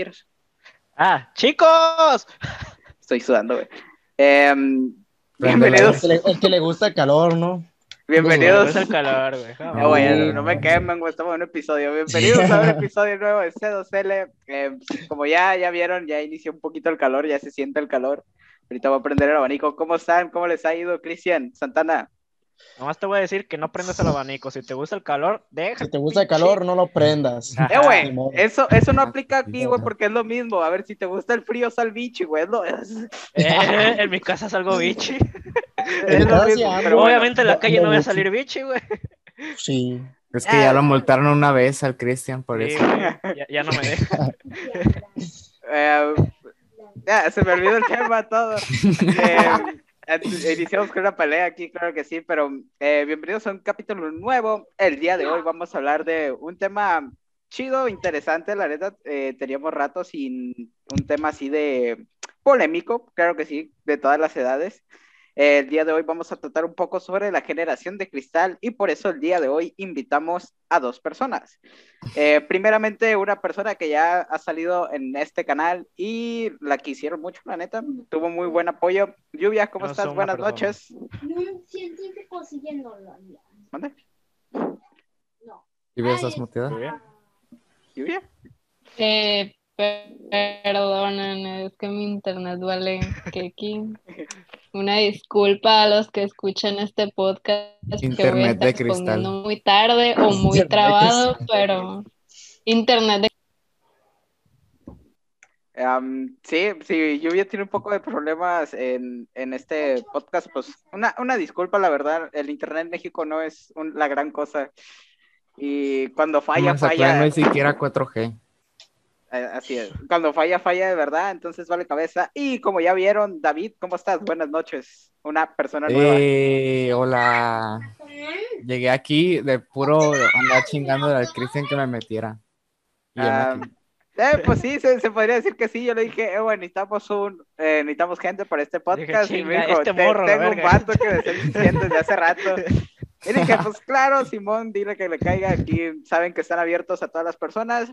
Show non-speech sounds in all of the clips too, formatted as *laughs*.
quieras. Ah, chicos. *laughs* Estoy sudando, güey. Em, Préndela. bienvenidos, Es que, le, es que le gusta el calor, ¿no? bienvenidos. El calor, güey. Ah, bueno, no me quemen, güey, estamos en un episodio. Bienvenidos a un episodio nuevo de C2L. Eh, como ya, ya vieron, ya inició un poquito el calor, ya se siente el calor. Ahorita voy a prender el abanico. ¿Cómo están? ¿Cómo les ha ido, Cristian? Santana. Nomás te voy a decir que no prendas el abanico. Si te gusta el calor, deja. Si te gusta el calor, no lo prendas. Ajá. Eh, güey, eso, eso no aplica aquí, güey, porque es lo mismo. A ver, si te gusta el frío, sal bichi, güey. lo- Es, *laughs* Eh, en mi casa salgo *laughs* bichi. es lo mismo, pero bueno. Obviamente en la no- calle no no voy a salir bichi, güey. Sí. Es que ya lo multaron una vez al Cristian por Sí, eso. ya, ya no me deja. *laughs* Eh, ya, se me olvidó el tema todo. Eh, eh, iniciamos con una pelea aquí, claro que sí, pero eh, bienvenidos a un capítulo nuevo. El día de hoy vamos a hablar de un tema chido, interesante, la neta. eh, teníamos rato sin un tema así de polémico, claro que sí, de todas las edades. El día de hoy vamos a tratar un poco sobre la generación de cristal y por eso el día de hoy invitamos a dos personas. Eh, primeramente, una persona que ya ha salido en este canal y la quisieron mucho, la neta. Tuvo muy buen apoyo. Lluvia, ¿cómo No estás? Buenas persona. noches. Siguiéndolo. ¿Mande? No. ¿Y ves estás muteada? ¿Lluvia? Eh, perdonen, es que mi internet vale que aquí. Una disculpa a los que escuchan este podcast que voy a Internet estar de cristal. muy tarde o muy Internet trabado, pero internet de Am, sí, sí, Lluvia tiene un poco de problemas en, en este podcast. Pues una, una disculpa, la verdad. El internet en México no es un- la gran cosa. Y cuando falla, Mazatlán falla. no hay siquiera 4G. Así es. Cuando falla, falla de verdad, entonces vale cabeza. Y como ya vieron, David, ¿cómo estás? Buenas noches. Una persona nueva. Eh, hola. Llegué aquí de puro andar chingando al Cristian que me metiera. Y Ah, eh, pues sí, se, se podría decir que sí. Yo le dije, eh, bueno, necesitamos un, eh, necesitamos gente para este podcast. y me "Chinga, dijo, este "Te- morro, tengo un verga". vato que me está diciendo desde hace rato. Y dije, *laughs* pues claro, Simón, dile que le caiga aquí. Saben que están abiertos a todas las personas.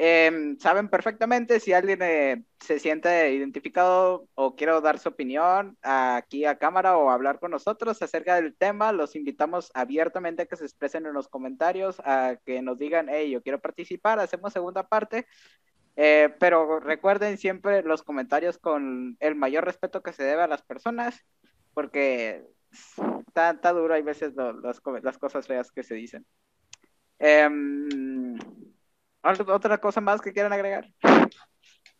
Eh, saben perfectamente si alguien eh, se siente identificado o quiere dar su opinión aquí a cámara o hablar con nosotros acerca del tema, los invitamos abiertamente a que se expresen en los comentarios, a que nos digan, hey, yo quiero participar, hacemos segunda parte. Eh, pero recuerden siempre los comentarios con el mayor respeto que se debe a las personas, porque está, está duro, hay veces las, co- las cosas feas que se dicen. Em, ¿algo- ¿Otra cosa más que quieran agregar?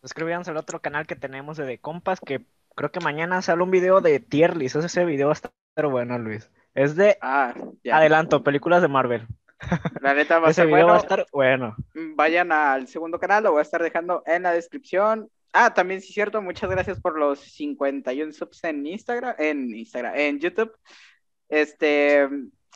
Suscríbanse al otro canal que tenemos de The Compas, que creo que mañana sale un video de tier list. Ese video va a estar bueno, Luis. Es de Ah, ya. adelanto, películas de Marvel. La neta va a *laughs* Ese video bueno. va a estar bueno. Vayan al segundo canal, lo voy a estar dejando en la descripción. Ah, también sí es cierto, muchas gracias por los 51 subs en Instagram, en Instagram, en YouTube. Este,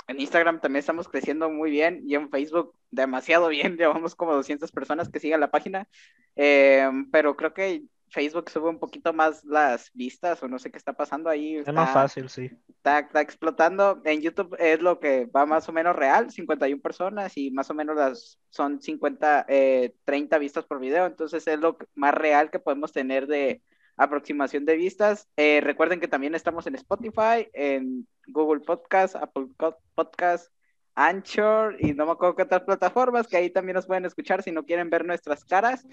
en Instagram también estamos creciendo muy bien y en Facebook demasiado bien, *laughs* llevamos como 200 personas que sigan la página. Eh, pero creo que Facebook sube un poquito más las vistas o no sé qué está pasando ahí. Es más está- fácil, sí. está, está explotando. En YouTube es lo que va más o menos real, 51 personas y más o menos las son 50, eh, 30 vistas por video. Entonces es lo más real que podemos tener de aproximación de vistas. Eh, recuerden que también estamos en Spotify, en Google Podcast, Apple Podcast, Anchor y no me acuerdo qué otras plataformas que ahí también nos pueden escuchar si no quieren ver nuestras caras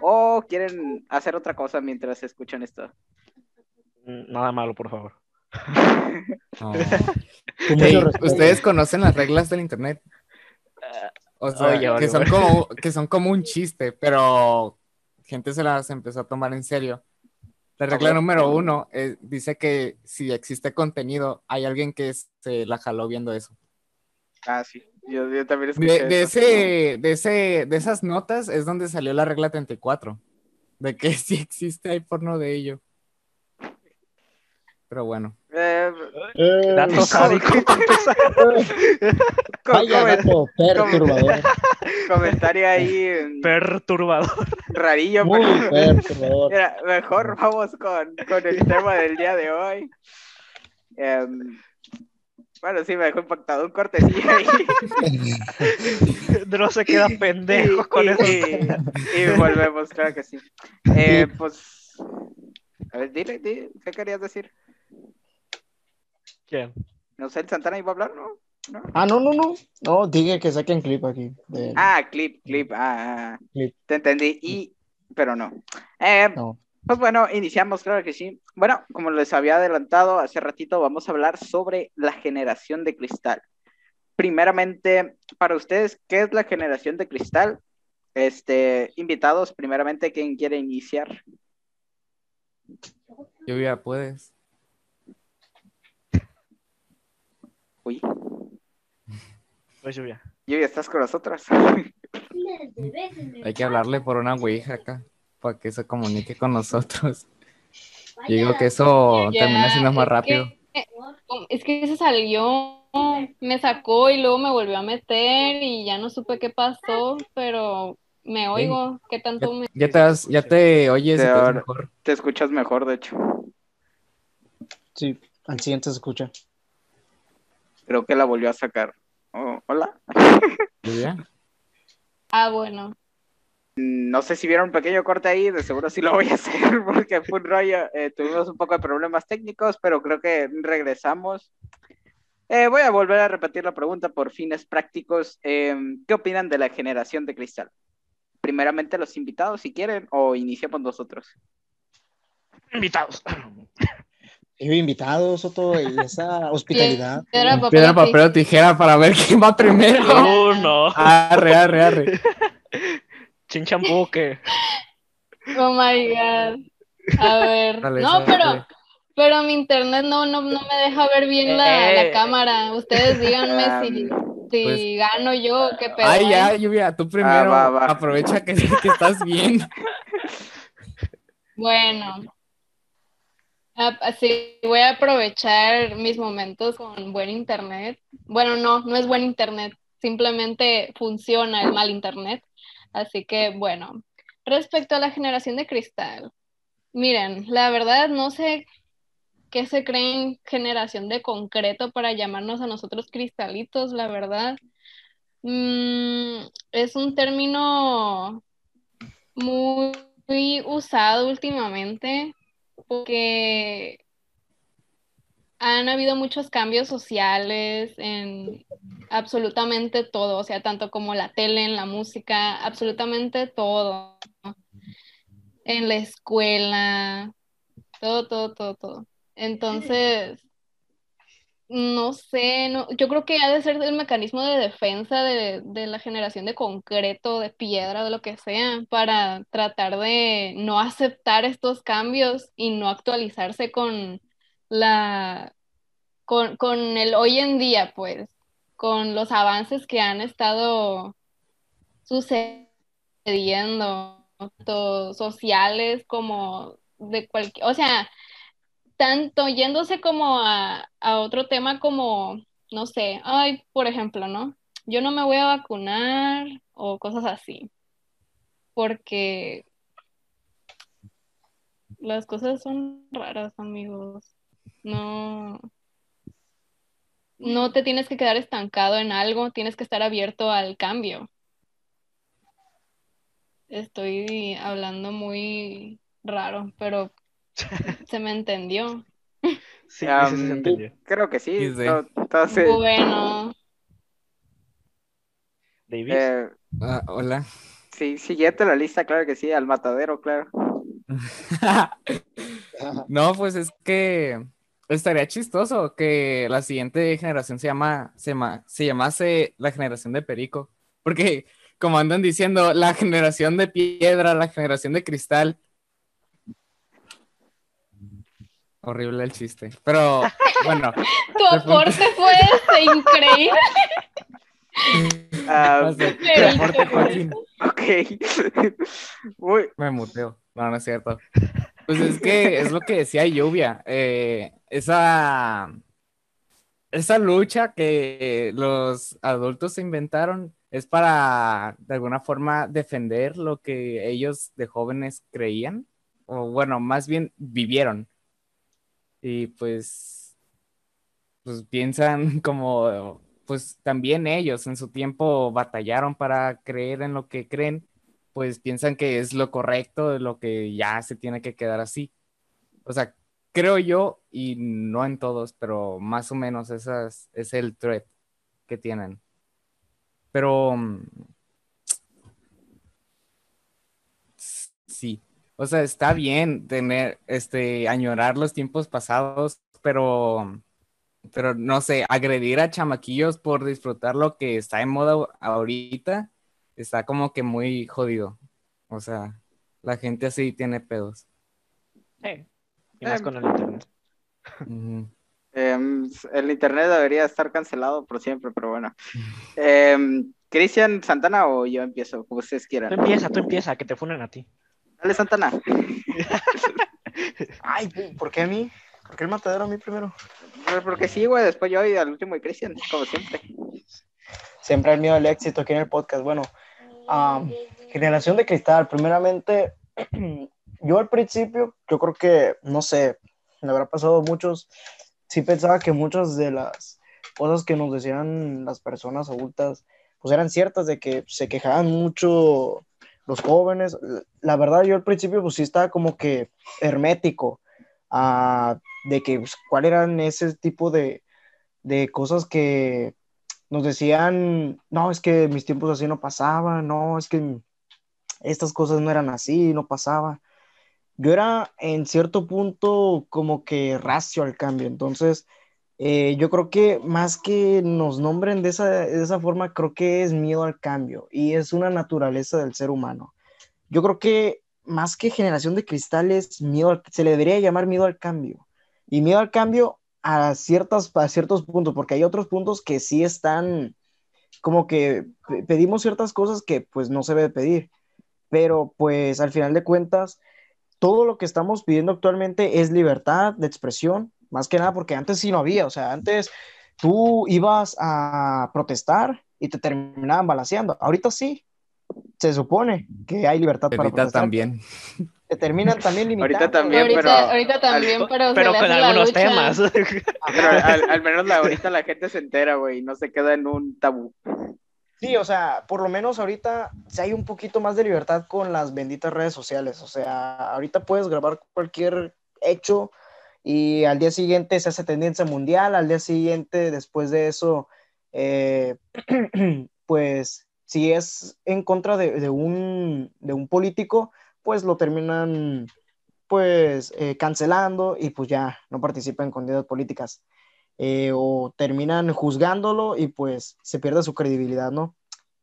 o quieren hacer otra cosa mientras escuchan esto. Mm, Nada malo, por favor. *laughs* ¿Ustedes conocen las reglas del internet? O sea, Oye, que, son como, que son como un chiste, pero gente se las empezó a tomar en serio. La regla número uno eh, dice que si existe contenido, hay alguien que se la jaló viendo eso. Ah, sí. Yo, yo también escuché De, de eso. ese, de, ese, de esas notas es donde salió la regla 34, de que *laughs* si existe hay porno de ello. Pero bueno. Eh, Eh, Dato sádico. para empezar. co- Vaya dato perturbador. *laughs* comentario ahí mm, Perturbador. rarillo, Muy pero perturbador. mira, mejor vamos con, con el tema del día de hoy. Em, Bueno, sí, me dejó impactado un cortecillo ahí. *laughs* Dross se queda pendejo y, con y- eso. y- y volvemos, claro que sí. Eh, pues, a ver, dile, dile, ¿qué querías decir? ¿Quién? No sé, el Santana iba a hablar, ¿no? ¿No? Ah, no, no, no. No, dije que saquen clip aquí. de- Ah, clip, clip, ah, ah, Clip. te entendí, y, pero no. Eh, No. Pues bueno, iniciamos, claro que sí. Bueno, como les había adelantado hace ratito, vamos a hablar sobre la generación de cristal. Primeramente, para ustedes, ¿qué es la generación de cristal? Este, invitados, primeramente, ¿quién quiere iniciar? Lluvia, puedes. Uy, Pues lluvia. Lluvia, ¿estás con nosotros? Hay que hablarle por una ouija acá para que se comunique con nosotros. Yo digo que eso Ya, termina siendo más es rápido. que- Es que se salió, me sacó y luego me volvió a meter y ya no supe qué pasó, pero me oigo. ¿Qué tanto me.? Ya te, has- ya te oyes y Sí, te ves ahora- mejor. Te escuchas mejor, de hecho. Sí, al siguiente se escucha. Creo que la volvió a sacar. Oh, Hola. Ah, bueno. No sé si vieron un pequeño corte ahí, de seguro sí lo voy a hacer *laughs* porque fue un rollo. Eh, tuvimos un poco de problemas técnicos, pero creo que regresamos. Eh, voy a volver a repetir la pregunta por fines prácticos. Eh, ¿Qué opinan de la generación de cristal? Primeramente los invitados, si quieren, o iniciamos nosotros. Invitados. He invitado, Soto, y *laughs* esa hospitalidad. Piedra, papel, Piedra, o papel o tijera para ver quién va primero. *laughs* Uno. *laughs* Arre, arre, arre. Chin champú que. Oh my god. A ver. Dale, no, dale, pero, pero mi internet no, no, no me deja ver bien la, Eh. la cámara. Ustedes díganme si, Um, si pues- gano yo, qué pedo. Ay, ya, ¿eh? Lluvia, tú primero. va, va. Aprovecha que, que estás bien. Bueno. Ah, Así voy a aprovechar mis momentos con buen internet. Bueno, no, no es buen internet, simplemente funciona el mal internet. Así que, bueno, respecto a la generación de cristal, miren, la verdad no sé qué se creen generación de concreto para llamarnos a nosotros cristalitos, la verdad. Mm, es un término muy muy usado últimamente porque han habido muchos cambios sociales en absolutamente todo, o sea, tanto como la tele, en la música, absolutamente todo. En la escuela, todo, todo, todo, todo. Entonces, no sé, no, yo creo que ha de ser el mecanismo de defensa de, de la generación de concreto, de piedra, de lo que sea, para tratar de no aceptar estos cambios y no actualizarse con la, con, con el hoy en día, pues, con los avances que han estado sucediendo, tanto sociales como de cualquier, o sea, tanto yéndose como a, a otro tema como, no sé, ay, por ejemplo, ¿no? Yo no me voy a vacunar o cosas así, porque las cosas son raras, amigos. No, no te tienes que quedar estancado en algo, tienes que estar abierto al cambio. Estoy hablando muy raro, pero *laughs* se me entendió. Sí, sí, sí, se entendió. Creo que sí. Entonces, Bueno, Davis. eh, Ah, hola. sí, siguiente la lista, claro que sí, al matadero, claro. *laughs* No, pues es que estaría chistoso que la siguiente generación se llama, se llama, se llamase la generación de Perico. Porque como andan diciendo, la generación de piedra, la generación de cristal. Horrible el chiste. Pero *laughs* bueno, tu aporte fue este, increíble. *laughs* Ah, *laughs* aporte, Joaquín. ok. Uy, Me muteo. No, no es cierto. Pues es que es lo que decía Lluvia. eh, esa, esa lucha que los adultos se inventaron es para, de alguna forma, defender lo que ellos de jóvenes creían. O bueno, más bien vivieron. Y pues pues piensan *laughs* como, pues también ellos en su tiempo batallaron para creer en lo que creen, pues piensan que es lo correcto, lo que ya se tiene que quedar así. O sea, creo yo, y no en todos, pero más o menos ese es, el threat que tienen. Pero mm, sí, o sea, está bien tener, este, añorar los tiempos pasados, pero, pero no sé, agredir a chamaquillos por disfrutar lo que está en moda ahorita, está como que muy jodido. O sea, la gente así tiene pedos. Sí. Y más con el internet. Em, el internet debería estar cancelado por siempre, pero bueno. Em, Cristian Santana o yo empiezo, como ustedes quieran. Tú empieza, tú empieza, que te funen a ti. Dale, Santana. *laughs* Ay, ¿por qué a mí? ¿Por qué el matadero a mí primero? Pues Porque sí, güey, después yo y al último de Cristian, como siempre. Siempre el miedo al éxito aquí en el podcast. Bueno, am, generación de cristal, primeramente, *clears throat* yo al principio, yo creo que, no sé, me habrá pasado a muchos, sí pensaba que muchas de las cosas que nos decían las personas adultas, pues eran ciertas, de que se quejaban mucho los jóvenes. La verdad, yo al principio, pues sí estaba como que hermético a de que, pues, cuál eran ese tipo de, de cosas que nos decían, no, es que mis tiempos así no pasaban, no, es que estas cosas no eran así, no pasaba. Yo era en cierto punto como que racio al cambio, entonces eh, yo creo que más que nos nombren de esa, de esa forma, creo que es miedo al cambio y es una naturaleza del ser humano. Yo creo que más que generación de cristales, miedo se le debería llamar miedo al cambio. Y miedo al cambio a, ciertas, a ciertos puntos, porque hay otros puntos que sí están como que pe- pedimos ciertas cosas que pues no se debe pedir, pero pues al final de cuentas, todo lo que estamos pidiendo actualmente es libertad de expresión, más que nada porque antes sí no había, o sea, antes tú ibas a protestar y te terminaban balaceando, ahorita sí. Se supone que hay libertad para Ahorita protestar. también. Te terminan también limitando. Ahorita también, ahorita, pero- ahorita también, pero, se Pero le con algunos lucha. temas. *laughs* Pero al, al menos la, ahorita la gente se entera, güey, y no se queda en un tabú. Sí, o sea, por lo menos ahorita sí hay un poquito más de libertad con las benditas redes sociales. O sea, ahorita puedes grabar cualquier hecho y al día siguiente se hace tendencia mundial, al día siguiente, después de eso, eh, *clears throat* pues si es en contra de, un, de un político, pues lo terminan pues eh, cancelando y pues ya no participa en contiendas políticas. Eh, o terminan juzgándolo y pues se pierde su credibilidad, ¿no?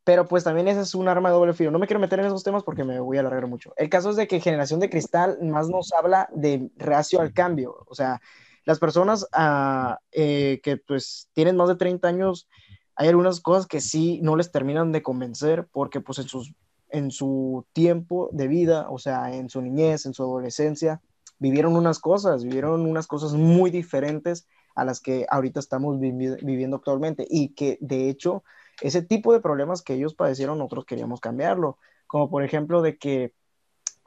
Pero pues también ese es un arma de doble filo. No me quiero meter en esos temas porque me voy a alargar mucho. El caso es de que Generación de Cristal más nos habla de reacio al cambio. O sea, las personas ah, eh, que pues tienen más de 30 años, hay algunas cosas que sí no les terminan de convencer porque pues en, sus, en su tiempo de vida, o sea, en su niñez, en su adolescencia, vivieron unas cosas, vivieron unas cosas muy diferentes a las que ahorita estamos vivi- viviendo actualmente y que de hecho ese tipo de problemas que ellos padecieron nosotros queríamos cambiarlo, como por ejemplo de que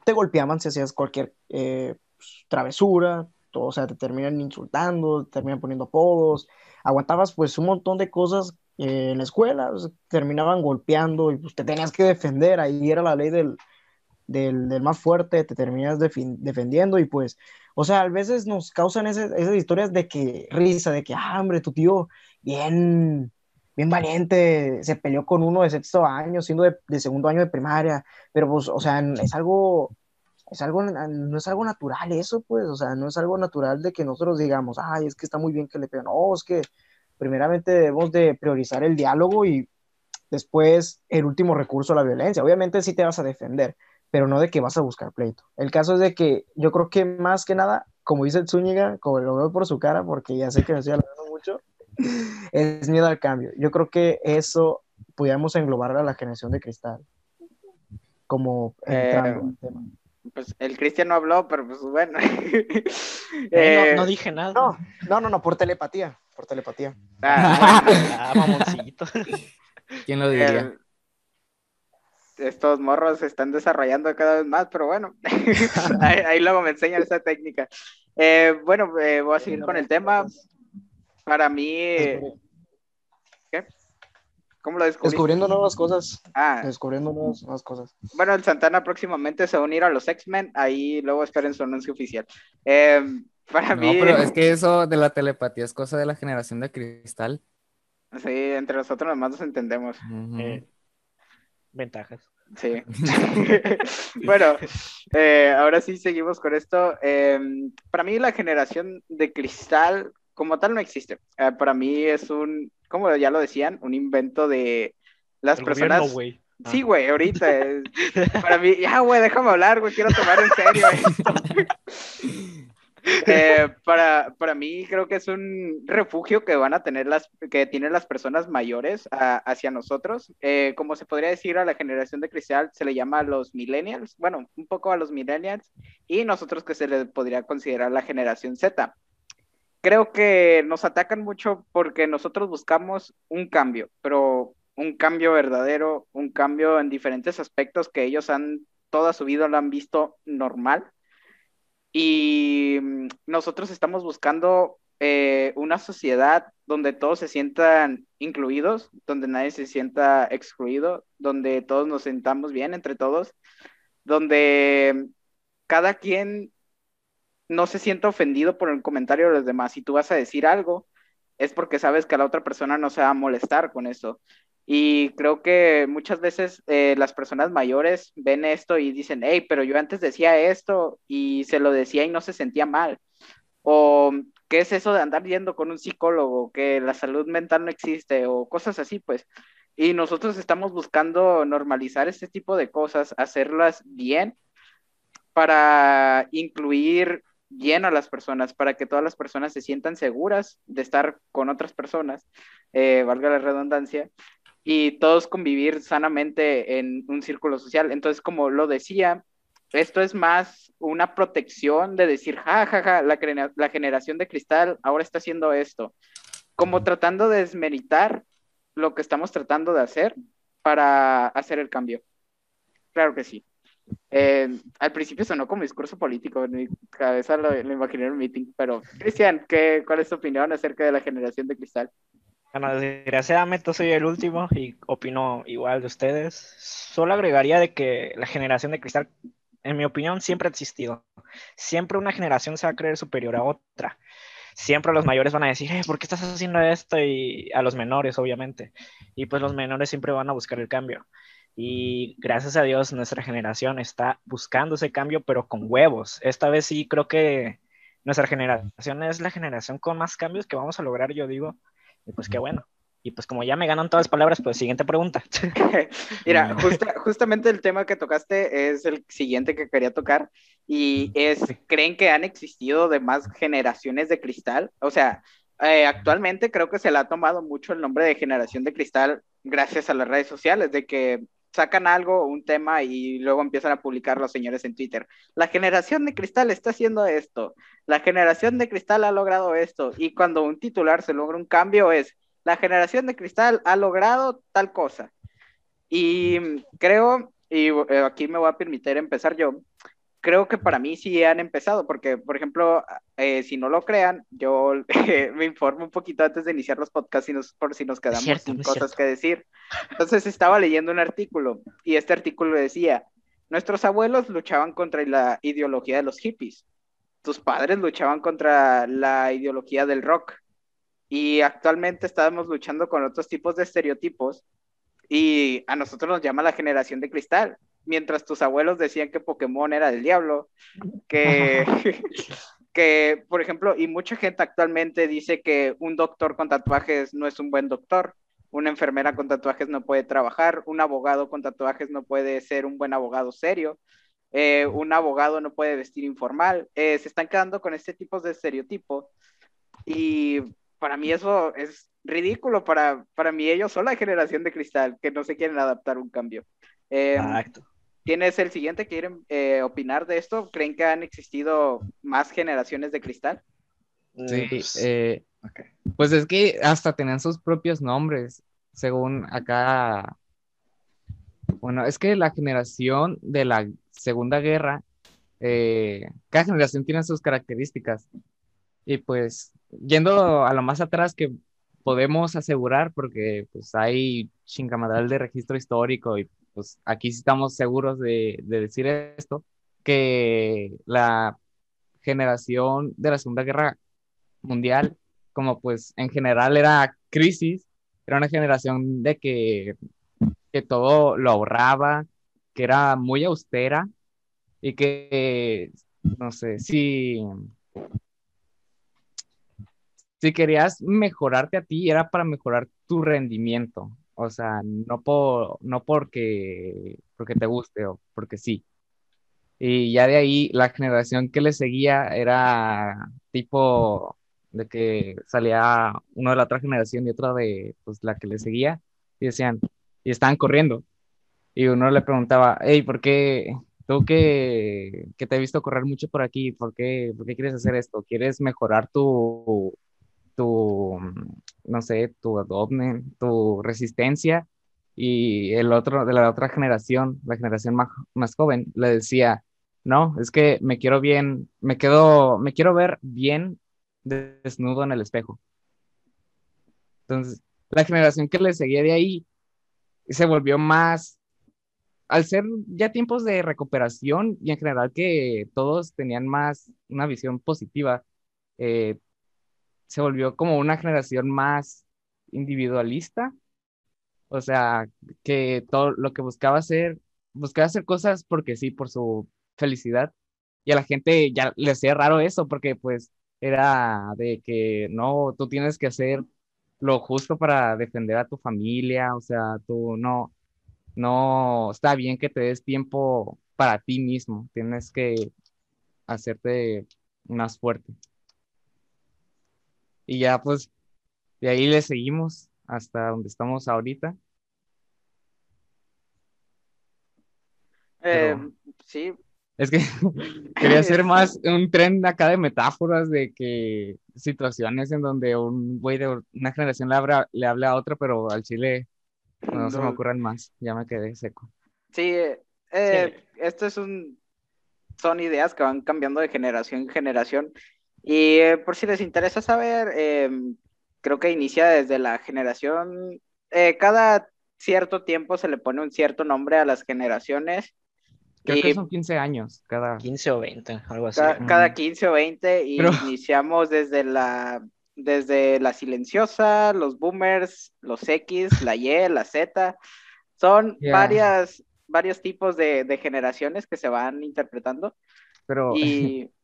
te golpeaban si hacías cualquier eh, pues, travesura, todo, o sea, te terminan insultando, te terminan poniendo apodos, aguantabas pues un montón de cosas eh, en la escuela, terminaban golpeando y pues te tenías que defender, ahí era la ley del, del, del más fuerte, te terminas defendiendo y pues, o sea, a veces nos causan ese- esas historias de que risa, de que, ah, hombre, tu tío bien, bien valiente, se peleó con uno de sexto año, siendo de, de segundo año de primaria, pero pues, o sea, es algo, es algo, no es algo natural eso, pues, o sea, no es algo natural de que nosotros digamos, ay, es que está muy bien que le pegan, no, es que primeramente debemos de priorizar el diálogo y después el último recurso la violencia. Obviamente sí te vas a defender, pero no de que vas a buscar pleito. El caso es de que yo creo que más que nada, como dice Zúñiga, como lo veo por su cara, porque ya sé que me estoy alargando mucho, *laughs* es miedo al cambio. Yo creo que eso pudiéramos englobar a la generación de cristal, como entrando Eh, al tema. Pues el Cristian no habló, pero pues bueno. *laughs* Eh, no, no dije nada. No, no, no, no, por telepatía, por telepatía. ah, *laughs* Ah, mamoncito. ¿Quién lo diría? el- estos morros se están desarrollando cada vez más, pero bueno, ahí, ahí luego me enseñan esa técnica. Eh, bueno, eh, voy a seguir con el tema. Para mí, ¿qué? ¿Cómo lo descubriste? Descubriendo nuevas cosas. Ah, Descubriendo nuevas, nuevas cosas. bueno, el Santana próximamente se va a unir a los X-Men, ahí luego esperen su anuncio oficial. Eh, para No, mí, pero es que eso de la telepatía es cosa de la generación de cristal. sí, entre nosotros nomás nos entendemos. Eh, ventajas. Sí. *laughs* *laughs* bueno, eh, ahora sí seguimos con esto. Eh, para mí la generación de cristal como tal no existe. Eh, para mí es un, como ya lo decían, un invento de las El personas. gobierno, güey. Ah. Sí, güey, ahorita. es- *laughs* para mí, ya, güey, déjame hablar, güey, quiero tomar en serio esto. *laughs* Eh, para, para mí creo que es un refugio que van a tener las, que tienen las personas mayores a- hacia nosotros. Eh, como se podría decir a la generación de cristal, se le llama a los millennials, bueno, un poco a los millennials, y nosotros que se le podría considerar la generación Z. Creo que nos atacan mucho porque nosotros buscamos un cambio, pero un cambio verdadero, un cambio en diferentes aspectos que ellos han toda su vida lo han visto normal. Y mm, nosotros estamos buscando eh, una sociedad donde todos se sientan incluidos, donde nadie se sienta excluido, donde todos nos sentamos bien entre todos, donde cada quien no se sienta ofendido por el comentario de los demás. Si tú vas a decir algo, es porque sabes que la otra persona no se va a molestar con eso. Y creo que muchas veces eh, las personas mayores ven esto y dicen, hey, pero yo antes decía esto y se lo decía y no se sentía mal. O, ¿qué es eso de andar yendo con un psicólogo? Que la salud mental no existe o cosas así, pues. Y nosotros estamos buscando normalizar este tipo de cosas, hacerlas bien para incluir bien a las personas, para que todas las personas se sientan seguras de estar con otras personas, eh, valga la redundancia, y todos convivir sanamente en un círculo social. Entonces, como lo decía, esto es más una protección de decir, ja, ja, ja, la, la generación de cristal ahora está haciendo esto, como tratando de desmeritar lo que estamos tratando de hacer para hacer el cambio. Claro que sí. Eh, al principio sonó como discurso político, en mi cabeza lo, imaginé en un meeting, pero Cristian, ¿qué, ¿cuál es tu opinión acerca de la generación de cristal? Bueno, desgraciadamente soy el último y opino igual de ustedes. Solo agregaría de que la generación de cristal, en mi opinión, siempre ha existido. Siempre una generación se va a creer superior a otra. Siempre los mayores van a decir, "Eh, ¿por qué estás haciendo esto? Y a los menores, obviamente. Y pues los menores siempre van a buscar el cambio. Y gracias a Dios nuestra generación está buscando ese cambio, pero con huevos. Esta vez sí creo que nuestra generación es la generación con más cambios que vamos a lograr, yo digo. Y pues qué bueno. Y pues como ya me ganan todas las palabras, pues siguiente pregunta. *laughs* Mira, justa- justamente el tema que tocaste es el siguiente que quería tocar y es, ¿creen que han existido demás generaciones de cristal? O sea, eh, actualmente creo que se le ha tomado mucho el nombre de generación de cristal gracias a las redes sociales, de que sacan algo, un tema y luego empiezan a publicar los señores en Twitter. La generación de cristal está haciendo esto, la generación de cristal ha logrado esto y cuando un titular se logra un cambio es, la generación de cristal ha logrado tal cosa. Y creo, y eh, aquí me voy a permitir empezar yo, creo que para mí sí han empezado, porque, por ejemplo, eh, si no lo crean, yo *laughs* eh, me informo un poquito antes de iniciar los podcasts y nos- por si nos quedamos cierto, sin cosas que decir. Entonces estaba leyendo un artículo y este artículo decía, nuestros abuelos luchaban contra la ideología de los hippies, tus padres luchaban contra la ideología del rock y actualmente estamos luchando con otros tipos de estereotipos y a nosotros nos llama la generación de cristal. Mientras tus abuelos decían que Pokémon era del diablo, que, *laughs* que, por ejemplo, y mucha gente actualmente dice que un doctor con tatuajes no es un buen doctor, una enfermera con tatuajes no puede trabajar, un abogado con tatuajes no puede ser un buen abogado serio, eh, un abogado no puede vestir informal, eh, se están quedando con este tipo de estereotipos y para mí eso es ridículo, para, para mí ellos son la generación de cristal, que no se quieren adaptar a un cambio. Eh, Exacto. ¿Tienes el siguiente? ¿Quieren eh, opinar de esto? ¿Creen que han existido más generaciones de cristal? Sí, Pues, eh, pues es que hasta tenían sus propios nombres, según acá. Bueno, es que la generación de la Segunda Guerra, eh, cada generación tiene sus características. Y pues yendo a lo más atrás que podemos asegurar, porque pues hay chingamadral de registro histórico y pues aquí estamos seguros de, de decir esto, que la generación de la Segunda Guerra Mundial, como pues en general era crisis, era una generación de que, que todo lo ahorraba, que era muy austera y que, no sé, si, si querías mejorarte a ti, era para mejorar tu rendimiento. O sea, no, por, no porque, porque te guste o porque sí. Y ya de ahí la generación que le seguía era tipo de que salía uno de la otra generación y otra de pues, la que le seguía y decían, y estaban corriendo. Y uno le preguntaba, hey, ¿por qué tú que, que te he visto correr mucho por aquí, ¿por qué, por qué quieres hacer esto? ¿Quieres mejorar tu, tu, no sé, tu abdomen, tu resistencia? Y el otro, de la otra generación, la generación más, más joven, le decía, no, es que me quiero bien, me quedo, me quiero ver bien desnudo en el espejo. Entonces, la generación que le seguía de ahí se volvió más, al ser ya tiempos de recuperación y en general que todos tenían más una visión positiva, eh, se volvió como una generación más individualista. O sea, que todo lo que buscaba hacer, buscaba hacer cosas porque sí, por su felicidad. Y a la gente ya le hacía raro eso, porque pues era de que no, tú tienes que hacer lo justo para defender a tu familia, o sea, tú no, no, está bien que te des tiempo para ti mismo, tienes que hacerte más fuerte. Y ya pues de ahí le seguimos hasta donde estamos ahorita. Eh, sí, es que *laughs* quería hacer *laughs* más un tren acá de metáforas de que situaciones en donde un güey de una generación le habla, le habla a otro, pero al chile no, se me ocurren más. Ya me quedé seco. Sí, eh, esto es un. Son ideas que van cambiando de generación en generación. Y eh, por si les interesa saber, em, creo que inicia desde la generación. Eh, cada cierto tiempo se le pone un cierto nombre a las generaciones Creo que son 15 años cada. 15 o 20, algo así. Cada, 15 o 20 y *laughs* iniciamos desde la, desde la silenciosa, los boomers, los X, la Y, la Z. Son varias, varios tipos de, generaciones que se van interpretando. Pero y... *laughs*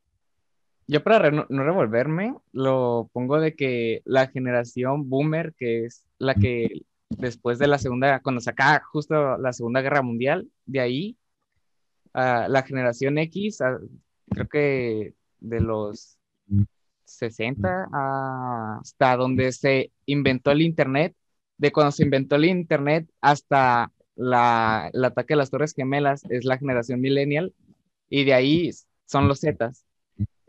yo para no, revolverme, lo pongo de que la generación boomer, que es la que después de la segunda, cuando se acaba justo la segunda guerra mundial, de ahí la generación X, creo que de los 60 hasta donde se inventó el Internet, de cuando se inventó el Internet hasta la, el ataque de las Torres Gemelas, es la generación millennial, y de ahí son los Zetas.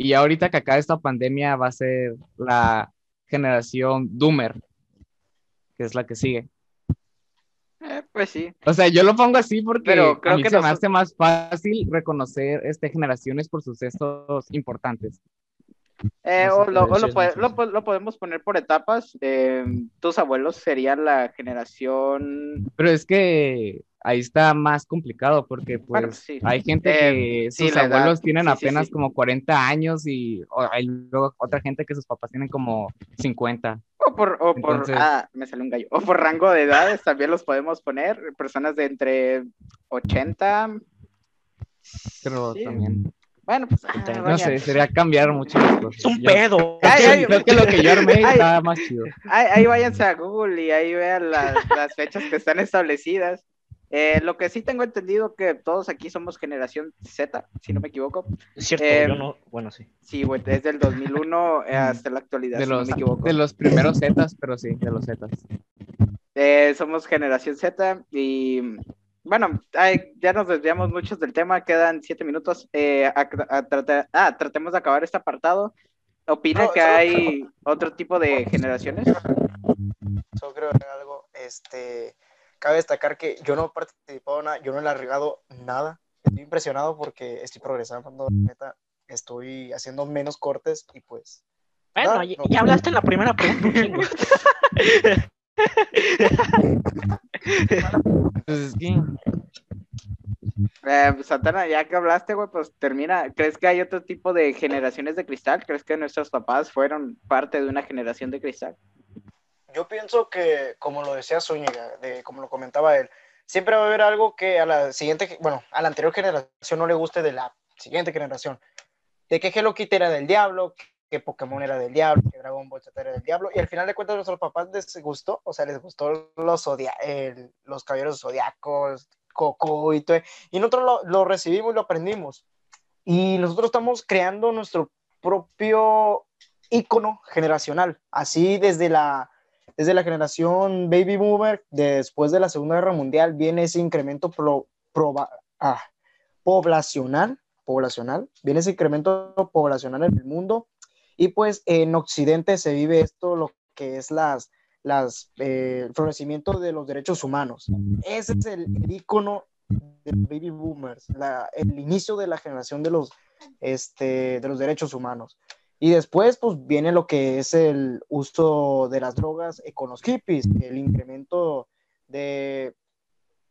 Y ahorita que acá esta pandemia va a ser la generación Doomer, que es la que sigue. Eh, pues sí. O sea, yo lo pongo así porque Pero creo a mí que se me hace más fácil reconocer este, generaciones por sucesos importantes. Eh, o, lo, lo, podemos poner por etapas. Eh, tus abuelos serían la generación. Pero es que ahí está más complicado porque pues hay gente que sus abuelos tienen apenas como 40 años y hay luego otra gente que sus papás tienen como 50. O por, o por ah, me salió un gallo. O por rango de edades también los podemos poner. Personas de entre 80. Pero también. Bueno, pues. Ah, no sé, sería cambiar mucho las cosas. un pedo. creo que lo que yo armé está más chido. Ahí, ahí, váyanse a Google y ahí vean las, las fechas que están establecidas. Eh, lo que sí tengo entendido que todos aquí somos generación Z, si no me equivoco. Es cierto, yo no, bueno, sí. Sí, güey, desde el 2001 *laughs* hasta la actualidad, de los, no me equivoco. De los primeros Z, pero sí, de los Z. Eh, somos generación Z y bueno, ya nos desviamos muchos del tema, quedan siete minutos. Eh, ah, tratemos de acabar este apartado. ¿Opina que hay otro tipo de generaciones? Yo creo que algo, este, cabe destacar que yo no he participado nada, yo no he largado nada. Estoy impresionado porque estoy progresando, neta, estoy haciendo menos cortes y pues Bueno, ya, No. ya hablaste en la primera pregunta. *laughs* Pues es que Eh, Santana, ya que hablaste, güey, pues termina. ¿Crees que hay otro tipo de generaciones de cristal? ¿Crees que nuestros papás fueron parte de una generación de cristal? Yo pienso que, como lo decía Zúñiga, de, como lo comentaba él, siempre va a haber algo que a la siguiente, bueno, a la anterior generación no le guste de la siguiente generación. De que Hello Kitty era del diablo, que Pokémon era del diablo, que Dragon Ball Z era del diablo, y al final de cuentas a nuestros papás les gustó, o sea, les gustó los, el- los caballeros zodiacos, Coco y todo, y nosotros lo, lo recibimos y lo aprendimos. Y nosotros estamos creando nuestro propio ícono generacional, así desde la, desde la generación baby boomer, después de la Segunda Guerra Mundial, viene ese incremento ah, poblacional, poblacional, viene ese incremento poblacional en el mundo, y pues en Occidente se vive esto, lo que es las, las, eh, el florecimiento de los derechos humanos. Ese es el, ícono de baby boomers, el inicio de la generación de los, este, de los derechos humanos. Y después, pues viene lo que es el uso de las drogas con los hippies, el incremento de,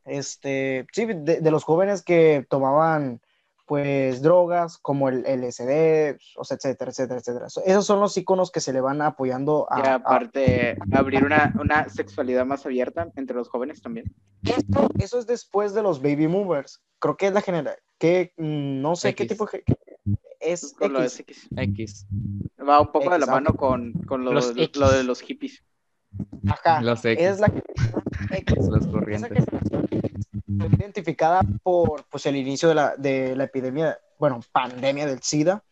este, sí, de, de los jóvenes que tomaban, pues, drogas como el LSD, o sea, etcétera, etcétera, etcétera. So- Esos son los iconos que se le van apoyando a, Y a- aparte, abrir una, una sexualidad más abierta entre los jóvenes también. Esto- eso es después de los baby movers. Creo que es la generación, que mm, no sé qué tipo de- es Con lo de X. X. X. Va un poco de la mano con, con lo, Los lo X. de los hippies. Ajá, Los X. es la *laughs* X. Los corrientes. fue identificada por pues, el inicio de la, de la epidemia, bueno, pandemia del SIDA,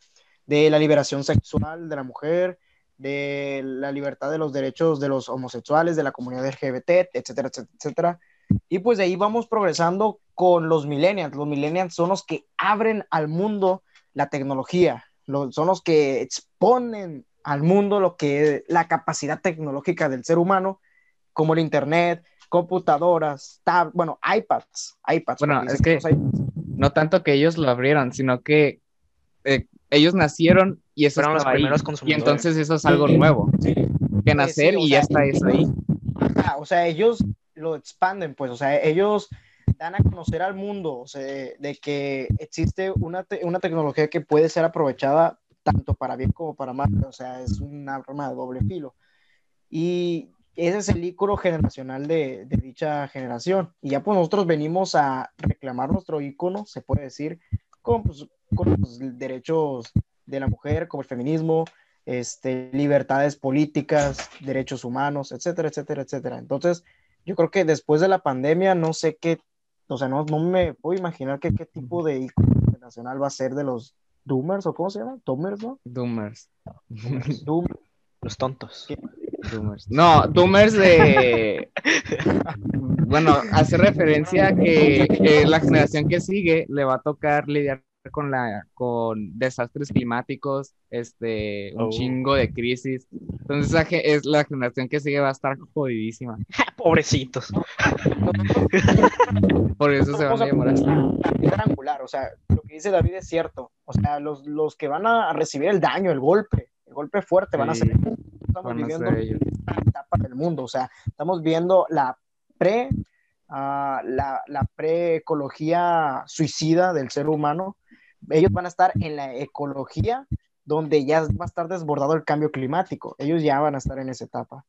de la liberación sexual de la mujer, de la libertad de los derechos de los homosexuales, de la comunidad LGBT, etcétera, etcétera, etcétera. Y pues de ahí vamos progresando con los millennials. Los millennials son los que abren al mundo la tecnología, lo- son los que exponen al mundo lo que es la capacidad tecnológica del ser humano, como el Internet, computadoras, tab bueno, iPads, iPads. Bueno, es que- iPads. No tanto que ellos lo abrieron, sino que eh, ellos nacieron y eso Fueron los ahí. primeros Y consumidores. entonces eso es algo nuevo. Que nacer sí, y ya sea, está eso ahí. O sea, ellos lo expanden, pues, o sea, ellos dan a conocer al mundo, o sea, de que existe una, te- una tecnología que puede ser aprovechada tanto para bien como para mal, o sea, es un arma de doble filo. Y ese es el ícono generacional de, de dicha generación. Y ya pues nosotros venimos a reclamar nuestro ícono, se puede decir, con, pues, con los derechos de la mujer, como el feminismo, este, libertades políticas, derechos humanos, etcétera, etcétera, etcétera. Entonces, yo creo que después de la pandemia, no sé qué, o sea, no, no me puedo imaginar qué, qué tipo de ícono internacional va a ser de los Doomers, o cómo se llama, Doomers, ¿no? Doomers. Doom, *laughs* Los tontos. Doomers. No, Doomers de. *laughs* Bueno, hace referencia a que eh, la generación que sigue le va a tocar lidiar con la con desastres climáticos, este, un Oh. chingo de crisis. Entonces ge- es la generación que sigue va a estar jodidísima. *laughs* Pobrecitos. *laughs* Por eso se van a llamar así. la piedra angular, o sea, lo que dice David es cierto, o sea, los, los que van a recibir el daño, el golpe, el golpe fuerte van a ser. Estamos Van a viviendo ser ellos. una etapa del mundo, o sea, estamos viendo la pre, ah, la, la pre-ecología suicida del ser humano. Ellos van a estar en la ecología donde ya va a estar desbordado el cambio climático. Ellos ya van a estar en esa etapa.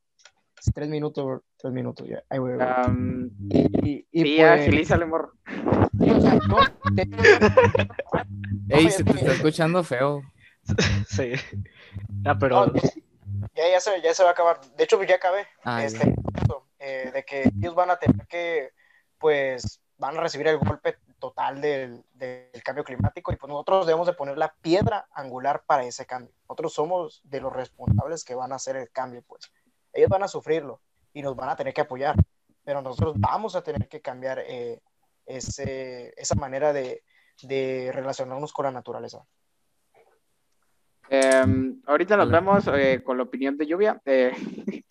Tres minutos, tres minutos, ya. Ahí voy, voy. Am, y, y sí, pues, agilízale, morro. no, Ey, No, se te está escuchando feo. Sí. Ah, pero No, ya, ya, se, ya se va a acabar. De hecho, ya acabé. Ah, este, eh, de que ellos van a tener que, pues, van a recibir el golpe total del, del cambio climático y pues nosotros debemos de poner la piedra angular para ese cambio. Nosotros somos de los responsables que van a hacer el cambio, pues. Ellos van a sufrirlo y nos van a tener que apoyar, pero nosotros vamos a tener que cambiar eh, ese, esa manera de, de relacionarnos con la naturaleza. Em, ahorita nos vemos eh, con la opinión de lluvia. eh, *laughs*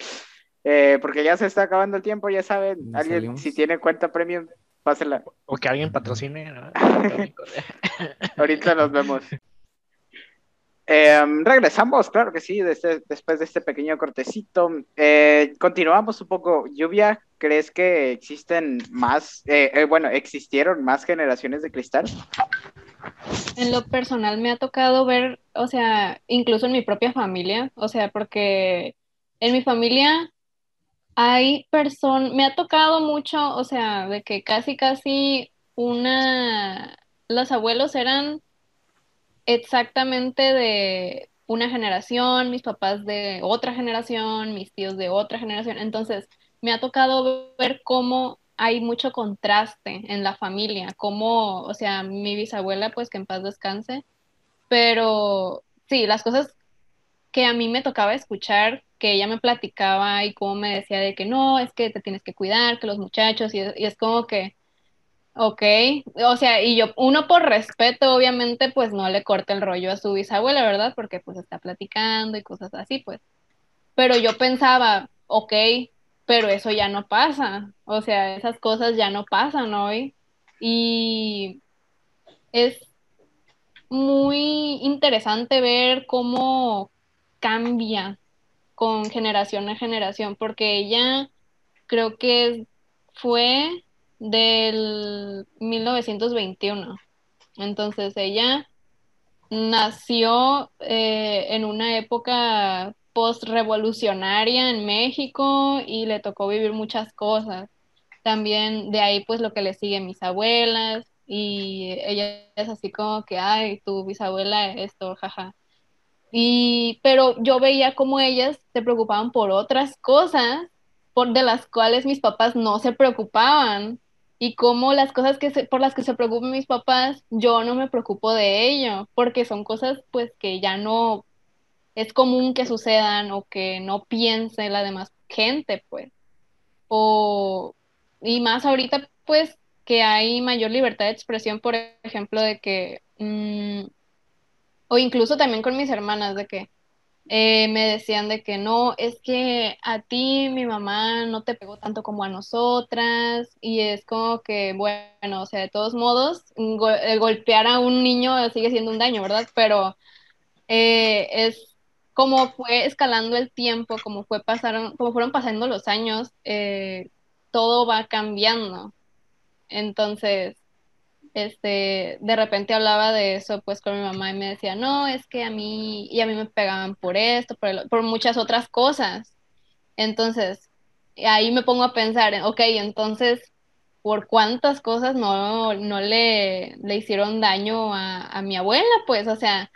eh, porque ya se está acabando el tiempo, ya saben. Alguien, salimos. si tiene cuenta premium, pásela. o que alguien patrocine. ¿no? *laughs* Ahorita nos vemos. Em, regresamos, claro que sí, desde- después de este pequeño cortecito. Eh, continuamos un poco. Lluvia, ¿crees que existen más, eh, eh, bueno, existieron más generaciones de cristal? En lo personal me ha tocado ver, o sea, incluso en mi propia familia, o sea, porque en mi familia hay personas, me ha tocado mucho, o sea, de que casi, casi una, los abuelos eran exactamente de una generación, mis papás de otra generación, mis tíos de otra generación, entonces me ha tocado ver cómo hay mucho contraste en la familia, cómo, o sea, mi bisabuela, pues que en paz descanse, pero sí, las cosas que a mí me tocaba escuchar, que ella me platicaba y cómo me decía de que no, es que te tienes que cuidar, que los muchachos, y, y es como que, ok, o sea, y yo, uno por respeto, obviamente, pues no le corta el rollo a su bisabuela, ¿verdad? Porque pues está platicando y cosas así, pues. Pero yo pensaba, ok, pero eso ya no pasa, o sea, esas cosas ya no pasan hoy. Y es muy interesante ver cómo cambia con generación a generación, porque ella creo que fue del 1921. Entonces ella nació eh, en una época post-revolucionaria en México y le tocó vivir muchas cosas. También de ahí pues lo que le sigue mis abuelas y ella es así como que, ay, tu bisabuela esto, jaja. Y, pero yo veía como ellas se preocupaban por otras cosas por de las cuales mis papás no se preocupaban y como las cosas que se- por las que se preocupan mis papás, yo no me preocupo de ello, porque son cosas pues que ya no es común que sucedan o que no piense la demás gente, pues. O, y más ahorita, pues, que hay mayor libertad de expresión, por ejemplo, de que, mm, o incluso también con mis hermanas, de que eh, me decían de que no, es que a ti mi mamá no te pegó tanto como a nosotras, y es como que, bueno, o sea, de todos modos, golpear a un niño sigue siendo un daño, ¿verdad? Pero eh, es como fue escalando el tiempo, como fue pasaron, como fueron pasando los años, eh, todo va cambiando. Entonces, este, de repente hablaba de eso pues con mi mamá y me decía, no, es que a mí, y a mí me pegaban por esto, por, el- por muchas otras cosas. Entonces, ahí me pongo a pensar, ok, entonces, ¿por cuántas cosas no, no le, le hicieron daño a, a mi abuela? Pues, o sea,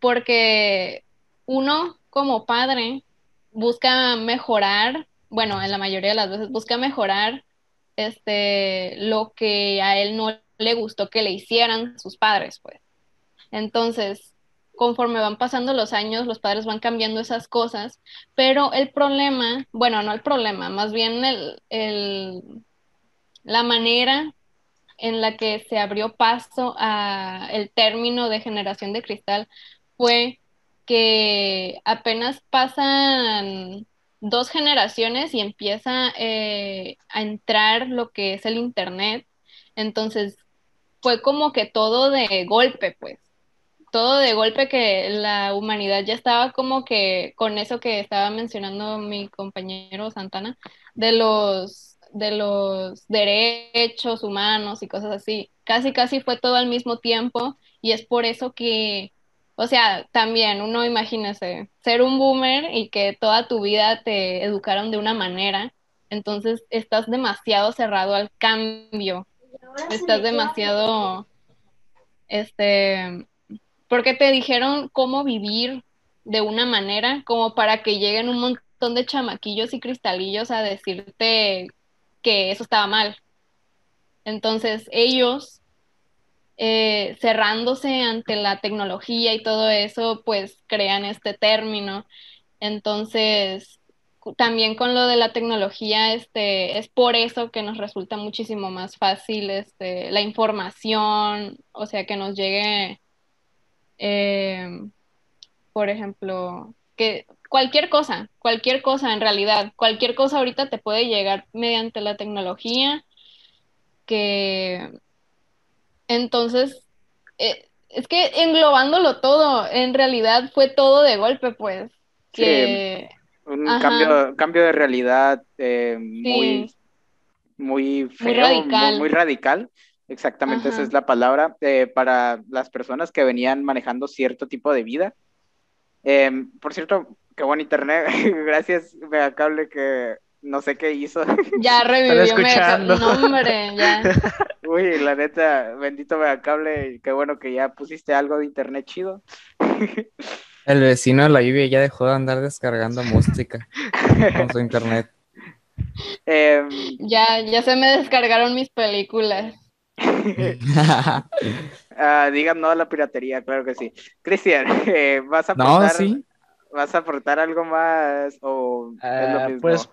porque uno como padre busca mejorar, bueno, en la mayoría de las veces busca mejorar este, lo que a él no le gustó que le hicieran sus padres, pues. Entonces, conforme van pasando los años, los padres van cambiando esas cosas, pero el problema, bueno, no el problema, más bien el, el- la manera en la que se abrió paso a el término de generación de cristal fue que apenas pasan dos generaciones y empieza eh, a entrar lo que es el internet. Entonces fue como que todo de golpe, pues. Todo de golpe que la humanidad ya estaba como que con eso que estaba mencionando mi compañero Santana, de los, de los derechos humanos y cosas así. Casi, casi fue todo al mismo tiempo y es por eso que, o sea, también uno imagínese ser un boomer y que toda tu vida te educaron de una manera, entonces estás demasiado cerrado al cambio, estás demasiado, este, porque te dijeron cómo vivir de una manera como para que lleguen un montón de chamaquillos y cristalillos a decirte que eso estaba mal. Entonces ellos, eh, cerrándose ante la tecnología y todo eso, pues crean este término. Entonces, también con lo de la tecnología, este, es por eso que nos resulta muchísimo más fácil, este, la información, o sea, que nos llegue eh, por ejemplo, que cualquier cosa, cualquier cosa en realidad, cualquier cosa ahorita te puede llegar mediante la tecnología, que entonces eh, es que englobándolo todo, en realidad fue todo de golpe, pues. Que, Un Ajá. cambio, cambio de realidad eh, muy, Sí. muy feo, radical. muy, muy radical. Exactamente, esa Ajá. es la palabra. eh, para las personas que venían manejando cierto tipo de vida. Eh, por cierto, qué buen internet. *laughs* Gracias, Megacable, que no sé qué hizo. ya *laughs* revivió escuchando. Mega- No, hombre, ya. *laughs* Uy, la neta, bendito Megacable. Qué bueno que ya pusiste algo de internet chido. El vecino de la lluvia ya dejó de andar descargando música con su internet. *laughs* Eh, Ya, ya se me descargaron mis películas. *laughs* ah, digan no a la piratería, claro que sí. Cristian, *laughs* eh, ¿vas a no, aportar, sí. ¿vas a aportar algo más o es lo Ah, mismo? pues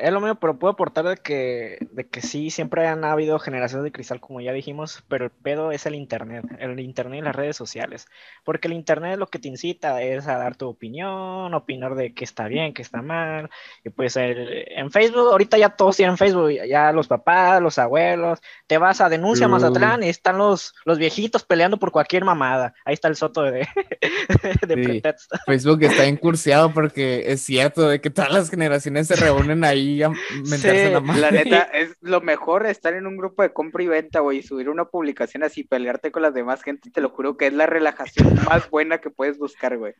es lo mismo, pero puedo aportar de que, de que sí, siempre han habido generaciones de cristal, como ya dijimos, pero el pedo es el internet, el internet y las redes sociales, porque el internet lo que te incita es a dar tu opinión, opinar de qué está bien, qué está mal, y pues el- en Facebook, ahorita ya todos tienen Facebook, ya los papás, los abuelos, te vas a denuncia Uh. Mazatlán y están los, los viejitos peleando por cualquier mamada, ahí está el soto de, *laughs* de Sí. pretexto. Facebook está incursiado porque es cierto de que todas las generaciones se reúnen ahí a mentarse Sí, la *laughs* neta, es lo mejor estar en un grupo de compra y venta, güey, y subir una publicación así, pelearte con las demás gente, te lo juro que es la relajación *laughs* más buena que puedes buscar, güey.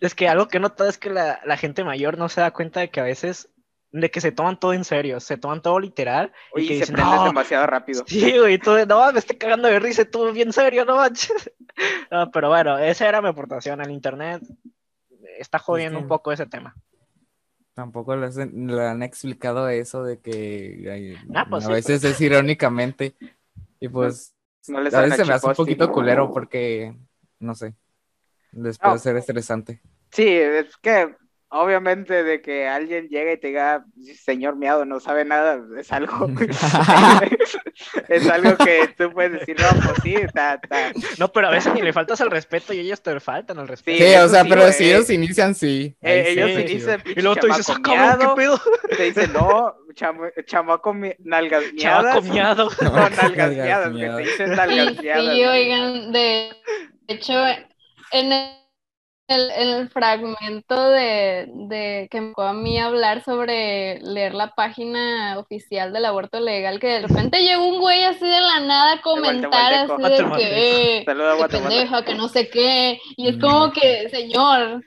Es que algo que he notado es que la, la gente mayor no se da cuenta de que a veces, de que se toman todo en serio, se toman todo literal. Y que se dicen, no, demasiado rápido. sí, güey, tú, de, no, me estoy cagando de risa, tú bien serio, no manches. *laughs* No, pero bueno, esa era mi aportación. El internet está jodiendo que- un poco ese tema. Tampoco les, le han explicado eso de que ay, Ah, pues a sí, veces es irónicamente. Y pues No les a veces se me hace un poquito culero porque, no sé, les puede No. ser estresante. Sí, es que obviamente de que alguien llega y te diga, señor miado, no sabe nada, es algo, *laughs* *laughs* es algo que tú puedes decir, no, pues sí, está, está. No, pero a veces ni le faltas el respeto y ellos te faltan el respeto. Sí, o sea, sí, pero si ellos inician, sí. Eh, sí ellos dicen, Y luego tú dices, ah, chamaco cabrón, ¿qué miado", pedo? *laughs* te dicen, no, chamo- chamaco nalgas miadas. Chavaco miado. No, nalgas Nalgas miadas, que te dicen Sí, nalgas sí, miadas. oigan, de hecho, en el, el- el fragmento de, de que me tocó a mí hablar sobre leer la página oficial del aborto legal, que de repente llegó un güey así de la nada a comentar así de que, eh, pendeja, que no sé qué, y es como que, señor,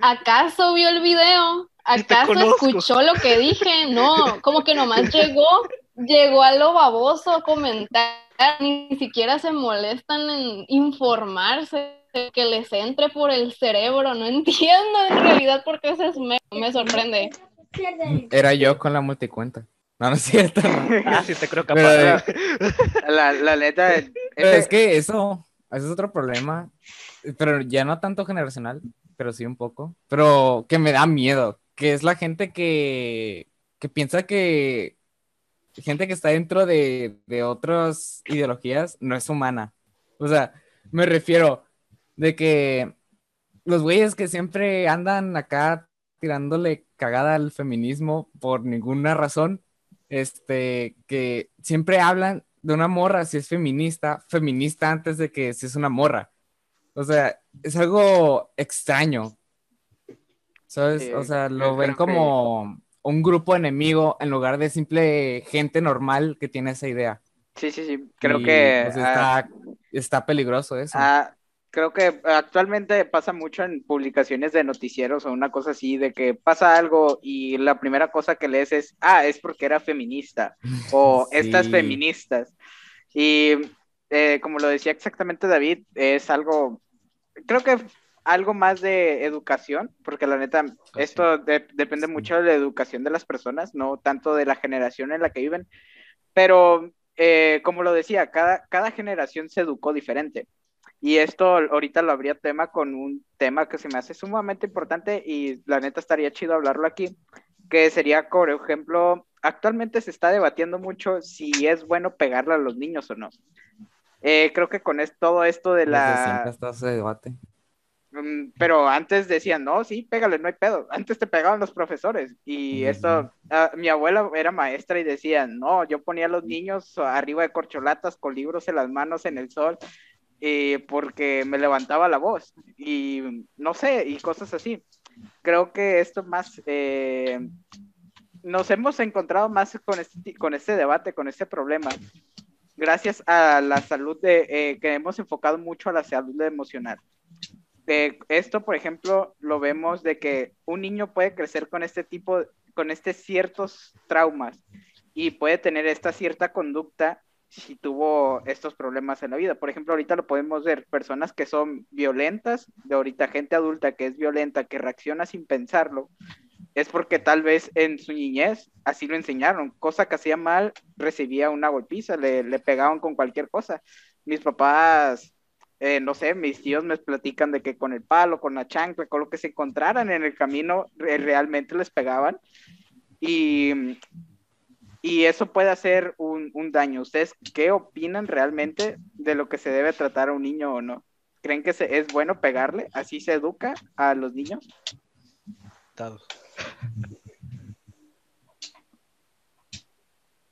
¿acaso vio el video? ¿Acaso escuchó lo que dije? No, como que nomás *laughs* llegó, llegó a lo baboso a comentar, ni siquiera se molestan en informarse, que les entre por el cerebro, no entiendo en realidad por qué se me, me sorprende. Era yo con la multicuenta. No, no es cierto. *laughs* Ah, sí, te creo Pero, capaz. La, la neta, es que eso, ese es otro problema, pero ya no tanto generacional, pero sí un poco, pero que me da miedo, que es la gente que, que piensa que gente que está dentro de, de otras ideologías no es humana. O sea, me refiero de que los güeyes que siempre andan acá tirándole cagada al feminismo por ninguna razón, este, que siempre hablan de una morra si es feminista, feminista antes de que si es una morra. O sea, es algo extraño. ¿Sabes? Sí, o sea, lo ven como un grupo enemigo en lugar de simple gente normal que tiene esa idea. sí, sí, sí, creo Y, que pues, ah, está, está peligroso eso. ah, creo que actualmente pasa mucho en publicaciones de noticieros o una cosa así, de que pasa algo y la primera cosa que lees es, ah, es porque era feminista *laughs* o estas Sí. feministas. Y eh, como lo decía exactamente David, es algo, creo que algo más de educación, porque la neta, esto de- depende mucho de la educación de las personas, no tanto de la generación en la que viven, pero eh, como lo decía, cada, cada generación se educó diferente. Y esto ahorita lo habría tema con un tema que se me hace sumamente importante y la neta estaría chido hablarlo aquí, que sería, por ejemplo, actualmente se está debatiendo mucho si es bueno pegarle a los niños o no. Eh, creo que con es- todo esto de Desde siempre la... está ese debate. Mm, Pero antes decían, no, sí, pégale, no hay pedo. *laughs* Antes te pegaban los profesores. Y Ujú. esto, ah, mi abuela era maestra y decía, no, yo ponía a los niños arriba de corcholatas con libros en las manos en el sol. Eh, porque me levantaba la voz y no sé, y cosas así. Creo que esto más, eh, nos hemos encontrado más con este, con este debate, con este problema, gracias a la salud de, eh, que hemos enfocado mucho a la salud emocional. Esto, por ejemplo, lo vemos de que un niño puede crecer con este tipo, con este ciertos traumas y puede tener esta cierta conducta si tuvo estos problemas en la vida. Por ejemplo, ahorita lo podemos ver, personas que son violentas, de ahorita gente adulta que es violenta, que reacciona sin pensarlo, es porque tal vez en su niñez así lo enseñaron, cosa que hacía mal, recibía una golpiza, le, le pegaban con cualquier cosa. Mis papás, eh, no sé, mis tíos me platican de que con el palo, con la chancla, con lo que se encontraran en el camino, re- realmente les pegaban. Y, y eso puede hacer un, un daño. ¿Ustedes qué opinan realmente de lo que se debe tratar a un niño o no? ¿Creen que se- es bueno pegarle? ¿Así se educa a los niños? Dados.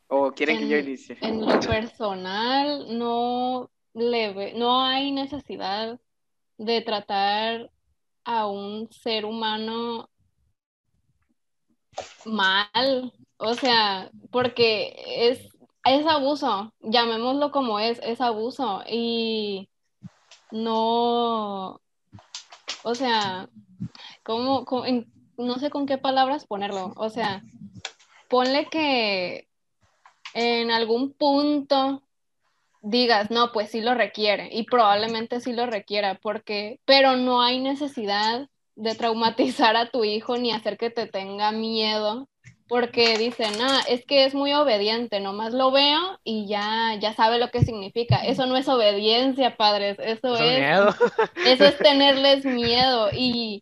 ¿O quieren que yo En- inicie? En lo personal, no hay necesidad de tratar a un ser humano mal, o sea, porque es, es abuso, llamémoslo como es, es abuso y no, o sea, ¿cómo, en- no sé con qué palabras ponerlo, o sea, ponle que en algún punto digas, no, pues sí lo requiere y probablemente sí lo requiera, porque, pero no hay necesidad de traumatizar a tu hijo ni hacer que te tenga miedo, porque dicen, ah, es que es muy obediente, nomás lo veo y ya, ya sabe lo que significa. Eso no es obediencia, padres, eso Eso es, miedo. *laughs* eso es tenerles miedo y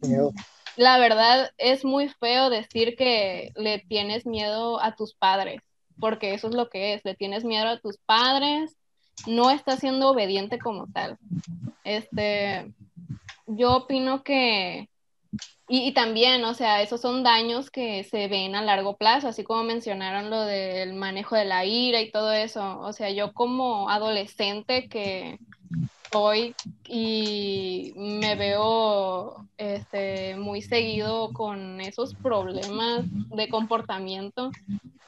la verdad es muy feo decir que le tienes miedo a tus padres, porque eso es lo que es, le tienes miedo a tus padres, no estás siendo obediente como tal. Este, yo opino que, y, también, o sea, esos son daños que se ven a largo plazo, así como mencionaron lo del manejo de la ira y todo eso. O sea, yo como adolescente que soy y me veo este, muy seguido con esos problemas de comportamiento.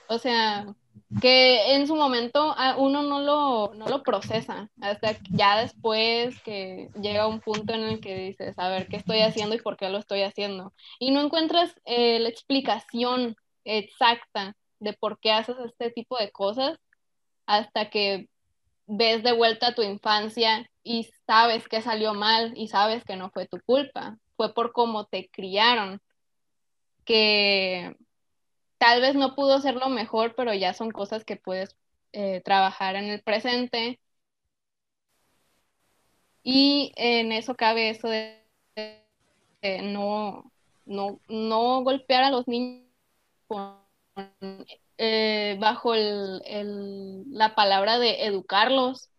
O sea, que en su momento a uno no lo, no lo procesa, hasta ya después que llega un punto en el que dices, a ver, ¿qué estoy haciendo y por qué lo estoy haciendo? Y no encuentras eh, la explicación exacta de por qué haces este tipo de cosas hasta que ves de vuelta tu infancia y sabes que salió mal y sabes que no fue tu culpa, fue por cómo te criaron, que tal vez no pudo ser lo mejor, pero ya son cosas que puedes eh, trabajar en el presente. Y en eso cabe eso de, no, no, no golpear a los niños eh, bajo el, el, la palabra de educarlos,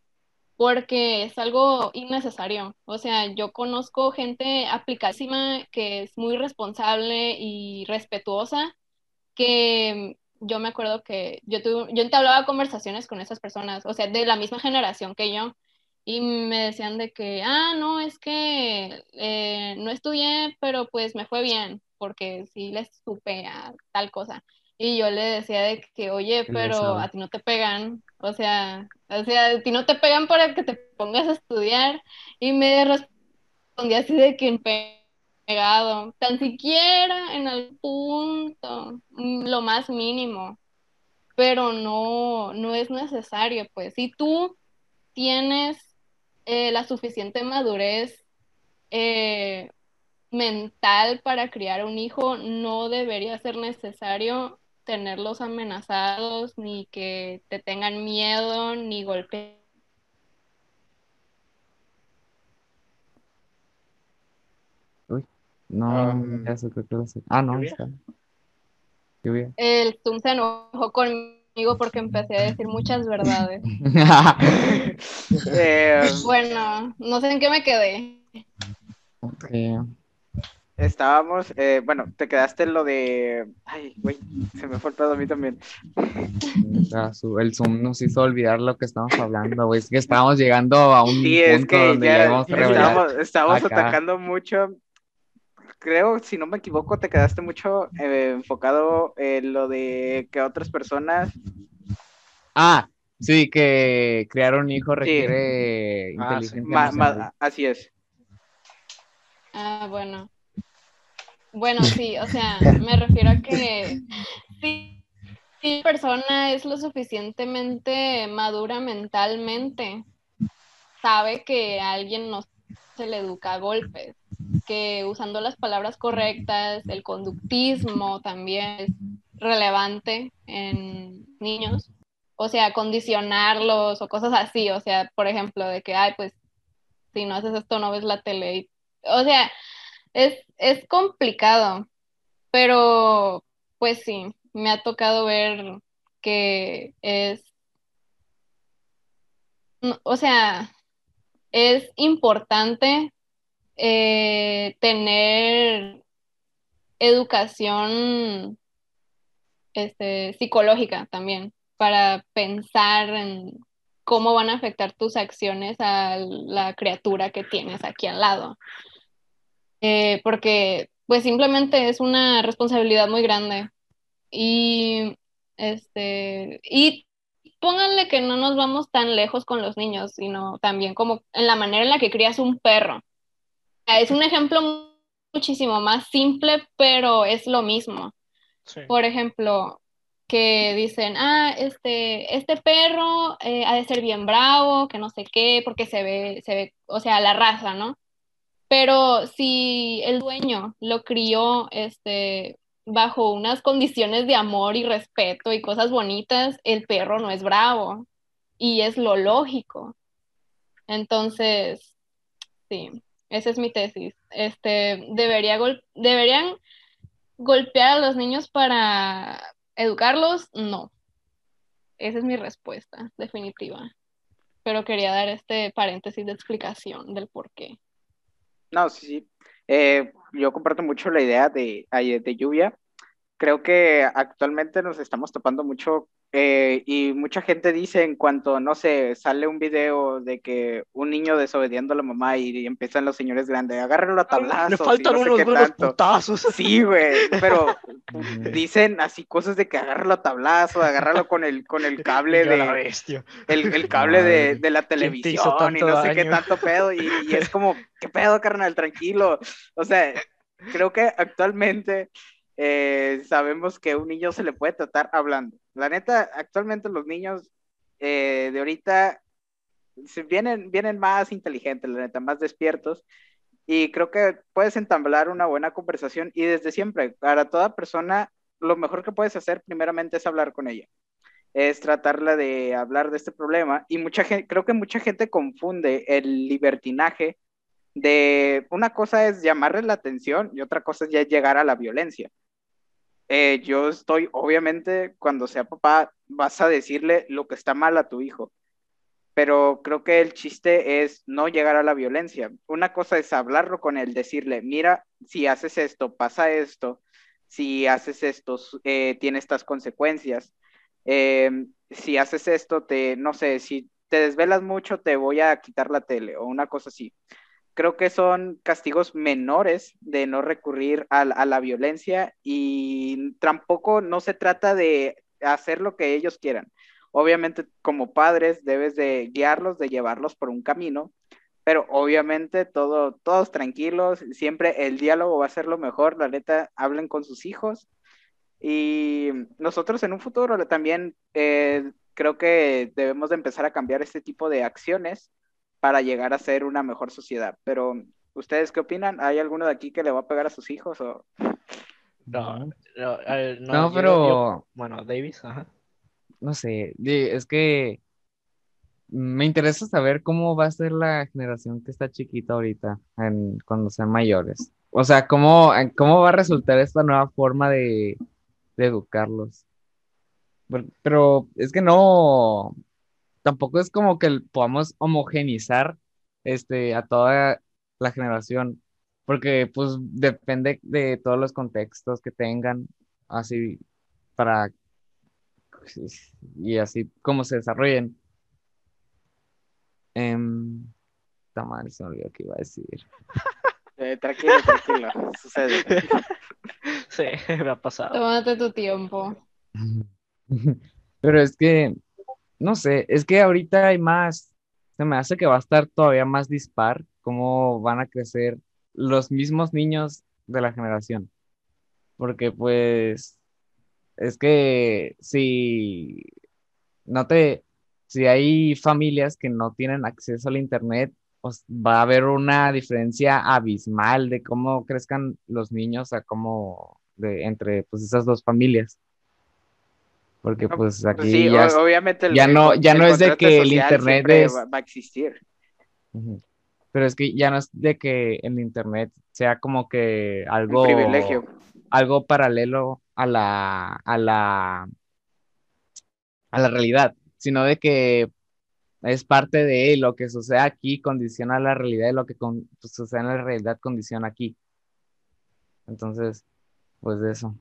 porque es algo innecesario. O sea, yo conozco gente aplicadísima que es muy responsable y respetuosa, que yo me acuerdo que yo, tuve, yo entablaba conversaciones con esas personas, o sea, de la misma generación que yo, y me decían de que, ah, no, es que eh, no estudié, pero pues me fue bien, porque sí les supe a tal cosa. Y yo le decía de que, oye, pero a ti no te pegan, o sea, o sea, a ti no te pegan para que te pongas a estudiar. Y me respondía así de que pegado, tan siquiera en algún punto, lo más mínimo, pero no, no es necesario, pues. Si tú tienes eh, la suficiente madurez eh, mental para criar un hijo, no debería ser necesario tenerlos amenazados, ni que te tengan miedo, ni golpear. Uy, no, um, eso creo que lo sé. Ah, no, ¿lluvia? está. Lluvia. El Zoom se enojó conmigo porque empecé a decir muchas verdades. *laughs* Eh, Bueno, no sé en qué me quedé. Ok. estábamos, eh, bueno, te quedaste en lo de, ay, güey, se me fue el pedo a mí también. El Zoom nos hizo olvidar lo que estábamos hablando, güey. Es que estábamos llegando a un Sí, es punto que donde ya ya íbamos a revelar. estábamos, estábamos atacando mucho. Creo, si no me equivoco, te quedaste mucho eh, enfocado en lo de que otras personas. Ah, sí, que crear un hijo requiere Ah, sí. inteligencia ma- ma- emocional. así es. Ah, bueno. Bueno, sí, o sea, me refiero a que si, si la persona es lo suficientemente madura mentalmente, sabe que a alguien no se le educa a golpes, que usando las palabras correctas, el conductismo también es relevante en niños, o sea, condicionarlos o cosas así, o sea, por ejemplo, de que, ay, pues, si no haces esto, no ves la tele, o sea, es, es complicado, pero pues sí, me ha tocado ver que es, o sea, es importante eh, tener educación este, psicológica también para pensar en cómo van a afectar tus acciones a la criatura que tienes aquí al lado. Eh, porque pues simplemente es una responsabilidad muy grande. Y este, y pónganle que no nos vamos tan lejos con los niños, sino también como en la manera en la que crías un perro. Es un ejemplo muchísimo más simple, pero es lo mismo. Sí. Por ejemplo, que dicen, ah, este, este perro eh, ha de ser bien bravo, que no sé qué, porque se ve, se ve, o sea, la raza, ¿no? Pero si el dueño lo crió, este, bajo unas condiciones de amor y respeto y cosas bonitas, el perro no es bravo y es lo lógico. Entonces, sí, esa es mi tesis. Este, debería gol- deberían golpear a los niños para educarlos, no. Esa es mi respuesta definitiva. Pero quería dar este paréntesis de explicación del por qué. No, sí, sí. Eh, yo comparto mucho la idea de, de lluvia. Creo que actualmente nos estamos topando mucho eh, y mucha gente dice en cuanto, no sé, sale un video de que un niño desobediendo a la mamá y, y empiezan los señores grandes, agárrenlo a tablazos Le faltan no sé unos qué buenos tanto. putazos. Sí, güey, pero *laughs* dicen así cosas de que agárralo a tablazo, agárralo con el, con el *laughs* cable Yo la de, bestia. el, el cable de, de la televisión y no sé qué tanto pedo, y, y es como, ¿qué pedo, carnal? Tranquilo. O sea, creo que actualmente eh, sabemos que un niño se le puede tratar hablando. La neta, actualmente los niños eh, de ahorita vienen, vienen más inteligentes, la neta, más despiertos. Y creo que puedes entablar una buena conversación y desde siempre, para toda persona, lo mejor que puedes hacer primeramente es hablar con ella es tratarla de hablar de este problema y mucha creo que mucha gente confunde el libertinaje de una cosa es llamarle la atención y otra cosa es ya llegar a la violencia. Eh, yo estoy, obviamente, cuando sea papá, vas a decirle lo que está mal a tu hijo, pero creo que el chiste es no llegar a la violencia. Una cosa es hablarlo con él, decirle, mira, si haces esto, pasa esto, si haces esto, eh, tiene estas consecuencias eh, si haces esto, te, no sé, si te desvelas mucho, te voy a quitar la tele o una cosa así. Creo que son castigos menores de no recurrir a, a la violencia y tampoco no se trata de hacer lo que ellos quieran. Obviamente, como padres, debes de guiarlos, de llevarlos por un camino, pero obviamente todo, todos tranquilos, siempre el diálogo va a ser lo mejor, la neta, hablen con sus hijos, y nosotros en un futuro también eh, creo que debemos de empezar a cambiar este tipo de acciones para llegar a ser una mejor sociedad. Pero, ¿ustedes qué opinan? ¿Hay alguno de aquí que le va a pegar a sus hijos? O... No, no, eh, no, No, yo- pero yo- bueno, Davis, ajá. no sé, es que me interesa saber cómo va a ser la generación que está chiquita ahorita, en- cuando sean mayores. O sea, cómo, cómo va a resultar esta nueva forma de, de educarlos. Pero, pero es que no, tampoco es como que podamos homogenizar este, a toda la generación. porque pues depende de todos los contextos que tengan, así para y así como se desarrollen. Em, está mal, se me olvidó que iba a decir. Eh, tranquilo, tranquilo, *laughs* sucede. Sí, *laughs* me ha pasado. Tómate tu tiempo. Pero es que, no sé, es que ahorita hay más, se me hace que va a estar todavía más dispar cómo van a crecer los mismos niños de la generación. Porque pues, es que si no te, si hay familias que no tienen acceso al internet, pues va a haber una diferencia abismal de cómo crezcan los niños a cómo de entre pues esas dos familias. Porque No, pues Pues aquí sí, ya, o- obviamente el, ya el no- ya no es de que el internet es- va, a existir. Pero es que ya no es de que el internet sea como que algo, privilegio. algo paralelo a la, a la, a la realidad, sino de que es parte de lo que sucede aquí, condiciona la realidad y lo que con- pues, sucede en la realidad condiciona aquí. Entonces, pues de eso.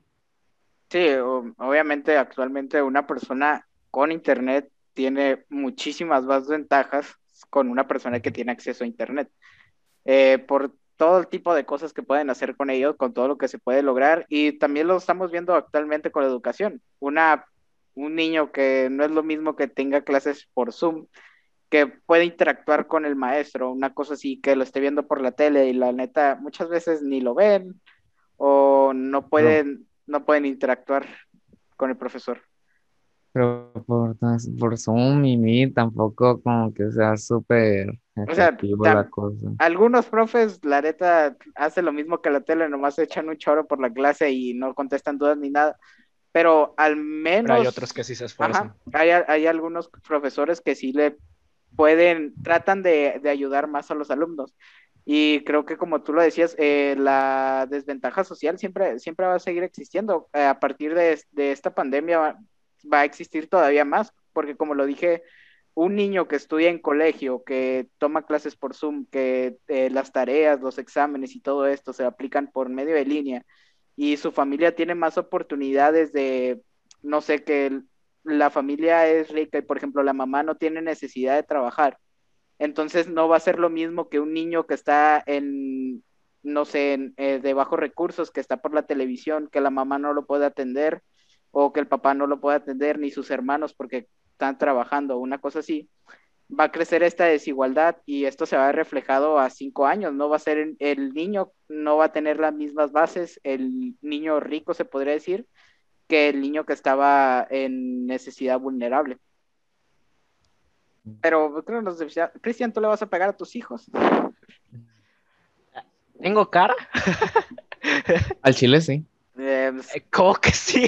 Sí, o- obviamente actualmente una persona con internet tiene muchísimas más ventajas con una persona que tiene acceso a internet. Eh, por todo el tipo de cosas que pueden hacer con ellos, con todo lo que se puede lograr y también lo estamos viendo actualmente con la educación. Una, un niño que no es lo mismo que tenga clases por Zoom, que puede interactuar con el maestro, una cosa así, que lo esté viendo por la tele y la neta muchas veces ni lo ven o no pueden, no pueden interactuar con el profesor. Pero por, por Zoom y Meet tampoco como que sea súper O sea, la cosa. Algunos profes, la neta, hacen lo mismo que la tele, nomás echan un choro por la clase y no contestan dudas ni nada. Pero al menos. Pero hay otros que sí se esfuerzan. Ajá, hay, hay algunos profesores que sí le pueden, tratan de, de ayudar más a los alumnos. Y creo que como tú lo decías, eh, la desventaja social siempre, siempre va a seguir existiendo. Eh, a partir de, esta pandemia va, va a existir todavía más, porque como lo dije, un niño que estudia en colegio, que toma clases por Zoom, que eh, las tareas, los exámenes y todo esto se aplican por medio de línea, y su familia tiene más oportunidades de, no sé, que la familia es rica y, por ejemplo, la mamá no tiene necesidad de trabajar. Entonces no va a ser lo mismo que un niño que está en, no sé, en, eh, de bajos recursos, que está por la televisión, que la mamá no lo puede atender o que el papá no lo puede atender, ni sus hermanos porque están trabajando, una cosa así. Va a crecer esta desigualdad y esto se va a ver reflejado a cinco años, no va a ser el, el niño, no va a tener las mismas bases, el niño rico se podría decir, que el niño que estaba en necesidad vulnerable. Pero creo que decía, Cristian, tú le vas a pegar a tus hijos. ¿Tengo cara? *laughs* Al chile sí. Eh, pues, Eh, ¿Cómo que sí?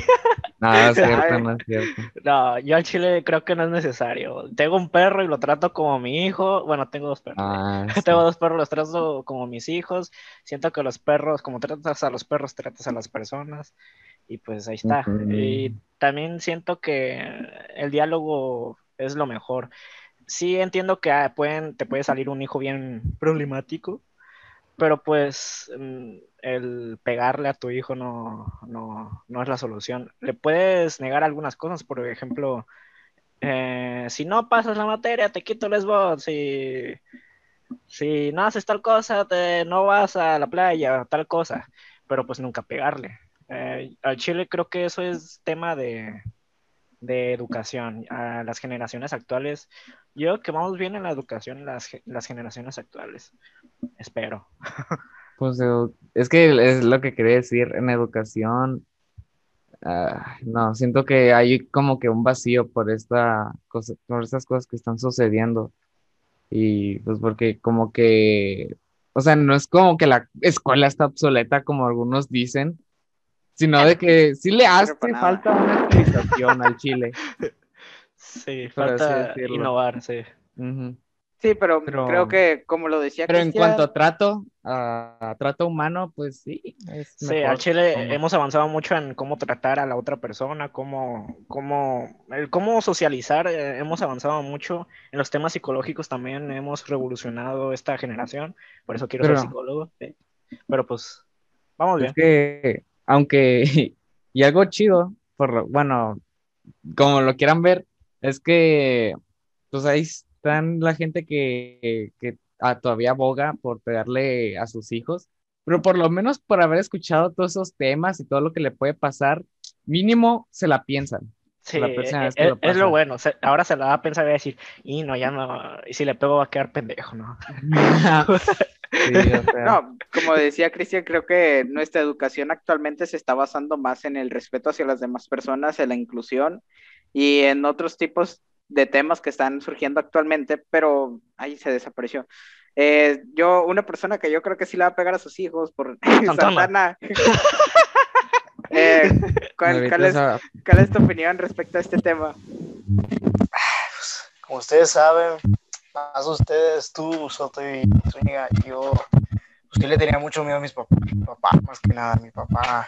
No, *laughs* no es cierto, no es cierto. No, yo al chile creo que no es necesario. Tengo un perro y lo trato como mi hijo. Bueno, tengo dos perros. Ah, *laughs* sí. Tengo dos perros, los trato como mis hijos. Siento que los perros, como tratas a los perros, tratas a las personas. Y pues ahí está. Y también siento que el diálogo es lo mejor. Sí entiendo que ah, pueden, te puede salir un hijo bien problemático, pero pues mm, el pegarle a tu hijo no, no, no es la solución. Le puedes negar algunas cosas, por ejemplo, eh, si no pasas la materia, te quito el SBOT, si, si no haces tal cosa, te, no vas a la playa, tal cosa, pero pues nunca pegarle. Eh, al Chile creo que eso es tema de, de educación. A las generaciones actuales, yo creo que vamos bien en la educación, las, las generaciones actuales. Espero. *laughs* Pues edu- es que es lo que quería decir en educación. ah, no, siento que hay como que un vacío por esta cosa, por estas cosas que están sucediendo. Y pues porque como que, o sea, no es como que la escuela está obsoleta como algunos dicen, sino de que sí le hace falta una actualización al Chile. *laughs* Sí, falta innovar, sí. Ujú. sí, pero, Pero- creo que como lo decía Pero en Cristian, cuanto a trato, a, a trato humano, pues sí, es Sí, mejor al Chile como- hemos avanzado mucho en cómo tratar a la otra persona, cómo, cómo, el cómo socializar, eh, hemos avanzado mucho en los temas psicológicos también, hemos revolucionado esta generación, por eso quiero Pero- ser psicólogo. sí. Pero pues, vamos bien. Es que, aunque, *laughs* y algo chido, por bueno, como lo quieran ver, es que, pues ahí están la gente que, que ah, todavía aboga por pegarle a sus hijos, pero por lo menos por haber escuchado todos esos temas y todo lo que le puede pasar, mínimo se la piensan. Sí, la vez que eh, lo es lo bueno. ahora se la va a pensar y va a decir, y no, ya no, y si le pego va a quedar pendejo, ¿no? *laughs* *laughs* Sí, *laughs* o sea, No, como decía Cristian, creo que nuestra educación actualmente se está basando más en el respeto hacia las demás personas, en la inclusión y en otros tipos de temas que están surgiendo actualmente, pero ahí se desapareció. Eh, yo, una persona que yo creo que sí le va a pegar a sus hijos por *laughs* Santana. *laughs* Eh, ¿cuál, ahorita cuál es, cuál es tu opinión respecto a este tema? Como ustedes saben, más ustedes, tú, Soto y Zúñiga, yo, pues yo le tenía mucho miedo a mis papás, mi papá, más que nada, mi papá.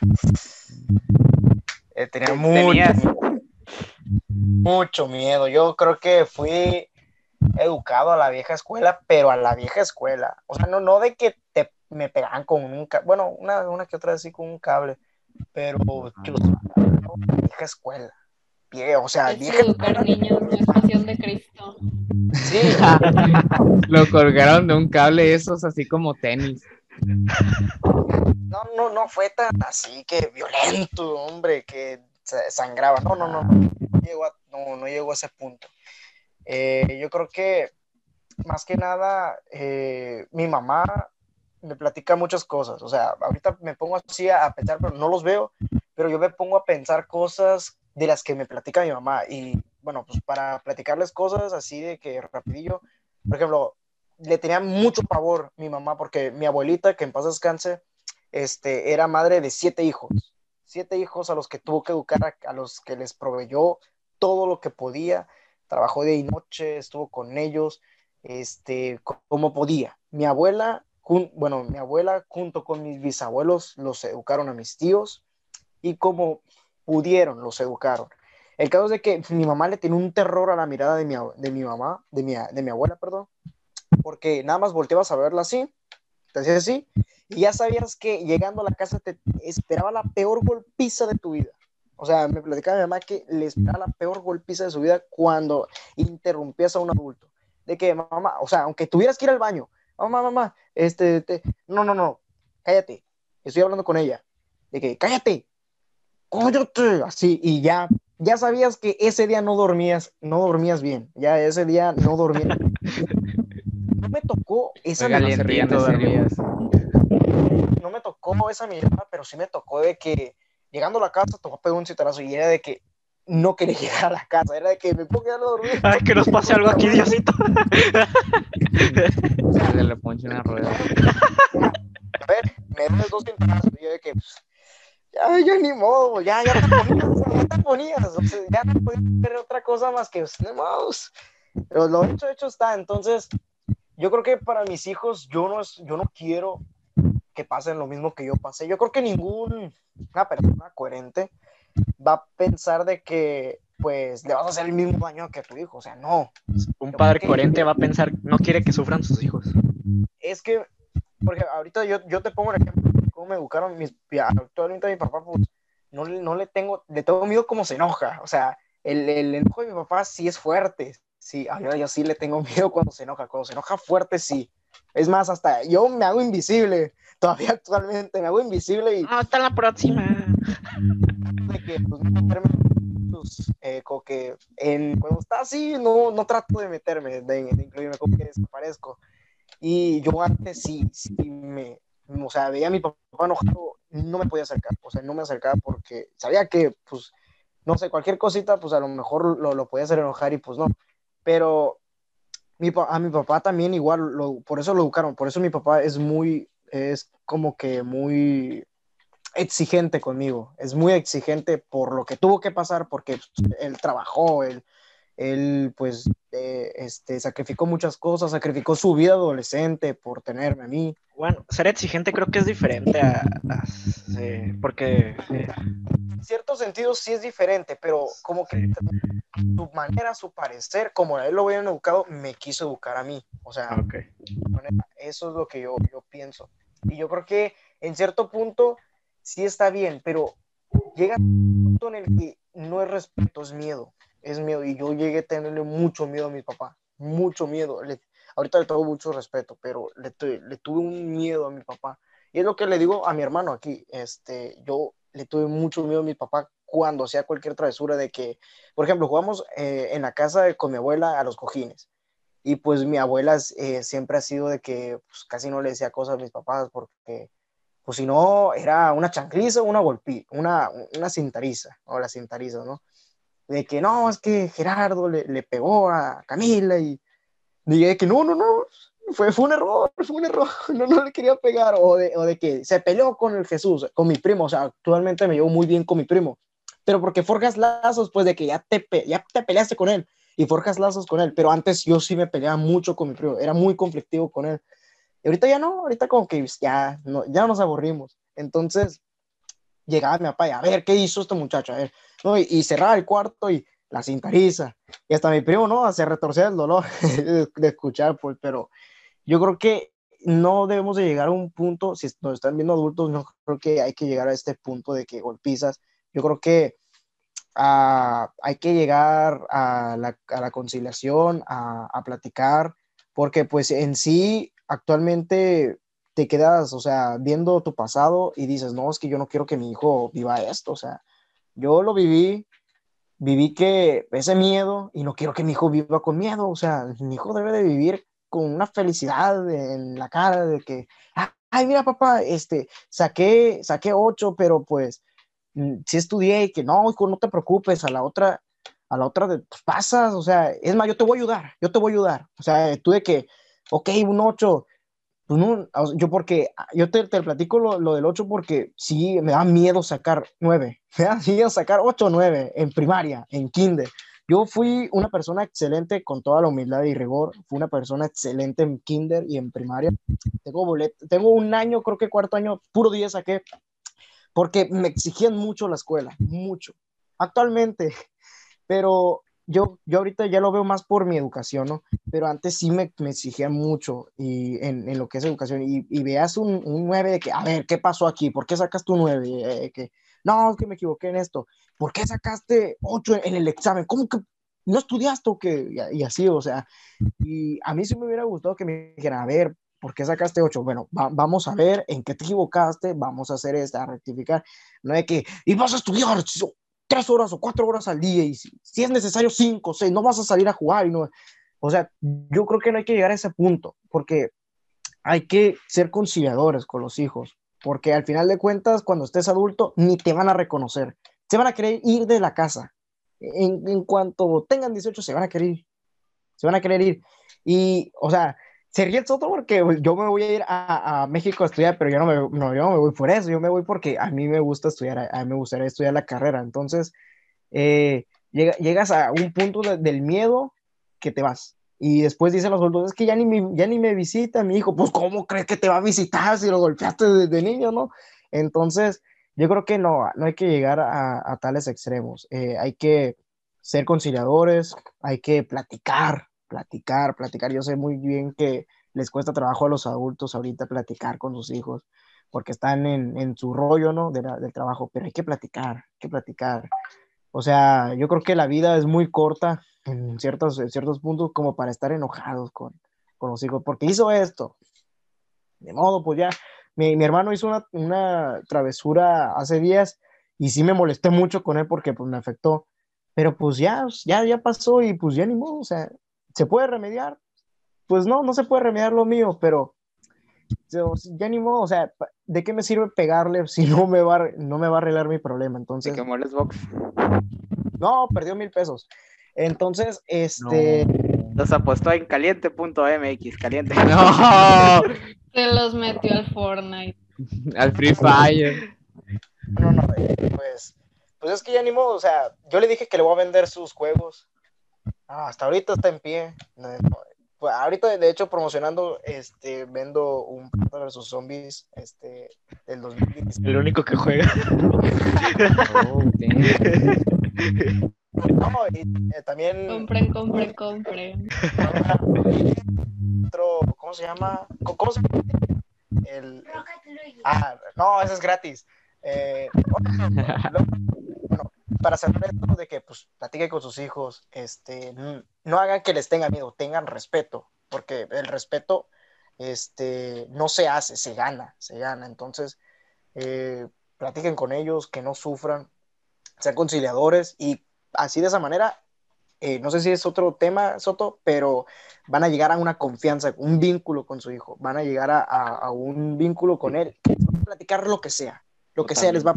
eh, tenía mucho, mucho miedo. Yo creo que fui educado a la vieja escuela, pero a la vieja escuela. O sea, no, no de que te, me pegaban con un cable, bueno, una, una que otra vez sí con un cable, pero yo, la vieja escuela. Vie- O sea, Es vieja niños, no es pasión de Cristo. Sí, *laughs* lo colgaron de un cable esos así como tenis. No, no, no fue tan así que violento, hombre, que sa- sangraba. No, no, no, no, no llegó a, no, no llegó a ese punto. Eh, yo creo que más que nada, eh, mi mamá me platica muchas cosas. O sea, ahorita me pongo así a pensar, pero no los veo, pero yo me pongo a pensar cosas de las que me platica mi mamá. Y bueno, pues para platicarles cosas así de que rapidillo, por ejemplo, le tenía mucho pavor mi mamá porque mi abuelita, que en paz descanse, este, era madre de siete hijos. Siete hijos a los que tuvo que educar, a, los que les proveyó todo lo que podía. Trabajó día y noche, estuvo con ellos, este, co- como podía. Mi abuela, bueno, mi abuela junto con mis bisabuelos los educaron a mis tíos y como pudieron los educaron. El caso es de que mi mamá le tenía un terror a la mirada de mi, de mi mamá, de mi, de mi abuela, perdón, porque nada más volteabas a verla así, te hacías así, y ya sabías que llegando a la casa te esperaba la peor golpiza de tu vida. O sea, me platicaba mi mamá que le esperaba la peor golpiza de su vida cuando interrumpías a un adulto. De que, mamá, o sea, aunque tuvieras que ir al baño, mamá, mamá, este, te- no, no, no, cállate, estoy hablando con ella. De que, cállate, cállate, así, y ya, ya sabías que ese día no dormías, no dormías bien, ya ese día no dormías. *laughs* No me tocó esa Oigan, no mirada, serias. no me tocó esa mirada, pero sí me tocó de que llegando a la casa a pegar un citarazo y era de que no quería *laughs* llegar a la casa, era de que me puedo quedar a dormir. *laughs* Ay, que nos pase algo aquí, Diosito. Se le ponche una rueda. A ver, me das dos cintarazos y yo de que pues, ya, ya ni modo, ya, ya te ponías, ya te ponías, o sea, ya no podía hacer otra cosa más que pues, modos. Pero lo hecho, hecho está, entonces yo creo que para mis hijos yo no, es, yo no quiero que pasen lo mismo que yo pasé. Yo creo que ninguna persona coherente va a pensar de que pues le vas a hacer el mismo daño que a tu hijo, o sea, no. Un padre Ok. coherente va a pensar, no quiere que sufran sus hijos. es que, porque ahorita yo, yo te pongo el ejemplo cómo me educaron mis, actualmente mi papá, pues, no, le- no le tengo, le tengo miedo como se enoja, o sea, el, el enojo de mi papá sí es fuerte, sí, a yo, yo sí le tengo *laughs* miedo cuando se enoja, cuando se enoja fuerte, sí, es más, hasta yo me hago invisible, *laughs* todavía actualmente me hago invisible y hasta la próxima. *laughs* de que, pues, no meterme, pues, eh, como que en, cuando está así, no, no trato de meterme, de, de incluirme, como que desaparezco. Y yo antes sí, sí me, o sea, veía a mi papá enojado, no me podía acercar, o sea, no me acercaba porque sabía que, pues, no sé, cualquier cosita, pues a lo mejor lo, lo podía hacer enojar y pues no. Pero mi, a mi papá también igual, lo, por eso lo educaron, por eso mi papá es muy, es como que muy exigente conmigo, es muy exigente por lo que tuvo que pasar, porque pues, él trabajó, él, él pues eh, este, sacrificó muchas cosas, sacrificó su vida adolescente por tenerme a mí. Bueno, ser exigente creo que es diferente a, a- sí, porque eh, En ciertos sentidos sí es diferente, pero como que su manera, su parecer, como a él lo habían educado, me quiso educar a mí. O sea, eso es lo que yo, yo pienso. Y yo creo que en cierto punto sí está bien, pero llega un punto en el que no es respeto, es miedo, es miedo. Y yo llegué a tenerle mucho miedo a mi papá, mucho miedo. Le- ahorita le tengo mucho respeto, pero le, le tuve un miedo a mi papá. Y es lo que le digo a mi hermano aquí, este, yo le tuve mucho miedo a mi papá cuando hacía cualquier travesura de que, por ejemplo, jugamos eh, en la casa con mi abuela a los cojines. Y pues mi abuela eh, siempre ha sido de que pues, casi no le decía cosas a mis papás porque, pues si no, era una chancliza o una golpi, una, una cintariza, o la cintariza, ¿no? De que no, es que Gerardo le, le pegó a Camila y dije que no, no, no, fue, fue un error, fue un error, *laughs* no, no le quería pegar, o de, o de que se peleó con el Jesús, con mi primo, o sea, actualmente me llevo muy bien con mi primo, pero porque forjas lazos, pues de que ya te, ya te peleaste con él y forjas lazos con él, pero antes yo sí me peleaba mucho con mi primo, era muy conflictivo con él. Y ahorita ya no, ahorita como que ya, no, ya nos aburrimos. Entonces llegaba mi papá y a ver, ¿qué hizo este muchacho? A ver, ¿no? y, y el cuarto y la cintariza. Y hasta mi primo, ¿no? Se retorcía el dolor *laughs* de, de escuchar, pues, pero yo creo que no debemos de llegar a un punto, si nos están viendo adultos, no creo que hay que llegar a este punto de que golpizas. Yo creo que ah, hay que llegar a la, a la conciliación, a, a platicar, porque pues en sí actualmente te quedas, o sea, viendo tu pasado y dices, no, es que yo no quiero que mi hijo viva esto, o sea, yo lo viví, viví que ese miedo y no quiero que mi hijo viva con miedo, o sea, mi hijo debe de vivir con una felicidad en la cara de que, ay, mira papá, este, saqué, saqué ocho, pero pues mm, sí estudié y que no, hijo, no te preocupes, a la otra, a la otra de, pues pasas, o sea, es más, yo te voy a ayudar, yo te voy a ayudar, o sea, tú de que, ok, un ocho, pues no, yo porque, yo te, te platico lo, lo del ocho porque sí, me da miedo sacar nueve, *laughs* me da miedo sacar ocho o nueve en primaria, en kinder. Yo fui una persona excelente con toda la humildad y rigor, fui una persona excelente en kinder y en primaria. Tengo boleto, tengo un año, creo que cuarto año, puro 10 saqué, porque me exigían mucho la escuela, mucho. Actualmente, *laughs* pero yo, yo ahorita ya lo veo más por mi educación, ¿no? Pero antes sí me, me exigían mucho y en, en, lo que es educación. Y, y veas un, un 9 de que, a ver, ¿qué pasó aquí? ¿Por qué sacas tu 9? Eh, que, no, es que me equivoqué en esto. ¿Por qué sacaste 8 en, en el examen? ¿Cómo que no estudiaste o qué? Y, y, así, o sea, y a mí sí me hubiera gustado que me dijeran, a ver, ¿por qué sacaste 8? Bueno, va, vamos a ver en qué te equivocaste, vamos a hacer esta, a rectificar. No es que, y vas a estudiar tres horas o cuatro horas al día y si, si es necesario cinco, seis, no vas a salir a jugar y no, o sea, yo creo que no hay que llegar a ese punto porque hay que ser conciliadores con los hijos, porque al final de cuentas, cuando estés adulto, ni te van a reconocer, se van a querer ir de la casa. En, en cuanto tengan 18, se van a querer ir, se van a querer ir. Y, o sea, se ríe el soto porque yo me voy a ir a, México a estudiar, pero yo no, me, no, yo no voy por eso, yo me voy porque a mí me gusta estudiar, a, mí me gustaría estudiar la carrera. Entonces, eh, llega, llegas a un punto de, del miedo que te vas. Y después dicen los adultos, es que ya ni, me, visita mi hijo. Pues, ¿cómo crees que te va a visitar si lo golpeaste desde niño, no? Entonces, yo creo que no, no hay que llegar a, a tales extremos. Eh, hay que ser conciliadores, hay que platicar, platicar, platicar. Yo sé muy bien que les cuesta trabajo a los adultos ahorita platicar con sus hijos porque están en, en su rollo, ¿no? De del trabajo, pero hay que platicar, hay que platicar. O sea, yo creo que la vida es muy corta en ciertos, en ciertos puntos como para estar enojados con, con los hijos, porque hizo esto. De modo, pues ya, mi, mi hermano hizo una, una travesura hace días y sí me molesté mucho con él porque pues me afectó, pero pues ya, ya, ya pasó y pues ya ni modo, o sea, ¿se puede remediar? Pues no, no se puede remediar lo mío, pero ya ni modo, o sea, ¿de qué me sirve pegarle si no me va, no me va a arreglar mi problema? Entonces... ¿De qué moles box? No, perdió mil pesos. Entonces, este... No. Los apostó en caliente.mx, caliente. *laughs* No. Se los metió al Fortnite. Al Free Fire. No, no, pues, pues es que ya ni modo, o sea, yo le dije que le voy a vender sus juegos. Ah, hasta ahorita está en pie. No, no, pues ahorita, de hecho, promocionando, este, vendo un Planta versus Zombies, este, del 2016. El único que juega. Oh. *laughs* No, y eh, también Compren, compren, compren. *laughs* otro, ¿cómo se llama? ¿Cómo, cómo se llama? el- Ah, no, eso es gratis. Eh, para cerrar esto de que pues platique con sus hijos, este, no hagan que les tengan miedo, tengan respeto, porque el respeto, este, no se hace, se gana, se gana. Entonces, eh, platiquen con ellos, que no sufran, sean conciliadores y así de esa manera, eh, no sé si es otro tema, Soto, pero van a llegar a una confianza, un vínculo con su hijo, van a llegar a, a- a un vínculo con él, a platicar lo que sea, lo que sea les va a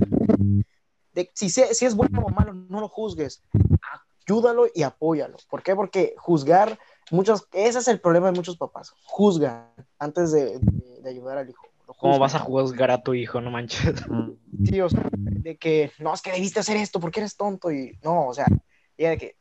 de, si, se- si es bueno o malo, no lo juzgues, ayúdalo y apóyalo. ¿Por qué? Porque juzgar, muchos, ese es el problema de muchos papás, juzgan antes de, de- de ayudar al hijo. ¿Cómo vas a juzgar a tu hijo? No manches. *laughs* Sí, o sea, de que no, es que debiste hacer esto porque eres tonto y no, o sea, y de que,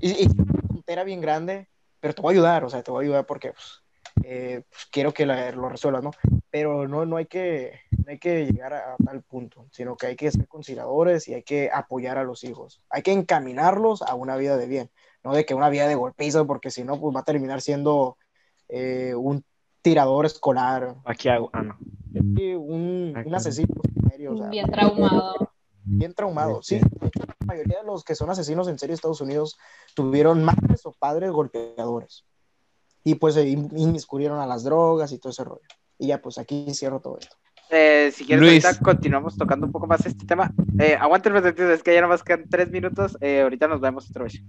y, y una tontera bien grande, pero te voy a ayudar, o sea, te voy a ayudar porque pues, eh, pues, quiero que la- lo resuelvas, ¿no? Pero no, no hay que, no hay que llegar a, a tal punto, sino que hay que ser conciliadores y hay que apoyar a los hijos, hay que encaminarlos a una vida de bien, no de que una vida de golpiza, porque si no, pues va a terminar siendo eh, un tirador escolar, Aquí hago. Ah, no. sí, un, un asesino en serio, o sea, Bien traumado. bien traumado. Sí, la mayoría de los que son asesinos en serie de Estados Unidos tuvieron madres o padres golpeadores. Y pues se in- inmiscuyeron a las drogas y todo ese rollo. Y ya, pues aquí cierro todo esto. Eh, si quieres, Luis. ahorita continuamos tocando un poco más este tema. Eh, aguanten los sentidos, es que ya nada más quedan tres minutos. Eh, ahorita nos vemos otra vez.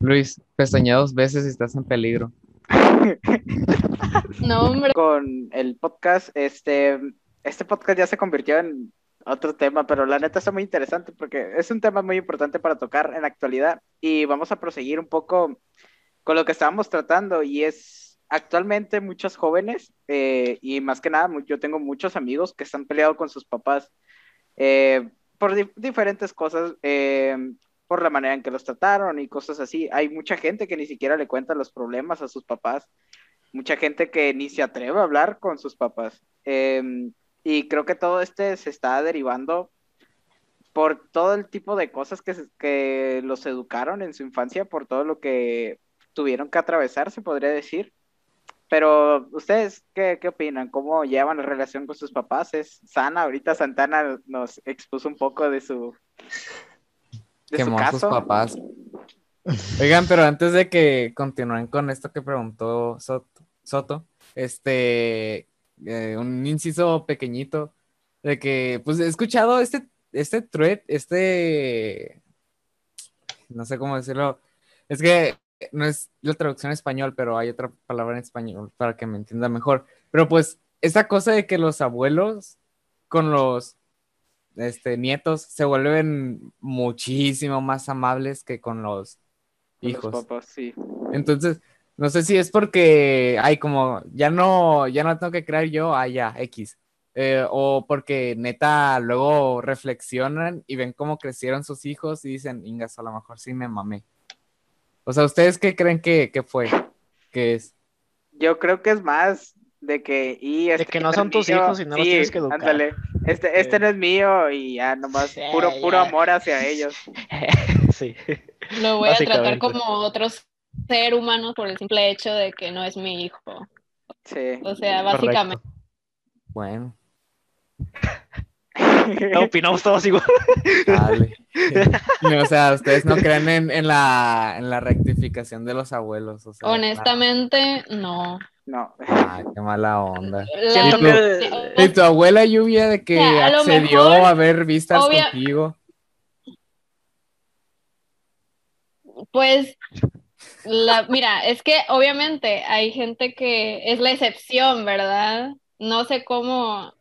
Luis, pestañea dos veces y estás en peligro. *laughs* No, hombre. Con el podcast, este, este podcast ya se convirtió en otro tema, pero la neta está muy interesante porque es un tema muy importante para tocar en la actualidad y vamos a proseguir un poco con lo que estábamos tratando y es actualmente muchos jóvenes eh, y más que nada yo tengo muchos amigos que están peleados con sus papás eh, por di- diferentes cosas, eh, por la manera en que los trataron y cosas así. Hay mucha gente que ni siquiera le cuenta los problemas a sus papás, mucha gente que ni se atreve a hablar con sus papás. Eh, y creo que todo este se está derivando por todo el tipo de cosas que, que los educaron en su infancia, por todo lo que tuvieron que atravesar, se podría decir. Pero, ¿ustedes qué, qué opinan? ¿Cómo llevan la relación con sus papás? ¿Es sana? Ahorita Santana nos expuso un poco de su, de su Quemó a sus papás. *laughs* Oigan, pero antes de que continúen con esto que preguntó Soto, Soto, este, eh, un inciso pequeñito de que, pues he escuchado este, este thread, este, no sé cómo decirlo, es que no es la traducción en español, pero hay otra palabra en español para que me entienda mejor. Pero pues, esta cosa de que los abuelos con los este, nietos se vuelven muchísimo más amables que con los hijos. papás, sí. Entonces, no sé si es porque, ay, como ya no, ya no tengo que crear yo, ah, ya, X. Eh, o porque neta luego reflexionan y ven cómo crecieron sus hijos y dicen, Ingas, a lo mejor sí me mamé. O sea, ¿ustedes qué creen que, que fue? ¿Qué es? Yo creo que es más de que y este que no son tus mío. hijos y no los tienes que educar. ándale. Este, este no es mío y ya nomás Sí, puro, puro amor hacia ellos. *laughs* sí. Lo voy a tratar como otro ser humano por el simple hecho de que no es mi hijo. Sí. O sea, Correcto. básicamente. *laughs* Bueno, Opinamos todos igual. dale. No, o sea, ustedes no creen en, en la, en la rectificación de los abuelos. O sea, Honestamente, no. No. ah, qué mala onda. La- ¿Y tu abuela Lluvia de que O sea, a accedió mejor, a ver vistas obvia- contigo? Pues, la, mira, es que obviamente hay gente que es la excepción, ¿verdad? No sé cómo,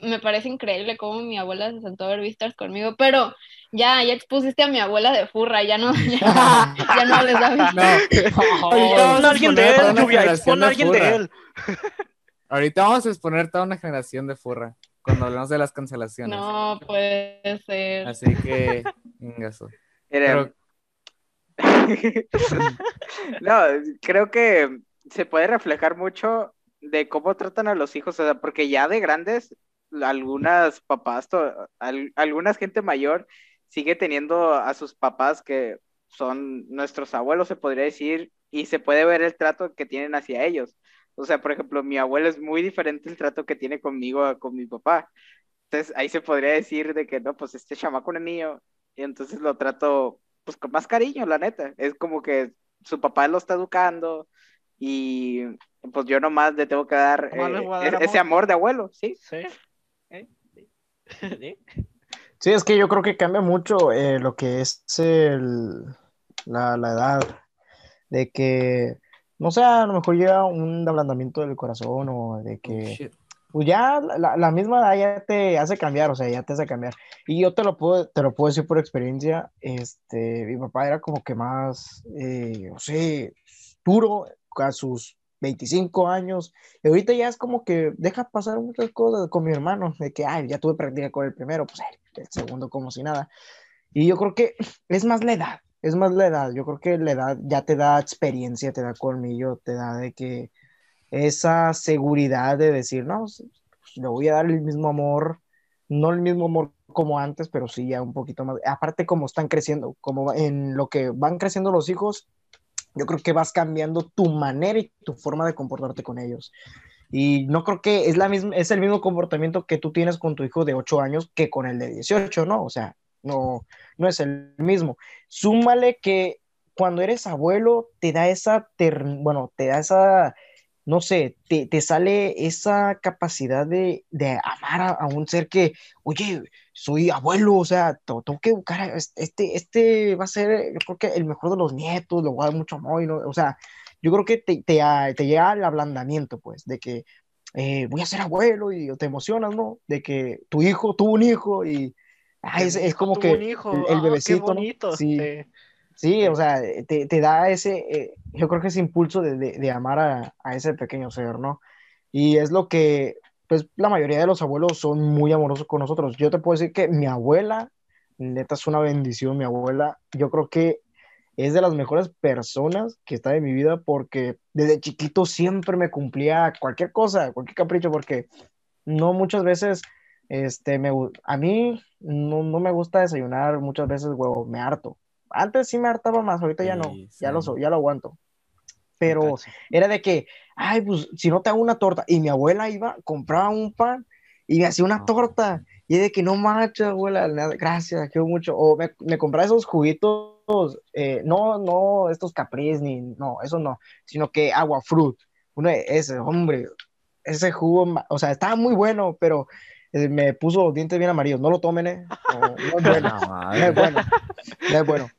me parece increíble cómo mi abuela se sentó a ver vistas conmigo, pero ya, ya expusiste a mi abuela de furra, ya no, ya, ya no les da vistas. No, ahorita alguien de exponer a toda él, Lluvia, pon alguien de furra. él. *laughs* Ahorita vamos a exponer toda una generación de furra cuando hablemos de las cancelaciones. No puede ser. Así que, ingazo. Mira, Pero, *laughs* no, creo que se puede reflejar mucho de cómo tratan a los hijos, o sea, porque ya de grandes, algunas papás, to- al- algunas gente mayor sigue teniendo a sus papás que son nuestros abuelos, se podría decir, y se puede ver el trato que tienen hacia ellos. O sea, por ejemplo, mi abuelo es muy diferente el trato que tiene conmigo a con mi papá. Entonces ahí se podría decir de que no, pues este chamaco es niño, y entonces lo trato pues con más cariño, la neta. Es como que su papá lo está educando y pues yo nomás le tengo que dar, eh, dar ese- amor. amor de abuelo, ¿sí? Sí. ¿Eh? ¿Sí? *laughs* Sí, es que yo creo que cambia mucho eh, lo que es el, la, la edad, de que, no sé, a lo mejor llega un ablandamiento del corazón o de Oh, que, shit. pues ya la, la misma edad ya te hace cambiar, o sea, ya te hace cambiar. Y yo te lo puedo, te lo puedo decir por experiencia, este, mi papá era como que más, eh, no sé, duro a sus 25 años, y ahorita ya es como que deja pasar muchas cosas con mi hermano, de que, ay, ya tuve práctica con el primero, pues el segundo como si nada. Y yo creo que es más la edad, es más la edad, yo creo que la edad ya te da experiencia, te da colmillo, te da de que esa seguridad de decir, no, pues, le voy a dar el mismo amor, no el mismo amor como antes, pero sí ya un poquito más. Aparte, como están creciendo, como en lo que van creciendo los hijos, yo creo que vas cambiando tu manera y tu forma de comportarte con ellos. Y no creo que es, la misma, es el mismo comportamiento que tú tienes con tu hijo de 8 años que con el de 18, ¿no? O sea, no, no es el mismo. Súmale que cuando eres abuelo te da esa, ter- bueno, te da esa, no sé, te, te sale esa capacidad de, de amar a, a un ser que, oye, soy abuelo, o sea, tengo que buscar, a este, este va a ser, yo creo que el mejor de los nietos, le voy a dar mucho amor, y no- o sea, yo creo que te, te, ah, te llega el ablandamiento, pues, de que eh, voy a ser abuelo y te emocionas, ¿no? De que tu hijo tuvo un hijo y ay, es, Mi es hijo como que el, ah, el qué bebecito, ¿no? bonito. Sí, Sí. Sí, o sea, te, te da ese, eh, yo creo que ese impulso de, de, de amar a, a ese pequeño ser, ¿no? Y es lo que, pues, la mayoría de los abuelos son muy amorosos con nosotros. Yo te puedo decir que mi abuela, neta, es una bendición, mi abuela, yo creo que es de las mejores personas que está en mi vida porque desde chiquito siempre me cumplía cualquier cosa, cualquier capricho, porque no muchas veces, este, me, a mí no, no me gusta desayunar muchas veces huevo, me harto. Antes sí me hartaba más, ahorita ya no, Sí, ya lo, ya lo aguanto. Pero era de que, ay, pues si no te hago una torta, y mi abuela iba, compraba un pan y me hacía una No. torta, y de que no manches, abuela, gracias, quiero mucho. O me, me compraba esos juguitos, eh, no, no, estos capris, ni, no, eso no, sino que agua fruit, uno de ese, hombre, ese jugo, o sea, estaba muy bueno, pero eh, me puso los dientes bien amarillos, no lo tomen, eh, no, no es *laughs* bueno, no madre. es bueno, no es bueno.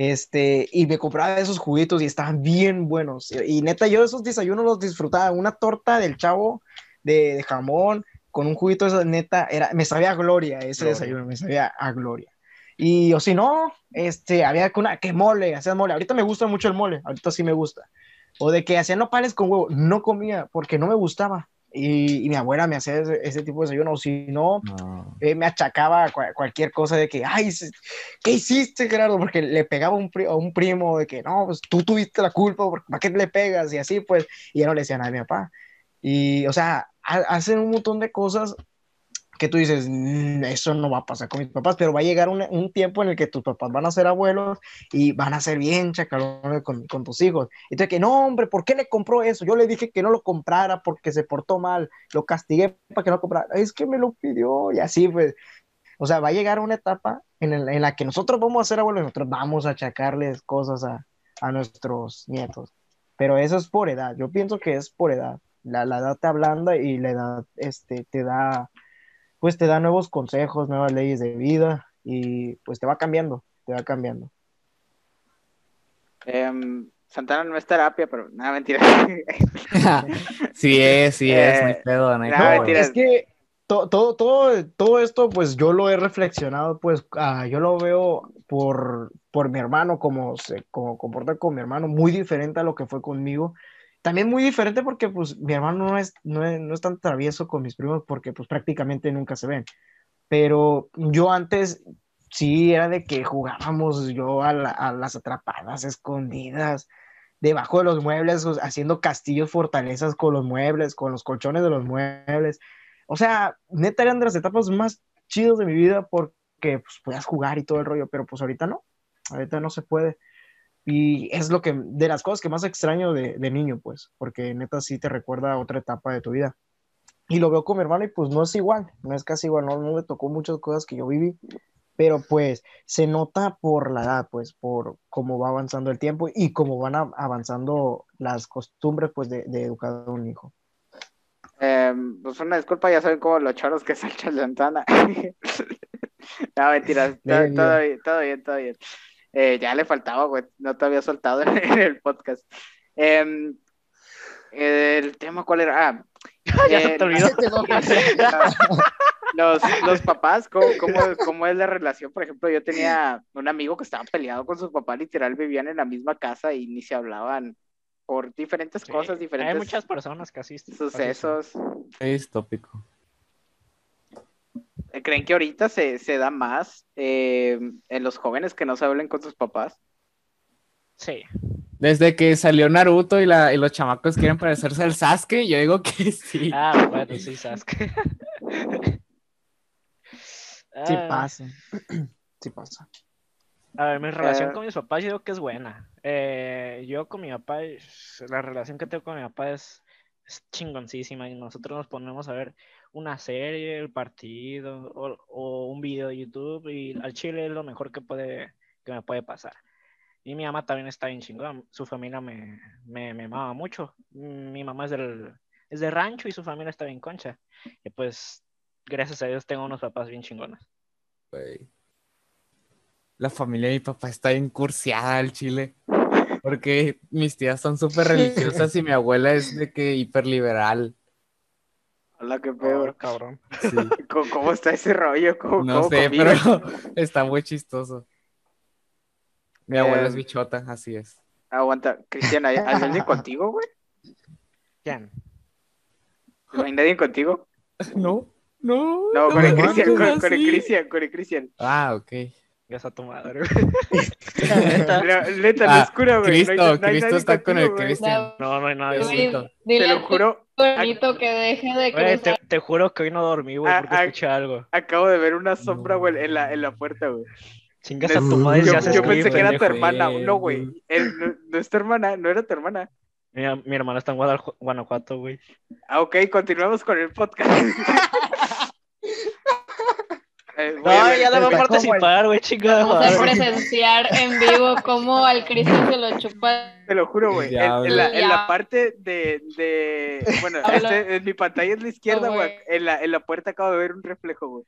Este, y me compraba esos juguitos y estaban bien buenos. Y, y neta, yo esos desayunos los disfrutaba. Una torta del chavo de, de jamón con un juguito de esa neta, era, me sabía a gloria ese Gloria. desayuno, me sabía a gloria. Y o si no, este, había que una, que mole, hacían mole. Ahorita me gusta mucho el mole, ahorita sí me gusta. O de que hacían nopales con huevo, no comía porque no me gustaba. Y, y mi abuela me hacía ese, ese tipo de desayuno, o si no, No. eh, me achacaba cua- cualquier cosa de que, ay, ¿qué hiciste, Gerardo? Porque le pegaba a un, pri- a un primo de que, no, pues tú tuviste la culpa, porque- ¿para qué le pegas? Y así, pues, y ya no le decía nada a mi papá. Y, o sea, ha- hacen un montón de cosas que tú dices, "Mm, eso no va a pasar con mis papás, pero va a llegar un, un tiempo en el que tus papás van a ser abuelos y van a ser bien chacalones con, con tus hijos. De que, no, hombre, ¿por qué le compró eso? Yo le dije que no lo comprara porque se portó mal, lo castigué para que no comprara. Es que me lo pidió y así, pues. O sea, va a llegar una etapa en, el- en la que nosotros vamos a ser abuelos, nosotros vamos a achacarles cosas a, a nuestros nietos. Pero eso es por edad. Yo pienso que es por edad. La, la edad te ablanda y la edad este, te da, pues te da nuevos consejos, nuevas leyes de vida y pues te va cambiando, te va cambiando. Em, Santana no es terapia, pero nada, mentira. *laughs* sí es, sí es, no hay Eh, pedo, no hay no, pedo. mentira. Es que to- todo, todo, todo esto, pues yo lo he reflexionado, pues ah, yo lo veo por, por mi hermano, como se como comporta con mi hermano, muy diferente a lo que fue conmigo. También muy diferente porque pues mi hermano no es, no es, no es tan travieso con mis primos porque pues prácticamente nunca se ven. Pero yo antes sí era de que jugábamos yo a, la- a las atrapadas escondidas debajo de los muebles, haciendo castillos, fortalezas con los muebles, con los colchones de los muebles. O sea, neta eran de las etapas más chidas de mi vida porque pues podías jugar y todo el rollo, pero pues ahorita no, ahorita no se puede. Y es lo que, de las cosas que más extraño de, de niño, pues, porque neta sí te recuerda a otra etapa de tu vida. Y lo veo con mi hermano y pues no es igual, no es casi igual, no, no me tocó muchas cosas que yo viví, pero pues se nota por la edad, pues por cómo va avanzando el tiempo y cómo van avanzando las costumbres, pues de, de educar a un hijo. Em, pues una disculpa, ya saben cómo los choros que *laughs* saltan la ventana. *laughs* no, mentiras, to- Bien, todo, bien, todo bien, todo bien. Eh, ya le faltaba, güey, no te había soltado *laughs* en el podcast. Em, el tema, ¿cuál era? Ah, *laughs* Ya se eh, te olvidó. *laughs* los, los papás, ¿cómo, cómo, cómo es la relación? Por ejemplo, yo tenía un amigo que estaba peleado con su papá, literal, vivían en la misma casa y ni se hablaban por diferentes Sí, cosas, diferentes Hay muchas personas que son. sucesos. Es tópico. ¿Creen que ahorita se, se da más eh, en los jóvenes que no se hablen con sus papás? Sí. Desde que salió Naruto y, la, y los chamacos quieren parecerse al Sasuke, yo digo que *laughs* sí. Ah, bueno, sí, Sasuke. *laughs* Sí Ah, pasa, *clears throat* sí pasa. A ver, mi relación Eh, con mis papás yo digo que es buena. Eh, yo con mi papá, la relación que tengo con mi papá es, es chingoncísima y nosotros nos ponemos a ver una serie, el partido o, o un video de YouTube y al chile es lo mejor que puede que me puede pasar. Y mi mamá también está bien chingón, su familia me, me, me mama mucho. Mi mamá es del, es de rancho y su familia está bien concha. Y pues, gracias a Dios tengo unos papás bien chingones. Güey. La familia de mi papá está bien cursiada al chile. Porque mis tías son súper religiosas y mi abuela es de que hiperliberal. Hola, qué Oh, peor. cabrón. Sí. *laughs* ¿Cómo, cómo está ese rollo? ¿Cómo, No cómo sé, pero *laughs* está muy chistoso. Mi abuela es Eh, bichota, así es. Aguanta, Cristian, ¿hay, hay alguien contigo, güey? ¿Quién? ¿No hay nadie contigo? *laughs* No, no. No, con el Cristian, con, con el. Cristian, con el Cristian. Ah, ok. Ya a tu madre. *laughs* No Ah, es cura, güey. Cristo, no hay, no hay Cristo está con el. Cristian. No, no hay nadie. Güey. siento. Te Dile lo a juro, bonito que deje de Güey, te, te juro que hoy no dormí, güey, Ah, porque ah, escuché algo. acabo de ver una sombra, güey, en la, en la puerta, güey. Chingas a No, tu madre Yo, yo pensé que era tu hermana. güey. No, güey. El- No, no es tu hermana, no era tu hermana. Mi, mi hermana está en Guanajuato, güey. Ah, ok, continuamos con el podcast. *laughs* Eh, No, ya no va a participar, güey, chingada Vamos a presenciar en vivo cómo al Cristo se lo chupa. Te lo juro, güey. En, en la, en la parte de, de bueno, este, en mi pantalla es la izquierda, güey. güey. En la, en la puerta acabo de ver un reflejo, güey.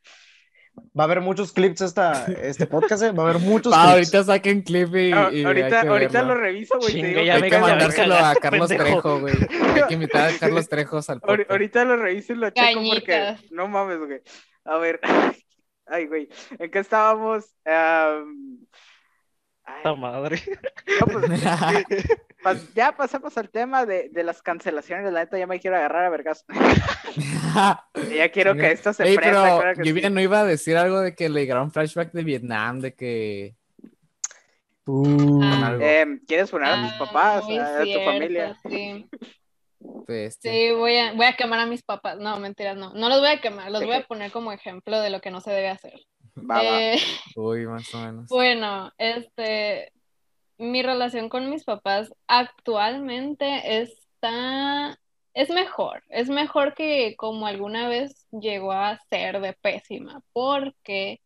Va a haber muchos clips esta, este podcast, ¿eh? va a haber muchos *laughs* Ah, clips. ahorita saquen clip y, Ah, y hay ahorita ahorita lo reviso, güey. Hay me que la mandárselo a Carlos pendejo. Trejo, güey. Hay que invitar a Carlos *laughs* *laughs* Trejos al podcast. Ahori- Ahorita lo reviso y lo checo porque no mames, güey. A ver. Ay, güey. ¿En qué estábamos? Am, ay, madre. no, pues, *laughs* pas- ya pasamos al tema de, de las cancelaciones. La neta ya me quiero agarrar a vergas. ya quiero que esto se Ey, prenda. pero claro que Lluvia sí. no iba a decir algo de que le llegaron flashback de Vietnam, de que... Uh, Ah. Em, ¿Quieres poner a tus papás, a, a tu cierto, familia? Sí, Este, Sí, voy a, voy a quemar a mis papás. No, mentiras, no. No los voy a quemar, los voy a poner como ejemplo de lo que no se debe hacer. Va, va. Eh, Uy, más o menos. Bueno, este, mi relación con mis papás actualmente está, es mejor, es mejor que como alguna vez llegó a ser de pésima, porque,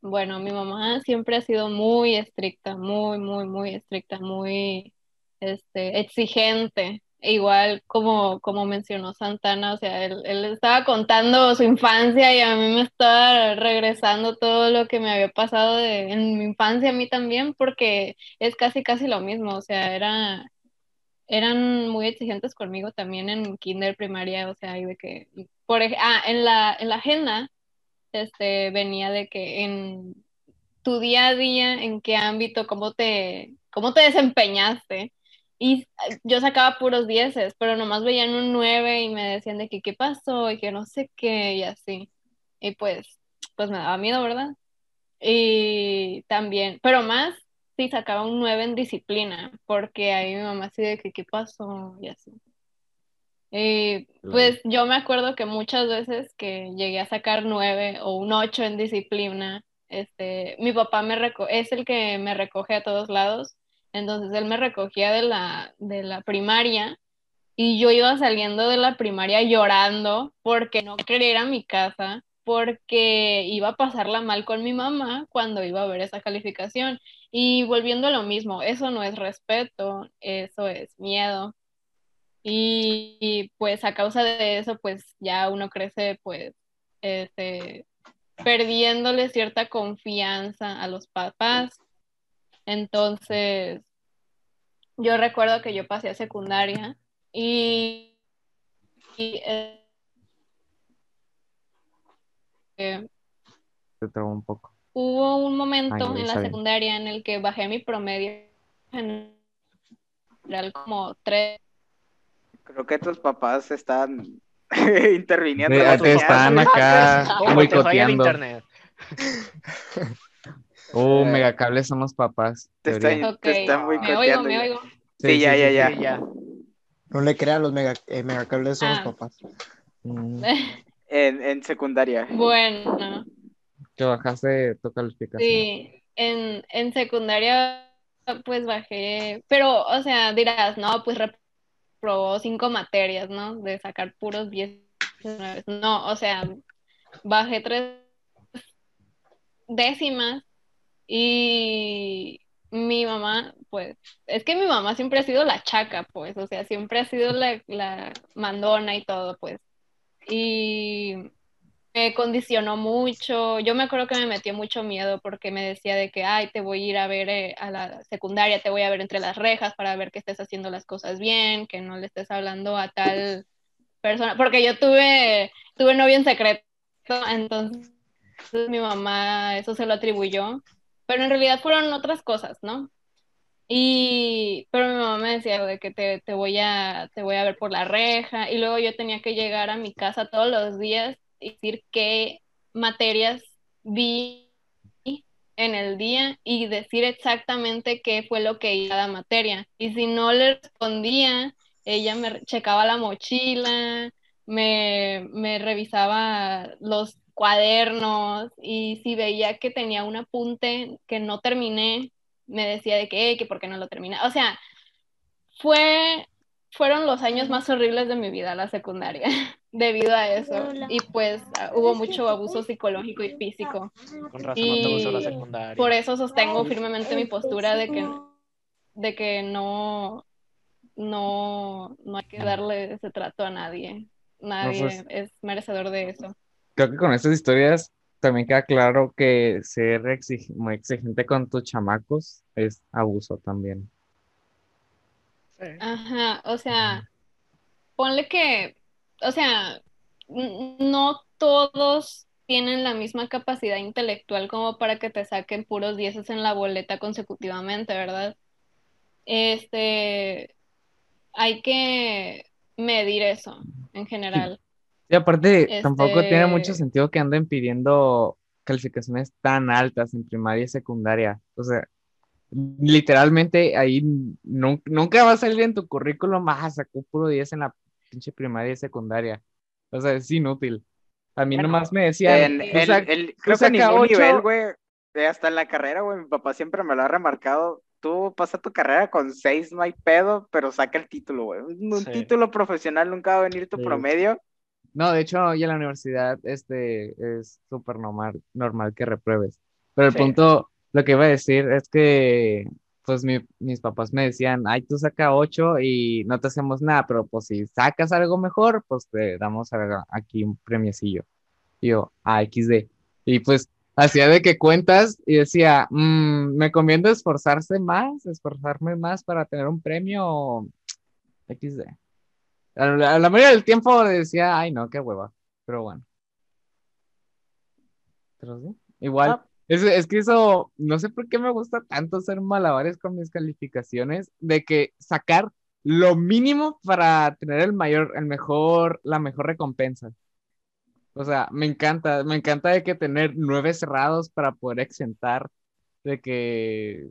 bueno, mi mamá siempre ha sido muy estricta, muy, muy, muy estricta, muy, este, exigente. Igual como, como mencionó Santana, o sea, él, él estaba contando su infancia y a mí me estaba regresando todo lo que me había pasado de- en mi infancia a mí también, porque es casi casi lo mismo, o sea, era, eran muy exigentes conmigo también en kinder, primaria, o sea, y de que, por ah, en la, en la agenda, este, venía de que en tu día a día, en qué ámbito, cómo te, cómo te desempeñaste. Y yo sacaba puros dieces, pero nomás veían un 9 y me decían de que qué pasó y que no sé qué y así. Y pues, pues me daba miedo, ¿verdad? Y también, pero más si sacaba un 9 en disciplina, porque ahí mi mamá así de que qué pasó y así. Y pues yo me acuerdo que muchas veces que llegué a sacar 9 o un 8 en disciplina, este, mi papá me reco es el que me recoge a todos lados. Entonces él me recogía de la, de la primaria y yo iba saliendo de la primaria llorando porque no quería ir a mi casa, porque iba a pasarla mal con mi mamá cuando iba a ver esa calificación. Y volviendo a lo mismo, eso no es respeto, eso es miedo. Y, pues a causa de eso, pues ya uno crece pues este, perdiéndole cierta confianza a los papás. Entonces, yo recuerdo que yo pasé a secundaria y, y eh, Te trabo un poco. hubo un momento Ay, en la bien. secundaria en el que bajé mi promedio general como tres. Creo que tus papás están *laughs* interviniendo. Te, en la te están acá ¿Cómo te falla el boicoteando. internet? *laughs* Uh, Eh, megacables son los papás. Te están, Ok, te están me oigo, me oigo. Sí, ya, ya, ya. Sí, ya. No le crean los mega, eh, megacables son Ah. los papás. Mm, *laughs* En, en secundaria. Bueno, que bajaste tu calificación. sí, en, en secundaria pues bajé, pero o sea, dirás, no, pues reprobó cinco materias, ¿no? De sacar puros 10. nueve. No, o sea, bajé tres décimas y mi mamá, pues, es que mi mamá siempre ha sido la chaca, pues, o sea, siempre ha sido la, la mandona y todo, pues. Y me condicionó mucho. Yo me acuerdo que me metió mucho miedo porque me decía de que, ay, te voy a ir a ver eh, a la secundaria, te voy a ver entre las rejas para ver que estés haciendo las cosas bien, que no le estés hablando a tal persona, porque yo tuve, tuve novio en secreto, entonces mi mamá eso se lo atribuyó, pero en realidad fueron otras cosas, ¿no? Y, pero mi mamá me decía de que te, te voy a, te voy a ver por la reja, y luego yo tenía que llegar a mi casa todos los días y decir qué materias vi en el día y decir exactamente qué fue lo que iba a cada materia. Y si no le respondía, ella me checaba la mochila, me, me revisaba los cuadernos y si veía que tenía un apunte que no terminé, me decía de que, "Ey, que por qué no lo terminé. O sea, fue, fueron los años más horribles de mi vida, la secundaria, *laughs* debido a eso. Y pues ah, hubo mucho abuso psicológico y físico. Con razón no te gustó la Y secundaria. Por eso sostengo firmemente mi postura de que, de que no, no, no hay que darle ese trato a nadie. Nadie pues- es merecedor de eso. Creo que con estas historias también queda claro que ser exig- muy exigente con tus chamacos es abuso también. Ajá, o sea, ponle que, o sea, no todos tienen la misma capacidad intelectual como para que te saquen puros dieces en la boleta consecutivamente, ¿verdad? Este, hay que medir eso en general. Y aparte, tampoco tiene mucho Este- sentido que anden pidiendo calificaciones tan altas en primaria y secundaria. O sea, literalmente ahí nun- nunca va a salir en tu currículum, ah, sacó puro 10 en la pinche primaria y secundaria. O sea, es inútil. A mí Bueno, nomás me decían, En, "Tú el- sac- el- creo que ningún ocho". nivel, güey, hasta en la carrera, güey, mi papá siempre me lo ha remarcado. Tú pasa tu carrera con seis, no hay pedo, pero saca el título, güey. Un, un Sí. título profesional nunca va a venir tu Sí. promedio. No, de hecho, ya en la universidad este, es súper normal, normal que repruebes. Pero el Sí. punto, lo que iba a decir es que, pues mi- mis papás me decían, ay, tú saca 8 y no te hacemos nada, pero pues si sacas algo mejor, pues te damos algo- aquí un premiecillo. Y yo, ah, XD. Y pues hacía de que cuentas y decía, "Mm, ¿me conviene esforzarse más, esforzarme más para tener un premio XD? A la, mayoría del tiempo decía, ay, no, qué hueva. Pero bueno. Pero sí, igual. Ah. Es, es que eso, no sé por qué me gusta tanto hacer malabares con mis calificaciones, de que sacar lo mínimo para tener el mayor, el mejor, la mejor recompensa. O sea, me encanta, me encanta de que tener nueve cerrados para poder exentar de que,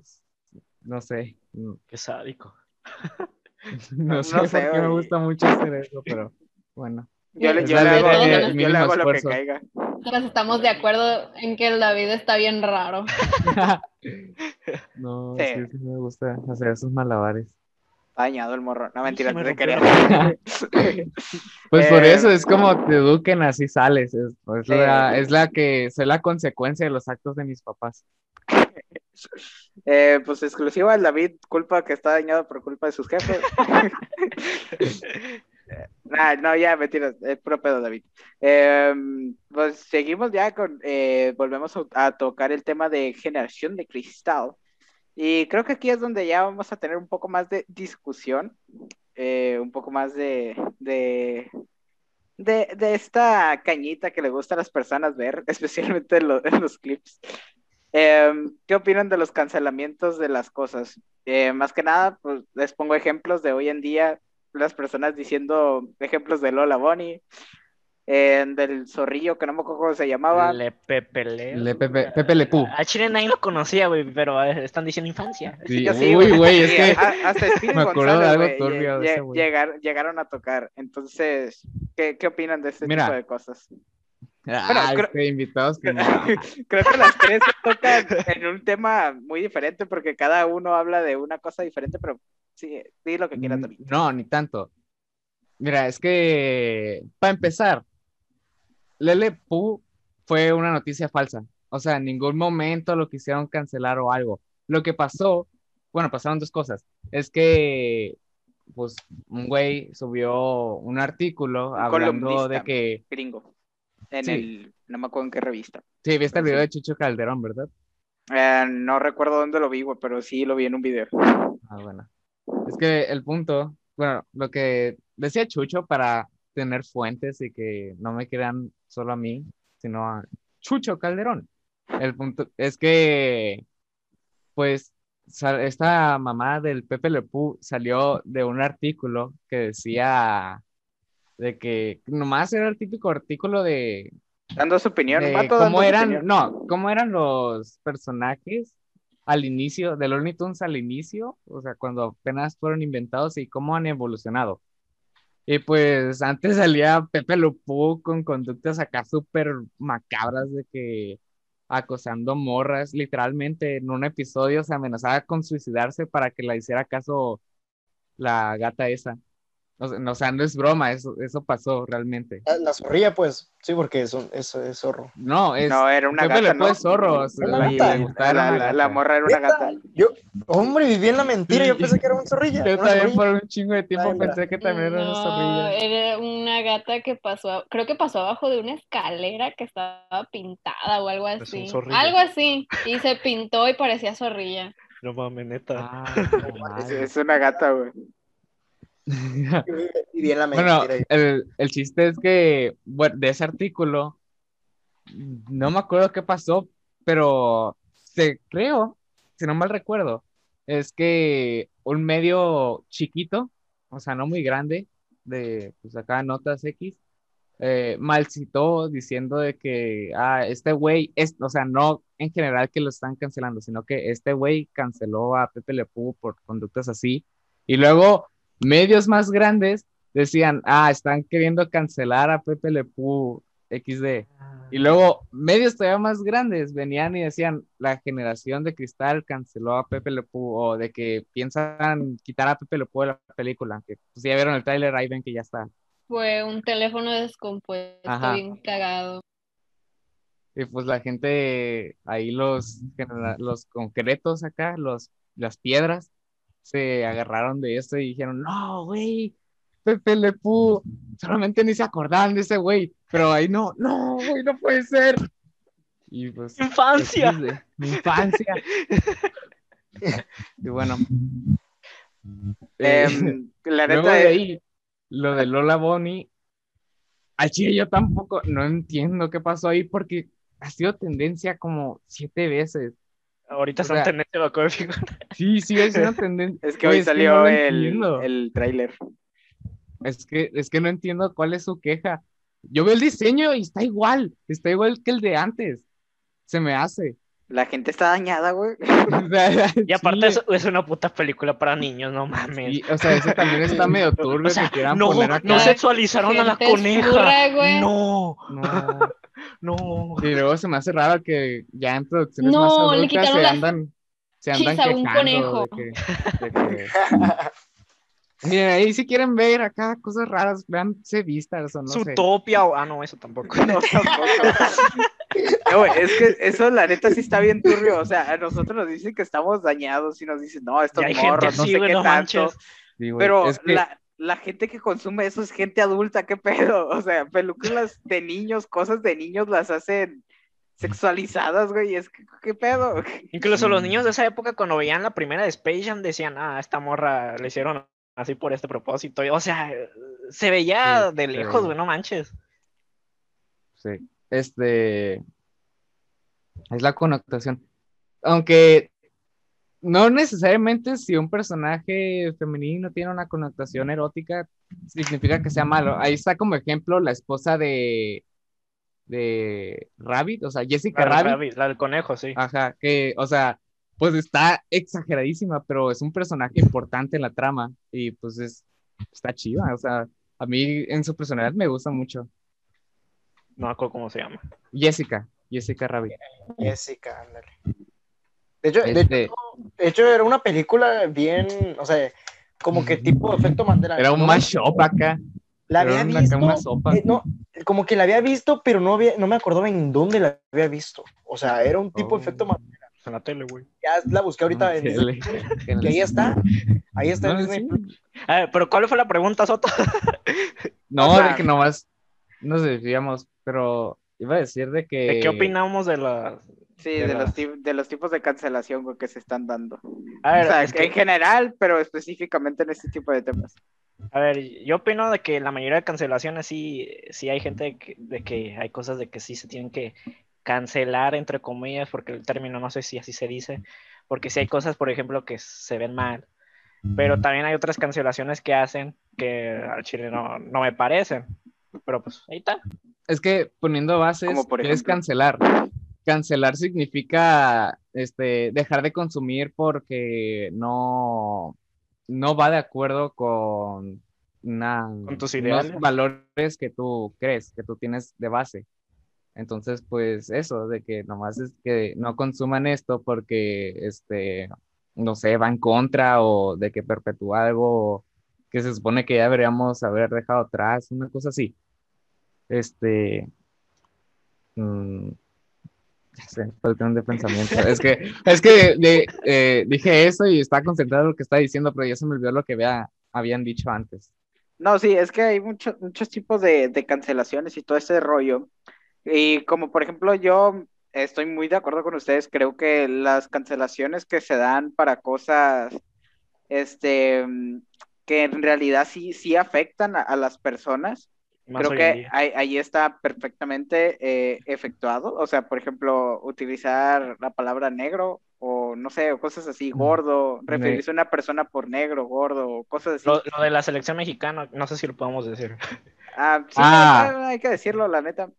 no sé, Qué sádico. *laughs* *laughs* no sé no por sé, qué me gusta mucho hacer eso, pero bueno. Yo, le- yo le hago, el yo le mínimo hago lo que caiga. Nosotros estamos de acuerdo en que el David está bien raro. *laughs* No, Sí. sí, sí me gusta hacer esos malabares. Dañado el morro. No, mentira, me te quería. *laughs* Pues por Eh, eso es como te eduquen, así sales. Es, es Sí. la, es la que, es la consecuencia de los actos de mis papás. *laughs* Eh, pues exclusiva al David, culpa que está dañado por culpa de sus jefes. *laughs* Nah, no, ya, mentiras, es puro pedo, David. Eh, pues seguimos ya con, eh, volvemos a, a tocar el tema de generación de cristal. Y creo que aquí es donde ya vamos a tener un poco más de discusión, eh, un poco más de, de, de, de esta cañita que le gusta a las personas ver, *laughs* especialmente en, lo- en los clips. Em, ¿qué opinan de los cancelamientos de las cosas? Eh, más que nada, pues les pongo ejemplos de hoy en día, las personas diciendo ejemplos de Lola Bonnie, eh, del zorrillo que no me acuerdo cómo se llamaba. Le Pepe Leo. Le Pepe, Pepe Le Pú. A Chile nadie lo conocía, güey, pero eh, están diciendo infancia. Sí, sí, uy, güey, es que a- hasta me acuerdo de algo turbio de ese güey. llegar- llegaron a tocar. Entonces, ¿qué, qué opinan de este Mira. tipo de cosas? Ah, creo- este, invitados que no. *laughs* Creo que las tres se tocan en un tema muy diferente porque cada uno habla de una cosa diferente, pero sí, di lo que quieras. Mm, No, ni tanto. Mira, es que, para empezar, Lele Poo fue una noticia falsa. O sea, en ningún momento lo quisieron cancelar o algo. Lo que pasó, bueno, pasaron dos cosas. Es que, pues, un güey subió un artículo Un hablando de que, Gringo. En Sí. el, no me acuerdo en qué revista. sí, viste el Sí. video de Chucho Calderón, ¿verdad? Eh, no recuerdo dónde lo vi, güey, pero sí lo vi en un video. Ah, bueno. Es que el punto, bueno, lo que decía Chucho para tener fuentes y que no me crean solo a mí, sino a Chucho Calderón. El punto es que, pues, esta mamá del Pepe Le Pew salió de un artículo que decía de que nomás era el típico artículo de Dando su opinión, de cómo eran, opinión. no, cómo eran los personajes al inicio, de Looney Tunes al inicio, o sea, cuando apenas fueron inventados y cómo han evolucionado. Y pues antes salía Pepe Pew con conductas acá súper macabras de que acosando morras, literalmente en un episodio se amenazaba con suicidarse para que la hiciera caso la gata esa. O sea, no, o sea, no es broma, eso, eso pasó realmente. La, la zorrilla, pues, sí, porque es, es, es zorro. No, es No, era una gata, ¿no? es zorro, la, gata. La, la- morra era una gata. Yo, hombre, viví en la mentira, yo pensé que era un zorrilla. Yo también zorrilla. por un chingo de tiempo Ay, pensé que también era una zorrilla. era una gata que pasó, creo que pasó abajo de una escalera que estaba pintada o algo así. Algo así. Y se pintó y parecía zorrilla. No mames, neta. Ah, es una gata, güey. Yo viví- Viví en la Bueno, el, el chiste es que, bueno, de ese artículo, no me acuerdo qué pasó, pero se, creo, si no mal recuerdo, es que un medio chiquito, o sea, no muy grande, de, pues acá notas X, eh, malcitó diciendo de que, ah, este güey, es, o sea, no en general que lo están cancelando, sino que este güey canceló a Pepe Le Pew por conductas así, y luego medios más grandes decían, ah, están queriendo cancelar a Pepe Le Pew XD. Y luego medios todavía más grandes venían y decían, la generación de cristal canceló a Pepe Le Pew o de que piensan quitar a Pepe Le Pew de la película, que pues ya vieron el tráiler, ahí ven que ya está. Fue un teléfono descompuesto, Ajá. bien cagado. Y pues la gente, ahí los, los concretos acá, los, las piedras, se agarraron de esto y dijeron, no, güey, Pepe Le Pew, solamente ni se acordaban de ese güey, pero ahí no, no, güey, no puede ser. Y pues, ¡Infancia! De- mi infancia. y bueno. eh, Em, la neta, de ahí, lo de Lola Bonnie, al chile yo tampoco, no entiendo qué pasó ahí porque ha sido tendencia como siete veces. Ahorita O están sea, tendencia acabo de fijar. Sí, sigue siendo tendencia. es que hoy es que salió no el, el tráiler. Es que, es que no entiendo cuál es su queja. Yo veo el diseño y está igual, está igual que el de antes. Se me hace. La gente está dañada, güey. *laughs* Y aparte sí, es, es una puta película para niños, no mames. sí, o sea, eso también está *laughs* medio turbio O sea, que quieran no, poner acá. no sexualizaron a la coneja. No, No. No. Y luego se me hace raro que ya en producciones No, más le adultas quitaron se las- andan se andan Chisa, un quejando conejo. de que, de que- *laughs* Miren, ahí si quieren ver acá cosas raras, vean Vistas o no sé. Zootopia o... Ah, no, eso tampoco. *laughs* No, tampoco. Güey, es que eso la neta sí está bien turbio. O sea, a nosotros nos dicen que estamos dañados y nos dicen, no, estos morros, no sé qué no tanto. manches. Sí, güey, Pero es que- la, la gente que consume eso es gente adulta, ¿qué pedo? *laughs* O sea, películas de niños, cosas de niños las hacen sexualizadas, güey. Es que, ¿qué pedo? *laughs* Incluso los Sí. niños de esa época, cuando veían la primera de Space Jam, decían, ah, esta morra le hicieron así por este propósito. Y, O sea, se veía Sí, de lejos, güey, no manches. Sí, este es la connotación. Aunque no necesariamente si un personaje femenino tiene una connotación erótica, significa que sea malo. Ahí está como ejemplo la esposa de de Rabbit, o sea, Jessica La, del Rabbit. rabbit, la del conejo, sí. Ajá, que, o sea, pues está exageradísima, pero es un personaje importante en la trama y pues es, está chida, o sea, a mí en su personalidad me gusta mucho. No me acuerdo cómo se llama. Jessica, Jessica Rabbit. Jessica, ándale. De hecho, de, Este, de hecho, era una película bien, o sea, como que tipo efecto Mandela. era un ¿no? mashup acá. La había una- visto. una sopa. eh, no, como que la había visto, pero no, había, no me acordaba en dónde la había visto. O sea, era un tipo Oh. efecto Mandela. En la tele, güey. Ya la busqué ahorita en Tele. *laughs* En Y ahí está. Ahí está No, sí. Ver, pero ¿cuál fue la pregunta, Soto? *laughs* No, O sea- de que nomás nos desviamos, pero iba a decir de que... ¿De qué opinamos de la...? Sí, De de, los, de los tipos de cancelación güey, que se están dando. A ver, o sea, es que- en general, pero específicamente en este tipo de temas. A ver, yo opino de que la mayoría de cancelaciones sí, sí hay gente que- de que hay cosas de que sí se tienen que cancelar, entre comillas, porque el término no sé si así se dice, porque sí hay cosas, por ejemplo, que se ven mal, pero también hay otras cancelaciones que hacen que al chile no, no me parecen, pero pues ahí está. Es que poniendo bases, por ¿qué es cancelar? Cancelar significa este, dejar de consumir porque no, no va de acuerdo con, una, Con tus unos valores que tú crees, que tú tienes de base. Entonces, pues eso, de que nomás es que no consuman esto porque, este, no sé, va en contra o de que perpetúa algo que se supone que ya deberíamos haber dejado atrás, una cosa así. Este, mm, sé, falta de pensamiento. Es que, es que de- eh, dije eso y estaba concentrado en lo que estaba diciendo, pero ya se me olvidó lo que había, habían dicho antes. No, sí, es que hay muchos muchos tipos de, de cancelaciones y todo ese rollo. Y como por ejemplo yo estoy muy de acuerdo con ustedes, creo que las cancelaciones que se dan para cosas este, mm, que en realidad sí, sí afectan a, a las personas, Más creo que ahí, ahí está perfectamente eh, efectuado. O sea, por ejemplo, utilizar la palabra negro o no sé, o cosas así, gordo, Ne- referirse a una persona por negro, gordo, o cosas así. Lo, lo de la selección mexicana, no sé si lo podemos decir. *laughs* Ah, sí, Ah. no, no, hay que decirlo, la neta.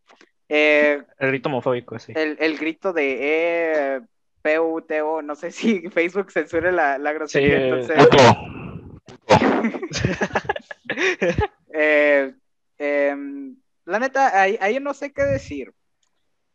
Eh, El rito homofóbico, sí. el, el grito de eh, PUTO, no sé *laughs* si Facebook censure la, la Sí, grosería, entonces, *laughs* eh, em, la neta, ahí, ahí no sé qué decir.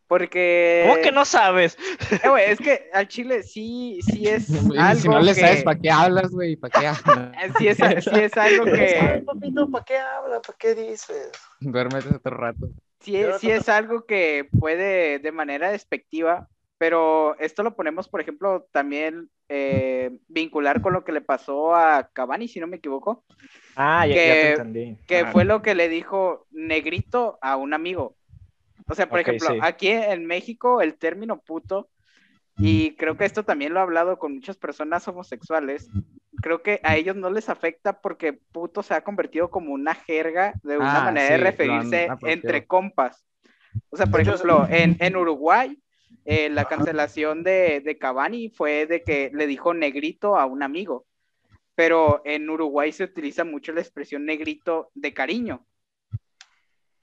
Porque, ¿Cómo que no sabes? eh, güey, es que al chile sí, sí *laughs* es Y si algo no le que, sabes para qué hablas, güey, para qué hablas. eh, sí es, sí es algo *laughs* que, papito, ¿para qué habla? ¿Para qué dices? Duérmete otro rato. sí, es- sí es algo que puede de manera despectiva, pero esto lo ponemos, por ejemplo, también eh, vincular con lo que le pasó a Cavani, si no me equivoco, Ah, ya, ya Que- te entendí. que Ah, fue lo que le dijo negrito a un amigo. O sea, por Ok, ejemplo, sí. aquí en México el término puto, y creo que esto también lo he hablado con muchas personas homosexuales, creo que a ellos no les afecta porque puto se ha convertido como una jerga de una Ah, manera sí, de referirse entre compas. O sea, por ejemplo, en, en Uruguay, eh, la cancelación de, de Cavani fue de que le dijo negrito a un amigo, pero en Uruguay se utiliza mucho la expresión negrito de cariño.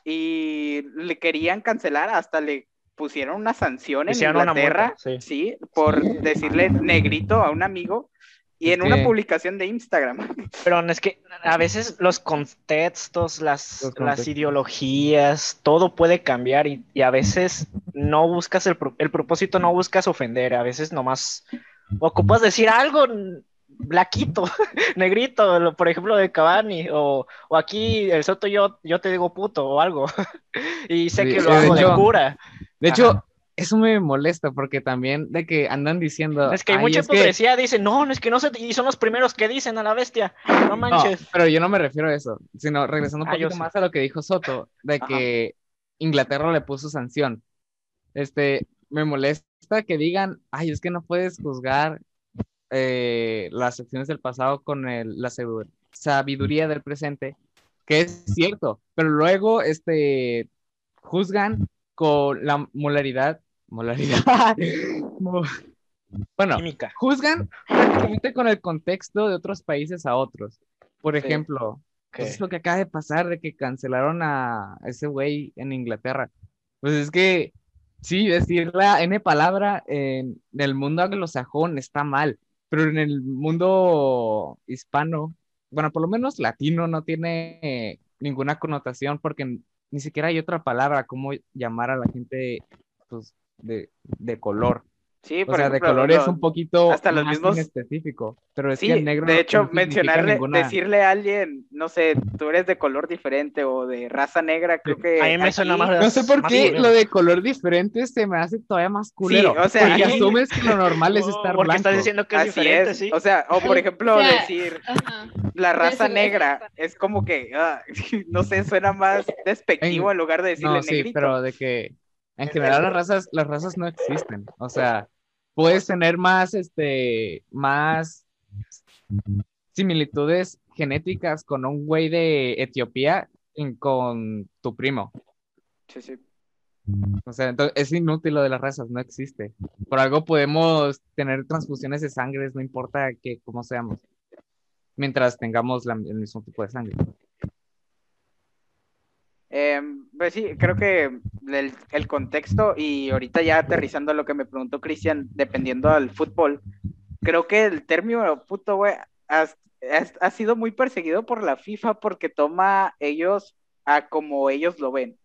Y le querían cancelar, hasta le pusieron una sanción en Hicieron una Inglaterra, multa, sí. sí, por decirle negrito a un amigo y en una publicación de Instagram. *laughs* Pero es que a veces los contextos, las, Los las ideologías, todo puede cambiar y, y a veces no buscas el, pro- el propósito, no buscas ofender, a veces nomás ocupas decir algo blaquito, *laughs* negrito, lo- por ejemplo, de Cavani, o, o aquí el Soto yo, yo te digo puto o algo. *laughs* y sé Sí, que lo de hago de hecho- cura. De hecho, Ajá. Eso me molesta porque también de que andan diciendo. Es que hay "Ay, mucha es que-". hipocresía, dicen, no, no es que no se, y son los primeros que dicen a la bestia, no No, manches. pero yo no me refiero a eso, sino regresando un Ah, poquito sí. más a lo que dijo Soto, de Ajá. que Inglaterra le puso sanción. Este, me molesta que digan, ay, es que no puedes juzgar eh, las acciones del pasado con el- la sabidu- sabiduría del presente, que es cierto, pero luego, este, juzgan con la molaridad, molaridad, *laughs* mo- bueno, Química. juzgan prácticamente con el contexto de otros países a otros. Por Sí. ejemplo, ¿Qué? es lo que acaba de pasar de que cancelaron a ese güey en Inglaterra. Pues es que sí, decir la N palabra en el mundo anglosajón está mal, pero en el mundo hispano, bueno, por lo menos latino, no tiene ninguna connotación porque ni siquiera hay otra palabra como llamar a la gente pues, de, de color. Sí, O sea, de ejemplo, color es un poquito hasta los más mismos- específico, pero es Sí, que el negro de hecho, no mencionarle, ninguna- decirle a alguien, no sé, tú eres de color diferente o de raza negra, creo que A mí me suena aquí- más- No sé por qué lo de color diferente se me hace todavía más culero. o sea, porque aquí- asumes que lo normal es *laughs* estar Porque blanco. estás diciendo que es Así diferente, es, sí. o sea, o por ejemplo O sea, decir Ajá. la raza eso- negra es como que, ah, *laughs* no sé, suena más despectivo En- en lugar de decirle No, sí, negrito. pero de que en general las razas, las razas no existen. O sea, puedes tener más, este, más similitudes genéticas con un güey de Etiopía en- con tu primo. Sí, sí. O sea, entonces es inútil lo de las razas, no existe. Por algo podemos tener transfusiones de sangre, no importa que cómo seamos, mientras tengamos la- el mismo tipo de sangre. Em, pues sí, creo que el, el contexto y ahorita ya aterrizando a lo que me preguntó Cristian, dependiendo al fútbol, creo que el término puto, güey, ha sido muy perseguido por la FIFA porque toma ellos a como ellos lo ven.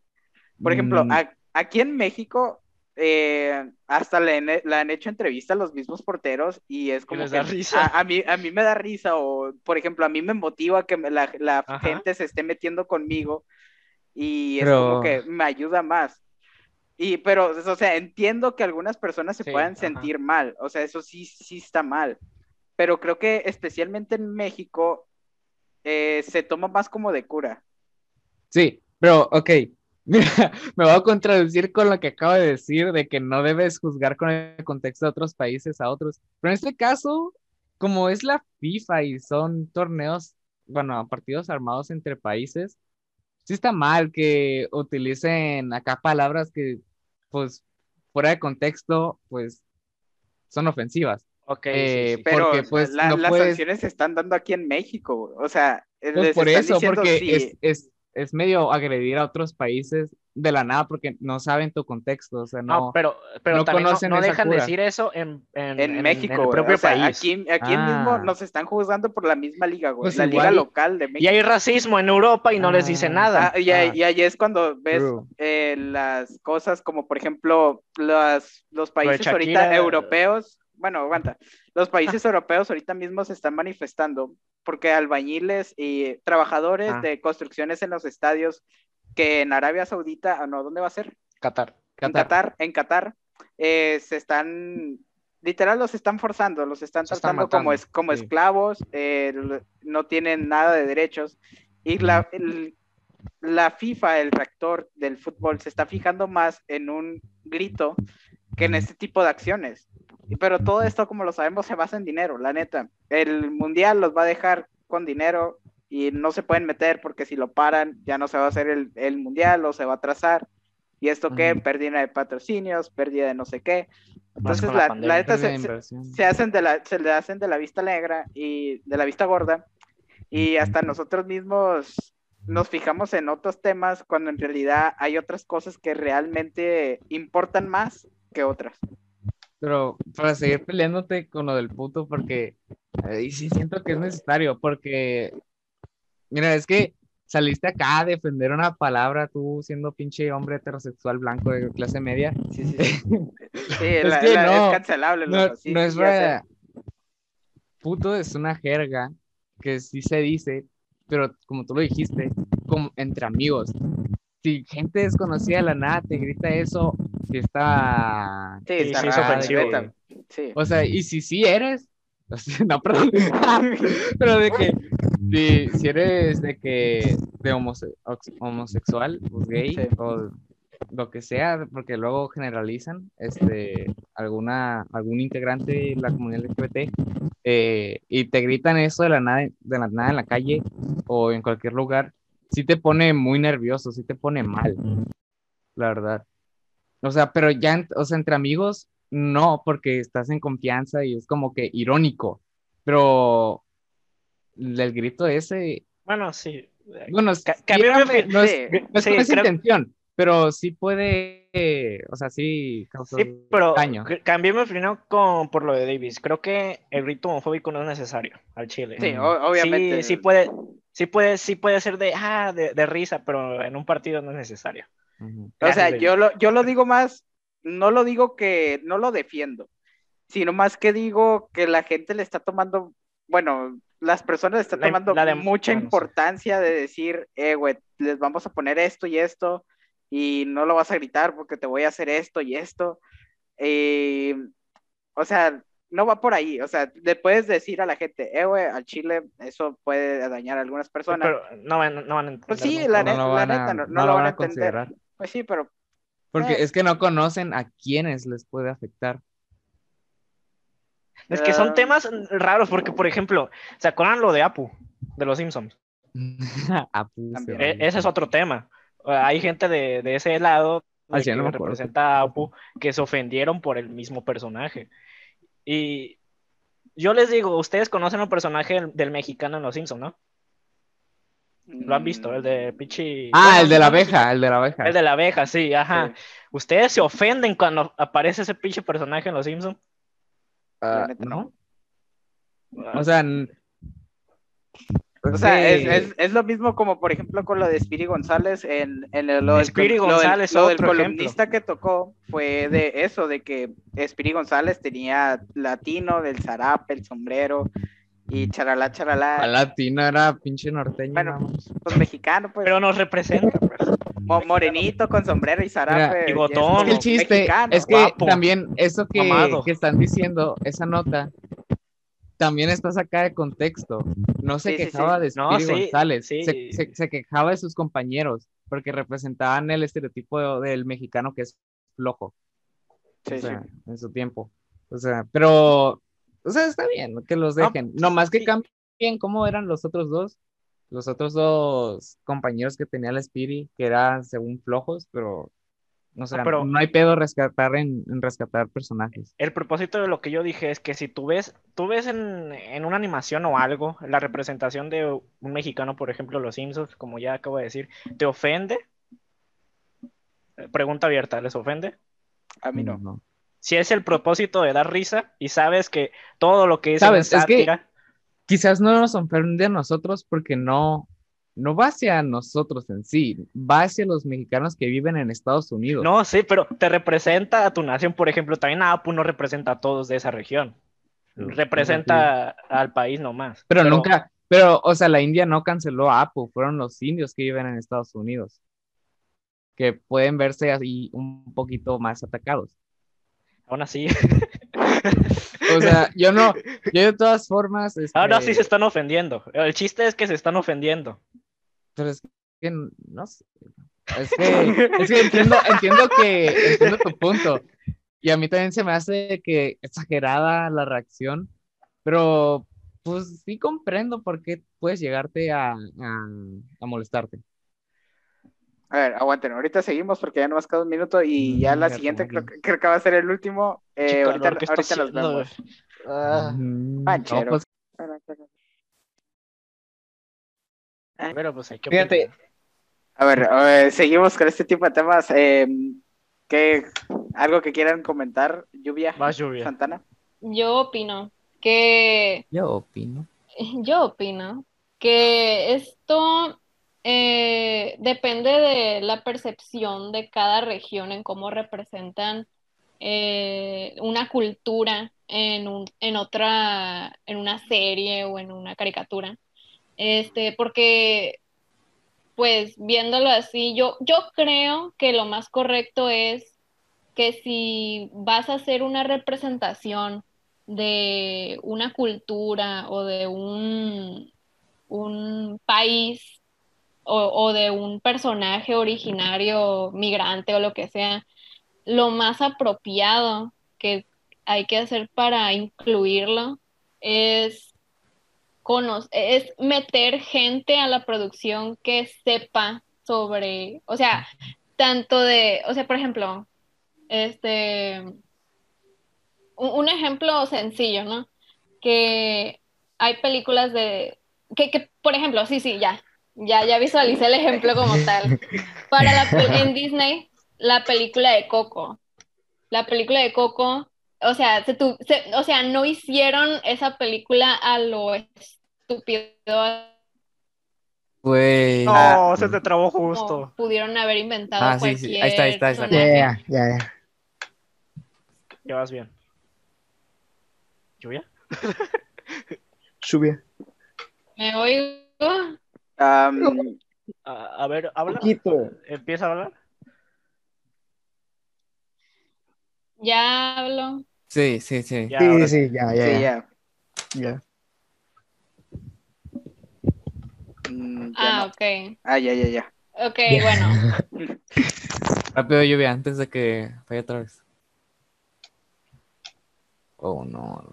Por ejemplo, Mm. a- aquí en México, eh, hasta le, han- le han hecho entrevista a los mismos porteros y es como que risa. A, a mí, a mí me da risa o, por ejemplo, a mí me motiva que la, la gente se esté metiendo conmigo y es Pero- como que me ayuda más. Y, pero, o sea, entiendo que algunas personas se Sí, puedan ajá. sentir mal, o sea, eso sí, sí está mal, pero creo que especialmente en México eh, se toma más como de cura. Sí, pero ok. *laughs* Mira, me voy a contradecir con lo que acabo de decir de que no debes juzgar con el contexto de otros países a otros. Pero en este caso, como es la FIFA y son torneos, bueno, partidos armados entre países, sí está mal que utilicen acá palabras que, pues, fuera de contexto, pues, son ofensivas. Ok, Eh, sí. Pero Porque, pues, la- no las puedes- sanciones se están dando aquí en México, o sea, Pues les por están eso, diciendo, porque sí, es, es, es medio agredir a otros países de la nada porque no saben tu contexto, o sea, No, no. pero, pero no también no, conocen no esa dejan de cura. decir eso en, en, en, México, en el propio o sea, país. Aquí, aquí Ah. mismo nos están juzgando por la misma liga, güey, Pues la liga igual- local de Y México. hay racismo en Europa y no les dicen Ah. nada. Ah, y, ahí- Ah. y ahí es cuando ves eh, las cosas como, por ejemplo, las, los países ahorita europeos, bueno, aguanta, los países *laughs* europeos ahorita mismo se están manifestando porque albañiles y trabajadores Ah. de construcciones en los estadios que en Arabia Saudita, ah, no, ¿dónde va a ser? Qatar. En Qatar. En Qatar, eh, se están, literal los están forzando, los están Se están tratando como, matando, es, como sí. esclavos, eh, no tienen nada de derechos. Y la, el- la FIFA, el rector del fútbol, se está fijando más en un grito que en este tipo de acciones. Pero todo esto, como lo sabemos, se basa en dinero, la neta. El mundial los va a dejar con dinero y no se pueden meter porque si lo paran ya no se va a hacer el, el mundial o se va a atrasar. ¿Y esto qué? Pérdida de patrocinios, pérdida de no sé qué. Entonces, la la, la neta se, se- se hacen de la, se le hacen de la vista negra y de la vista gorda. Y hasta nosotros mismos nos fijamos en otros temas cuando en realidad hay otras cosas que realmente importan más que otras. Pero para seguir peleándote con lo del puto, porque ahí sí siento que es necesario, porque, mira, es que saliste acá a defender una palabra, tú siendo pinche hombre heterosexual blanco de clase media. Sí, sí, sí. *laughs* Sí, Es la- que la- no, es cancelable. No, sí, es para, puto es una jerga que sí se dice, pero como tú lo dijiste, como entre amigos. Si gente desconocida de la nada te grita eso, si está... Sí, está sí, es ofensivo. O sea, y si sí eres, *laughs* no, perdón, *laughs* pero de que si, si eres de que de homose- homosexual, pues gay, Sí. o lo que sea, porque luego generalizan este alguna algún integrante de la comunidad LGBT eh, y te gritan eso de la nada de la nada en la calle o en cualquier lugar, sí te pone muy nervioso, sí te pone mal, la verdad. O sea, pero ya, o sea, entre amigos, no, porque estás en confianza y es como que irónico, pero el grito ese, Bueno, sí. bueno, me síganme, no es, Sí. no es Sí, con esa creo- intención, pero sí puede, eh, o sea, sí causar Sí, pero daño. c- cambié mi opinión con, por lo de Davis. Creo que el grito homofóbico no es necesario al chile. Sí, Mm. obviamente. Sí, sí puede, sí puede, sí puede ser de, ah, de, de risa, pero en un partido no es necesario. O sea, yo lo, yo lo digo más, no lo digo que no lo defiendo, sino más que digo que la gente le está tomando, bueno, las personas le están La tomando la de- mucha bueno, sí. importancia de decir, eh, güey, les vamos a poner esto y esto, y no lo vas a gritar porque te voy a hacer esto y esto. Eh, o sea, no va por ahí, o sea, le puedes decir a la gente, eh, güey, al chile eso puede dañar a algunas personas. Pero no van, no van a entender. Pues sí, la No neta- lo van a, neta, no- no no lo lo van a entender. considerar, Pues sí, pero porque Eh. es que no conocen a quienes les puede afectar. Es que son Ah. temas raros, porque, por ejemplo, ¿se acuerdan lo de Apu, de los Simpsons? *laughs* Sí, E- ese es otro tema. Eh, Hay gente de, de ese lado de no que representa a Apu que se ofendieron por el mismo personaje. Y yo les digo, ustedes conocen un personaje del, del mexicano en Los Simpsons, ¿no? Lo han visto, el de Pichi. Ah, Bueno, el de la abeja, el de la abeja. El de la abeja, sí, ajá. Sí. ¿Ustedes se ofenden cuando aparece ese pinche personaje en Los Simpsons? Ah, ¿no? O sea, O sea, es, que- es, es lo mismo como, por ejemplo, con lo de Spiri González en, en el- lo del, Spiri lo del- González, lo del otro ejemplo. columnista que tocó fue de eso, de que Spiri González tenía latino, del zarape, el sombrero y charalá, charalá, latino era pinche norteño. Bueno, más. pues mexicano, pues, Pero nos representa, pues. mo- morenito con sombrero y zarape. Mira, y es bigotón, como el chiste mexicano. es que guapo, también eso que, que están diciendo, esa nota, también está sacada de contexto. No se Sí, sí, quejaba de No, Spiri sí, González. Se, se- se quejaba de sus compañeros, porque representaban el estereotipo del mexicano que es flojo, o sea, en su tiempo. O sea, pero, o sea, está bien que los No, dejen. No más que cambien cómo eran los otros dos. Los otros dos compañeros que tenía la Spiri, que eran según flojos, pero no sé, Ah, pero- no hay pedo rescatar en, en rescatar personajes. El propósito de lo que yo dije es que si tú ves, tú ves en, en una animación o algo, la representación de un mexicano, por ejemplo, Los Simpsons, como ya acabo de decir, ¿te ofende? Eh, Pregunta abierta, ¿les ofende? A mí no. No. Si es el propósito de dar risa y sabes que todo lo que dicen ¿Sabes? es Es que- Quizás no nos ofende a nosotros porque no, no va hacia nosotros en sí, va hacia los mexicanos que viven en Estados Unidos. no, sí, pero te representa a tu nación, por ejemplo, también Apu no representa a todos de esa región, representa al país nomás. Pero, nunca, pero, o sea, la India no canceló a Apu, fueron los indios que viven en Estados Unidos, que pueden verse así un poquito más atacados. Aún así, O sea, *laughs* yo no, yo de todas formas, ahora este, sí se están ofendiendo. El chiste es que se están ofendiendo. Pero es que no sé. Es que, es que entiendo, entiendo que entiendo tu punto. Y a mí también se me hace que exagerada la reacción, pero pues sí comprendo por qué puedes llegarte a, a, a molestarte. A ver, aguanten, ahorita seguimos porque ya no más queda un minuto y ya la siguiente creo, que- creo que va a ser el último. Eh, ahorita ahorita nos haciendo, vemos. Ah, Mm, no, pues, Pero pues hay que Fíjate. A ver, a ver, seguimos con este tipo de temas. Eh, ¿qué, ¿Algo que quieran comentar, Lluvia Más lluvia. Santana? Yo opino que yo opino. *laughs* Yo opino que esto eh, depende de la percepción de cada región en cómo representan eh, eh, una cultura en, un, en otra, en una serie o en una caricatura. Este, porque, pues, viéndolo así, yo, yo creo que lo más correcto es que si vas a hacer una representación de una cultura o de un, un país o, o de un personaje originario, migrante o lo que sea, lo más apropiado que hay que hacer para incluirlo es, cono- es meter gente a la producción que sepa sobre, o sea, tanto de, o sea, por ejemplo, este, un, un ejemplo sencillo, ¿no? Que hay películas de, que, que, por ejemplo, sí, sí, ya, ya, ya visualicé el ejemplo como tal. Para la, en *laughs* Disney, la película de Coco. La película de Coco, o sea, se tu- se- o sea, no hicieron esa película a lo estúpido Güey. No, se te trabó justo. pudieron haber inventado Ah, sí, cualquier sí, ahí está, ahí está, ahí está. Ya, ya, ya. Ya vas bien. ¿Lluvia? *laughs* Lluvia. ¿Me oigo? A, a ver, habla. Poquito. Empieza a hablar. Ya hablo. Sí, sí, sí. Ya, Sí, ahora sí, ya, ya, sí, ya. ya. ya. Mm, ya Ah, no. ok. Ah, ya, ya, ya. Ok, bueno. *laughs* Rápido, lluvia, antes de que falle otra vez. Oh, no.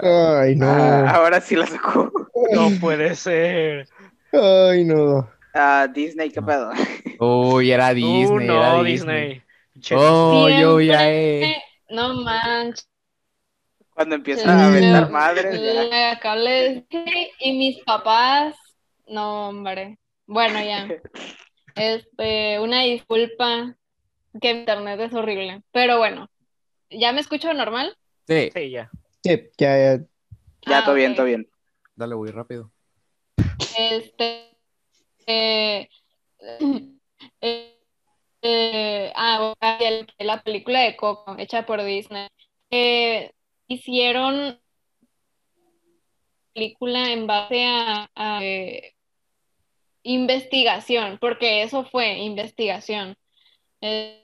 Ay, no. Ah, ahora sí la sacó. No puede ser. Ay, no. Ah, Disney, ¿qué pedo? Uy, era Disney. Uh, era no, Disney. Disney. Oh, lluvia, Siempre- eh. No manches. Cuando empieza a aventar madres, ya. Me acabo de decir, y mis papás, no, hombre. Bueno, ya. *laughs* Este, una disculpa, que internet es horrible. Pero bueno, ¿ya me escucho normal? Sí, Sí, ya. Sí, ya, ya. Ya, Ah, todo bien, todo bien. dale, voy rápido. Este, eh, eh, eh, ah, el- la película de Coco, hecha por Disney. Eh, hicieron película en base a, eh, investigación, porque eso fue investigación. Eh,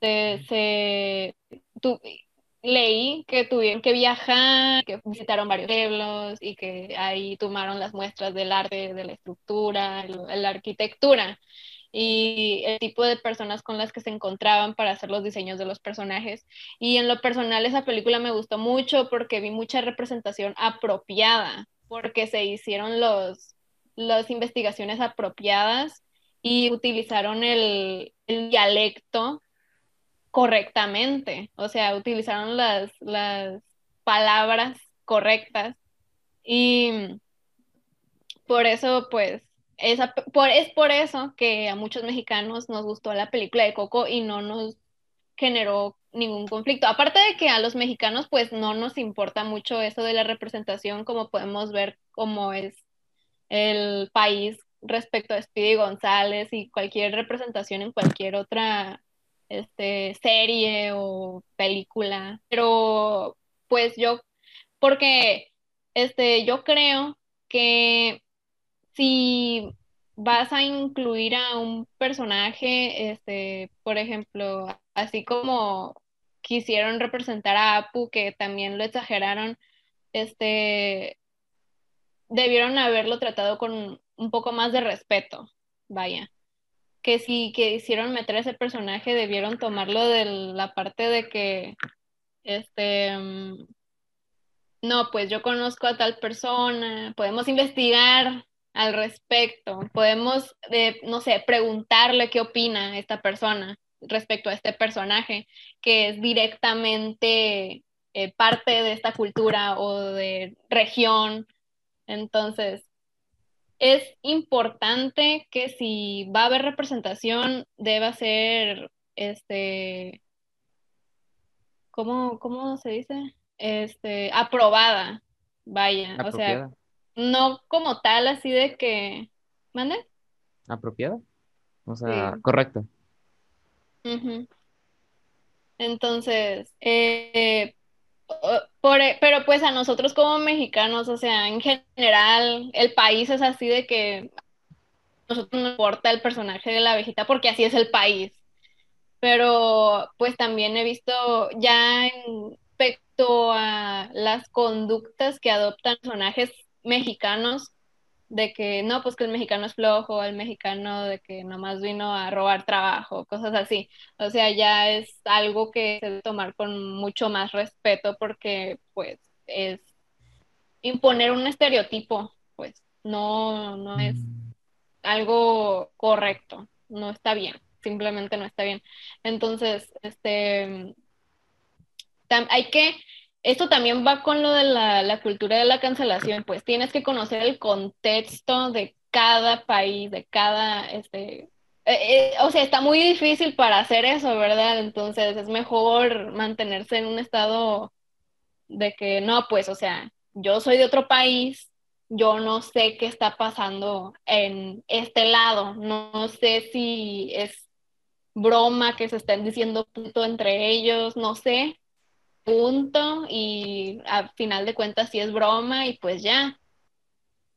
se, leí que tuvieron que viajar, que visitaron varios pueblos y que ahí tomaron las muestras del arte, de la estructura, el- la arquitectura y el tipo de personas con las que se encontraban para hacer los diseños de los personajes. Y en lo personal esa película me gustó mucho porque vi mucha representación apropiada, porque se hicieron los, las investigaciones apropiadas y utilizaron el, el dialecto correctamente, o sea, utilizaron las, las palabras correctas y por eso, pues, por, es por eso que a muchos mexicanos nos gustó la película de Coco y no nos generó ningún conflicto. Aparte de que a los mexicanos, pues, no nos importa mucho eso de la representación, como podemos ver cómo es el país respecto a Speedy González y cualquier representación en cualquier otra este, serie o película. Pero pues yo, porque este, yo creo que si vas a incluir a un personaje, este, por ejemplo, así como quisieron representar a Apu, que también lo exageraron, este, debieron haberlo tratado con un poco más de respeto, vaya. Que si que hicieron meter a ese personaje debieron tomarlo de la parte de que este mm, no, pues yo conozco a tal persona, podemos investigar al respecto, podemos, eh, no sé, preguntarle qué opina esta persona respecto a este personaje, que es directamente eh, parte de esta cultura o de región. Entonces, es importante que si va a haber representación, deba ser, este, ¿cómo, cómo se dice? Este, aprobada, vaya, o sea. No como tal así de que, ¿mande? ¿Apropiada? O sea, Sí. correcto. Ujú. Entonces, eh, por, e, pero pues a nosotros como mexicanos, o sea, en general, el país es así de que a nosotros nos importa el personaje de la abejita porque así es el país. Pero pues también he visto ya en respecto a las conductas que adoptan personajes mexicanos, de que no, pues que el mexicano es flojo, el mexicano de que nomás vino a robar trabajo, cosas así. O sea, ya es algo que se debe tomar con mucho más respeto porque pues es imponer un estereotipo, pues no, no es algo correcto, no está bien, simplemente no está bien. Entonces, este, hay que, esto también va con lo de la, la cultura de la cancelación, pues tienes que conocer el contexto de cada país, de cada, este, eh, eh, o sea, está muy difícil para hacer eso, ¿verdad? Entonces es mejor mantenerse en un estado de que no, pues, o sea, yo soy de otro país, yo no sé qué está pasando en este lado, no sé si es broma que se estén diciendo punto entre ellos, no sé, punto, y al final de cuentas sí es broma y pues ya.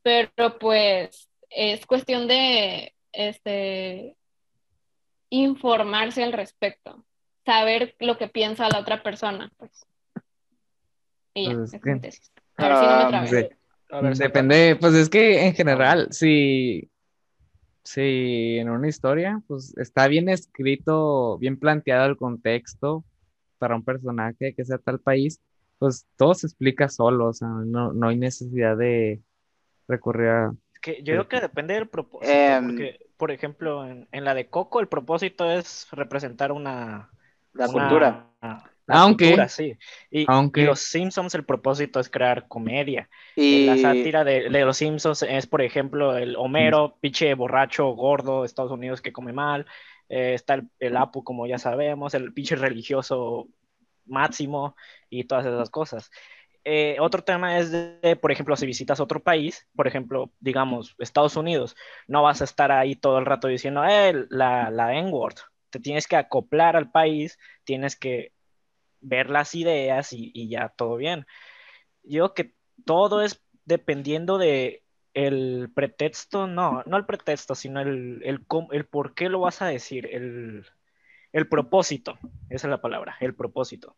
Pero pues es cuestión de este informarse al respecto, saber lo que piensa la otra persona, pues. Y ya, Pues es mi tesis. A ver si no me trabé. Sí. A ver, Depende, pues es que en general, si, si en una historia, pues está bien escrito, bien planteado el contexto para un personaje que sea tal país, pues todo se explica solo, o sea, no, no hay necesidad de recurrir a... Que yo creo que depende del propósito, Em, porque, por ejemplo, en, en la de Coco el propósito es representar una... La una- cultura. la Aunque- cultura, sí. Y, aunque- y los Simpsons el propósito es crear comedia. Eh, La Y sátira de, de los Simpsons es, por ejemplo, el Homero, pinche borracho, gordo Estados Unidos que come mal. Eh, está el, el Apu, como ya sabemos, el pinche religioso máximo y todas esas cosas. Eh, otro tema es, de, por ejemplo, si visitas otro país, por ejemplo, digamos, Estados Unidos, no vas a estar ahí todo el rato diciendo, eh, la, la N-word. Te tienes que acoplar al país, tienes que ver las ideas y, y ya todo bien. Yo que todo es dependiendo de el pretexto, no, no el pretexto, sino el, el, por qué lo vas a decir, el, el propósito, esa es la palabra, el propósito.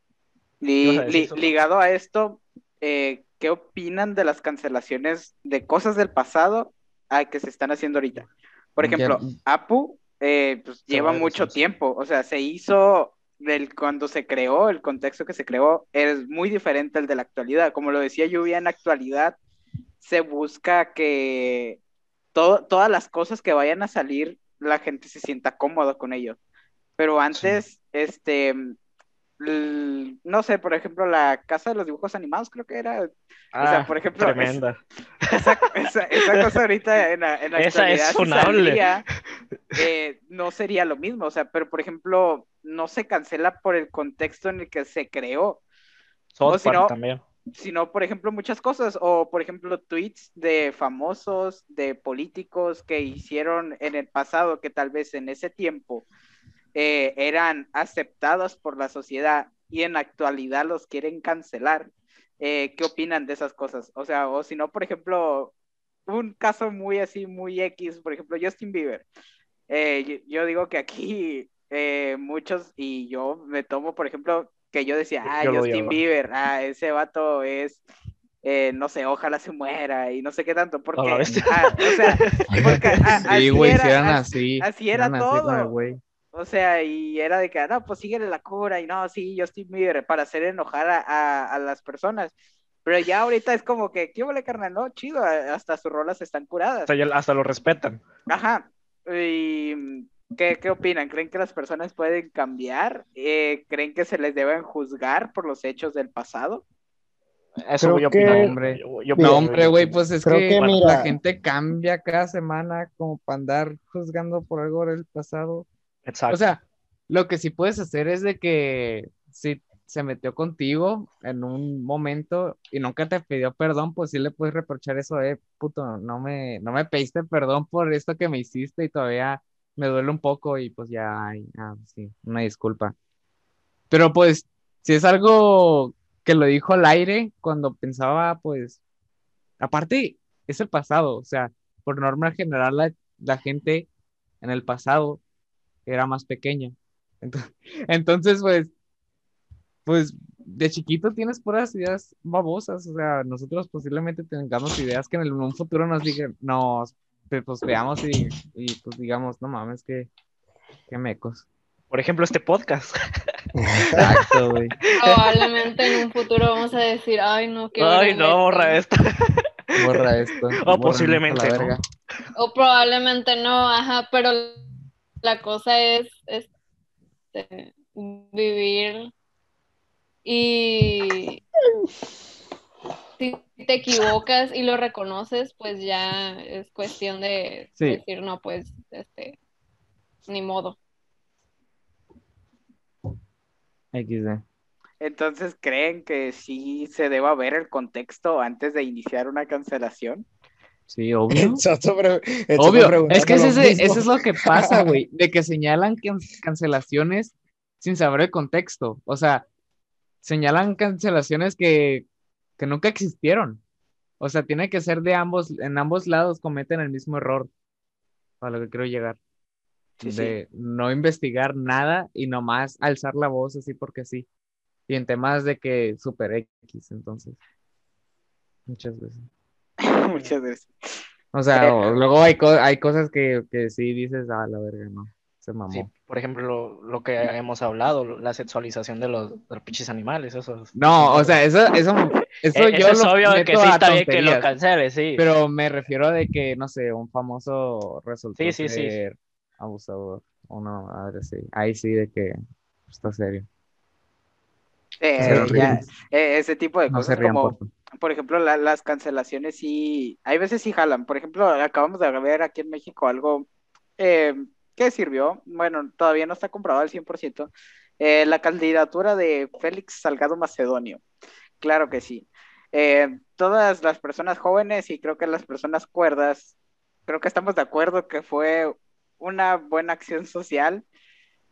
li- a ligado a esto, eh, ¿qué opinan de las cancelaciones de cosas del pasado a que se están haciendo ahorita? Por Ya- ejemplo, Apu eh, pues, lleva mucho tiempo, o sea, se hizo del, cuando se creó, el contexto que se creó es muy diferente al de la actualidad. Como lo decía Lluvia, en la actualidad se busca que todo- todas las cosas que vayan a salir, la gente se sienta cómoda con ello. Pero antes, este, no sé, por ejemplo, la casa de los dibujos animados, creo que era, Ah, sea, por ejemplo, es- tremenda. esa, esa- esa cosa ahorita en la, en la Esa es actualidad, funable. saldría, eh, no sería lo mismo, o sea, pero por ejemplo, no se cancela por el contexto en el que se creó, South o si Park no- también. Sino, por ejemplo, muchas cosas, o por ejemplo, tweets de famosos, de políticos que hicieron en el pasado, que tal vez en ese tiempo eh, eran aceptados por la sociedad y en la actualidad los quieren cancelar. Eh, ¿qué opinan de esas cosas? O sea, o si no, por ejemplo, un caso muy así, muy X, por ejemplo, Justin Bieber. Eh, yo, digo que aquí muchos, y yo me tomo, por ejemplo, que yo decía, ah, Yo Justin odiaba. Bieber, ah, ese vato es, eh, no sé, ojalá se muera y no sé qué tanto, porque, A la bestia. ah, o sea, *laughs* porque a- Sí, así era, si eran así- así. así era eran así con el todo. güey. o sea, y era de que, "Ah, no, pues síguele la cura, y no, sí, Justin Bieber, para hacer enojar a, a- a las personas. Pero ya ahorita es como que, ¿qué huele, carnal? No, chido, hasta sus rolas están curadas. Ya- hasta lo respetan. Ajá. Y, ¿qué, qué opinan? ¿Creen que las personas pueden cambiar? Eh, ¿Creen que se les deben juzgar por los hechos del pasado? Eso Creo que- opino. Hombre. Yo- No, hombre, güey, pues es Creo que, que, la gente cambia cada semana como para andar juzgando por algo del pasado. Exacto. O sea, lo que sí puedes hacer es de que si se metió contigo en un momento y nunca te pidió perdón, pues sí le puedes reprochar eso, eh, puto, no me, no me pediste perdón por esto que me hiciste y todavía me duele un poco y pues ya, ay, ah, sí, una disculpa. Pero pues, si es algo que lo dijo al aire cuando pensaba, pues, aparte, es el pasado, o sea, por norma general la, la gente en el pasado era más pequeña. *laughs* Entonces, pues, pues de chiquito tienes puras ideas babosas, o sea, nosotros posiblemente tengamos ideas que en un futuro nos digan, nos pues veamos y, y, pues digamos, no mames, que, qué mecos. Por ejemplo, este podcast. Exacto, güey. Probablemente en un futuro vamos a decir, ay, no, qué Ay, vergüenza". no, borra esto. Borra esto. borra O posiblemente la no. verga. O probablemente no, ajá, pero la cosa es este, vivir y te equivocas y lo reconoces, pues ya es cuestión de Sí. decir, no, pues, este, ni modo. XD. Entonces, ¿creen que sí se deba ver el contexto antes de iniciar una cancelación? Sí, obvio. *laughs* Es que ese, eso es lo que pasa, güey, *laughs* de que señalan can- cancelaciones sin saber el contexto. O sea, señalan cancelaciones que, que nunca existieron. O sea, tiene que ser de ambos, en ambos lados cometen el mismo error. A lo que quiero llegar. Sí, sí. de no investigar nada y nomás alzar la voz así porque sí. Y en temas de que super X, entonces. Muchas veces. *laughs* Muchas veces. O sea, o- luego hay, co- hay cosas que, que sí dices, ah, la verga, no. Se mamó. Sí, por ejemplo, lo, lo que hemos hablado, la sexualización de los, de los pinches animales, eso. es- No, o sea, eso, eso, eso Eh, yo eso es lo obvio de que meto sí está bien que lo cancele, sí. Pero me refiero a de que, no sé, un famoso resultó Sí, sí, sí. ser abusador. O no, madre, sí. Ahí sí de que está serio. Eh, Se ríen. ya, eh, ese tipo de No cosas como, por por ejemplo, la- las cancelaciones sí, hay veces sí jalan. Por ejemplo, acabamos de ver aquí en México algo eh, que sirvió, bueno, todavía no está comprobado al 100%, eh, la candidatura de Félix Salgado Macedonio. Claro que sí. Eh, todas las personas jóvenes y creo que las personas cuerdas, creo que estamos de acuerdo que fue una buena acción social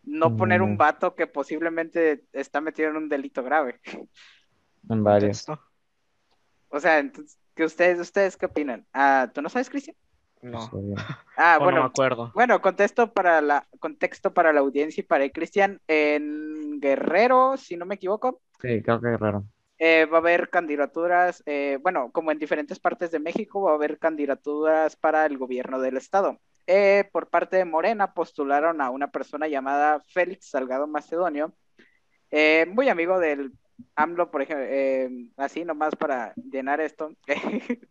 no poner un Mm. vato que posiblemente está metido en un delito grave. En varios. O sea, entonces, ¿qué ustedes, ustedes qué opinan? Ah, ¿tú no sabes, Cristian? No, bien. *laughs* Ah, no bueno, me acuerdo. bueno, contesto para la, contexto para la audiencia y para el Cristian. En Guerrero, si no me equivoco, Sí, creo que es raro. eh, va a haber candidaturas, eh, bueno, como en diferentes partes de México, va a haber candidaturas para el gobierno del estado. Eh, por parte de Morena postularon a una persona llamada Félix Salgado Macedonio, eh, muy amigo del AMLO, por ejemplo, eh, así nomás para llenar esto. *laughs*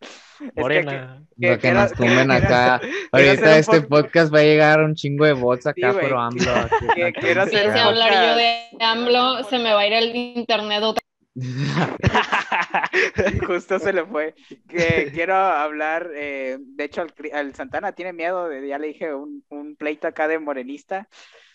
Que- Morena. que- Lo que nos tumben quiero- acá. *laughs* Ahorita este pod- podcast va a llegar un chingo de bots acá, Sí, pero AMLO. aquí, Que- *laughs* quiero hacer hablar yo de AMLO, se me va a ir el internet otra *laughs* Justo se le fue. Que quiero hablar, eh, de hecho, al, Santana tiene miedo, de, ya le dije, un, un pleito acá de morenista,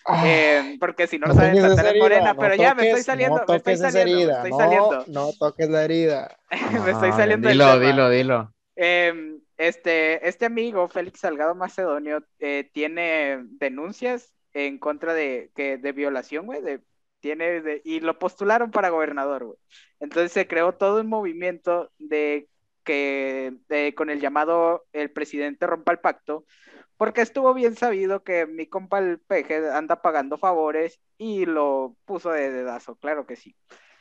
Ah, eh, porque si no, no lo saben, Santana es herida, morena, no pero ya me estoy saliendo, no me estoy saliendo, me herida, estoy no, saliendo, No toques la herida. me estoy No, saliendo del Dilo, dilo, dilo. Eh, este, este amigo, Félix Salgado Macedonio, eh, tiene denuncias en contra de, que, de violación, güey, de, tiene de- y lo postularon para gobernador, güey. Entonces se creó todo un movimiento de que de- con el llamado el presidente rompa el pacto, porque estuvo bien sabido que mi compa el peje anda pagando favores y lo puso de dedazo, claro que sí.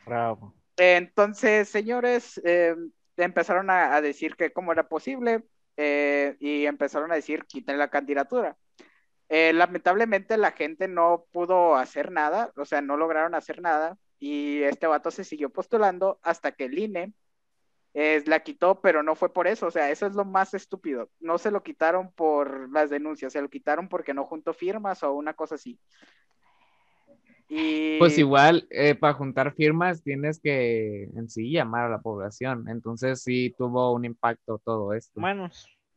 Bravo. Entonces, señores, eh, empezaron a, decir que cómo era posible eh, y empezaron a decir quiten la candidatura. Eh, lamentablemente la gente no pudo hacer nada, o sea, no lograron hacer nada y este vato se siguió postulando hasta que el INE eh, la quitó, pero no fue por eso, o sea, eso es lo más estúpido. No se lo quitaron por las denuncias, se lo quitaron porque no juntó firmas o una cosa así. Y... Pues igual, eh, para juntar firmas tienes que en sí llamar a la población. Entonces sí tuvo un impacto todo esto. Bueno,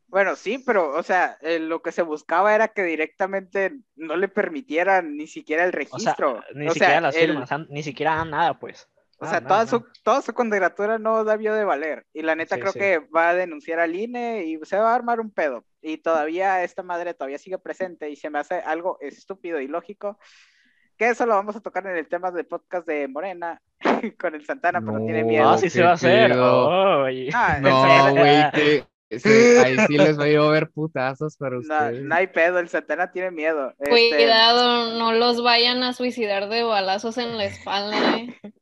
Bueno, sí, pero, o sea, eh, lo que se buscaba era que directamente no le permitieran ni siquiera el o sea, registro. ni O siquiera sea, las firmas, ni siquiera nada, pues. O Ah, sea, nada, toda, nada. su, toda su candidatura no debió de valer. Y la neta Sí, creo sí. que va a denunciar al INE y se va a armar un pedo. Y todavía esta madre todavía sigue presente y se me hace algo estúpido y lógico que eso lo vamos a tocar en el tema del podcast de Morena *laughs* con el Santana, pero tiene No, miedo. Ah, sí se va a hacer. Ah, No, güey, que sí, ahí sí les va a llover putazos para *laughs* no, ustedes. no hay pedo, el Santana tiene miedo. Este, Cuidado, no los vayan a suicidar de balazos en la espalda. ¿eh? *laughs*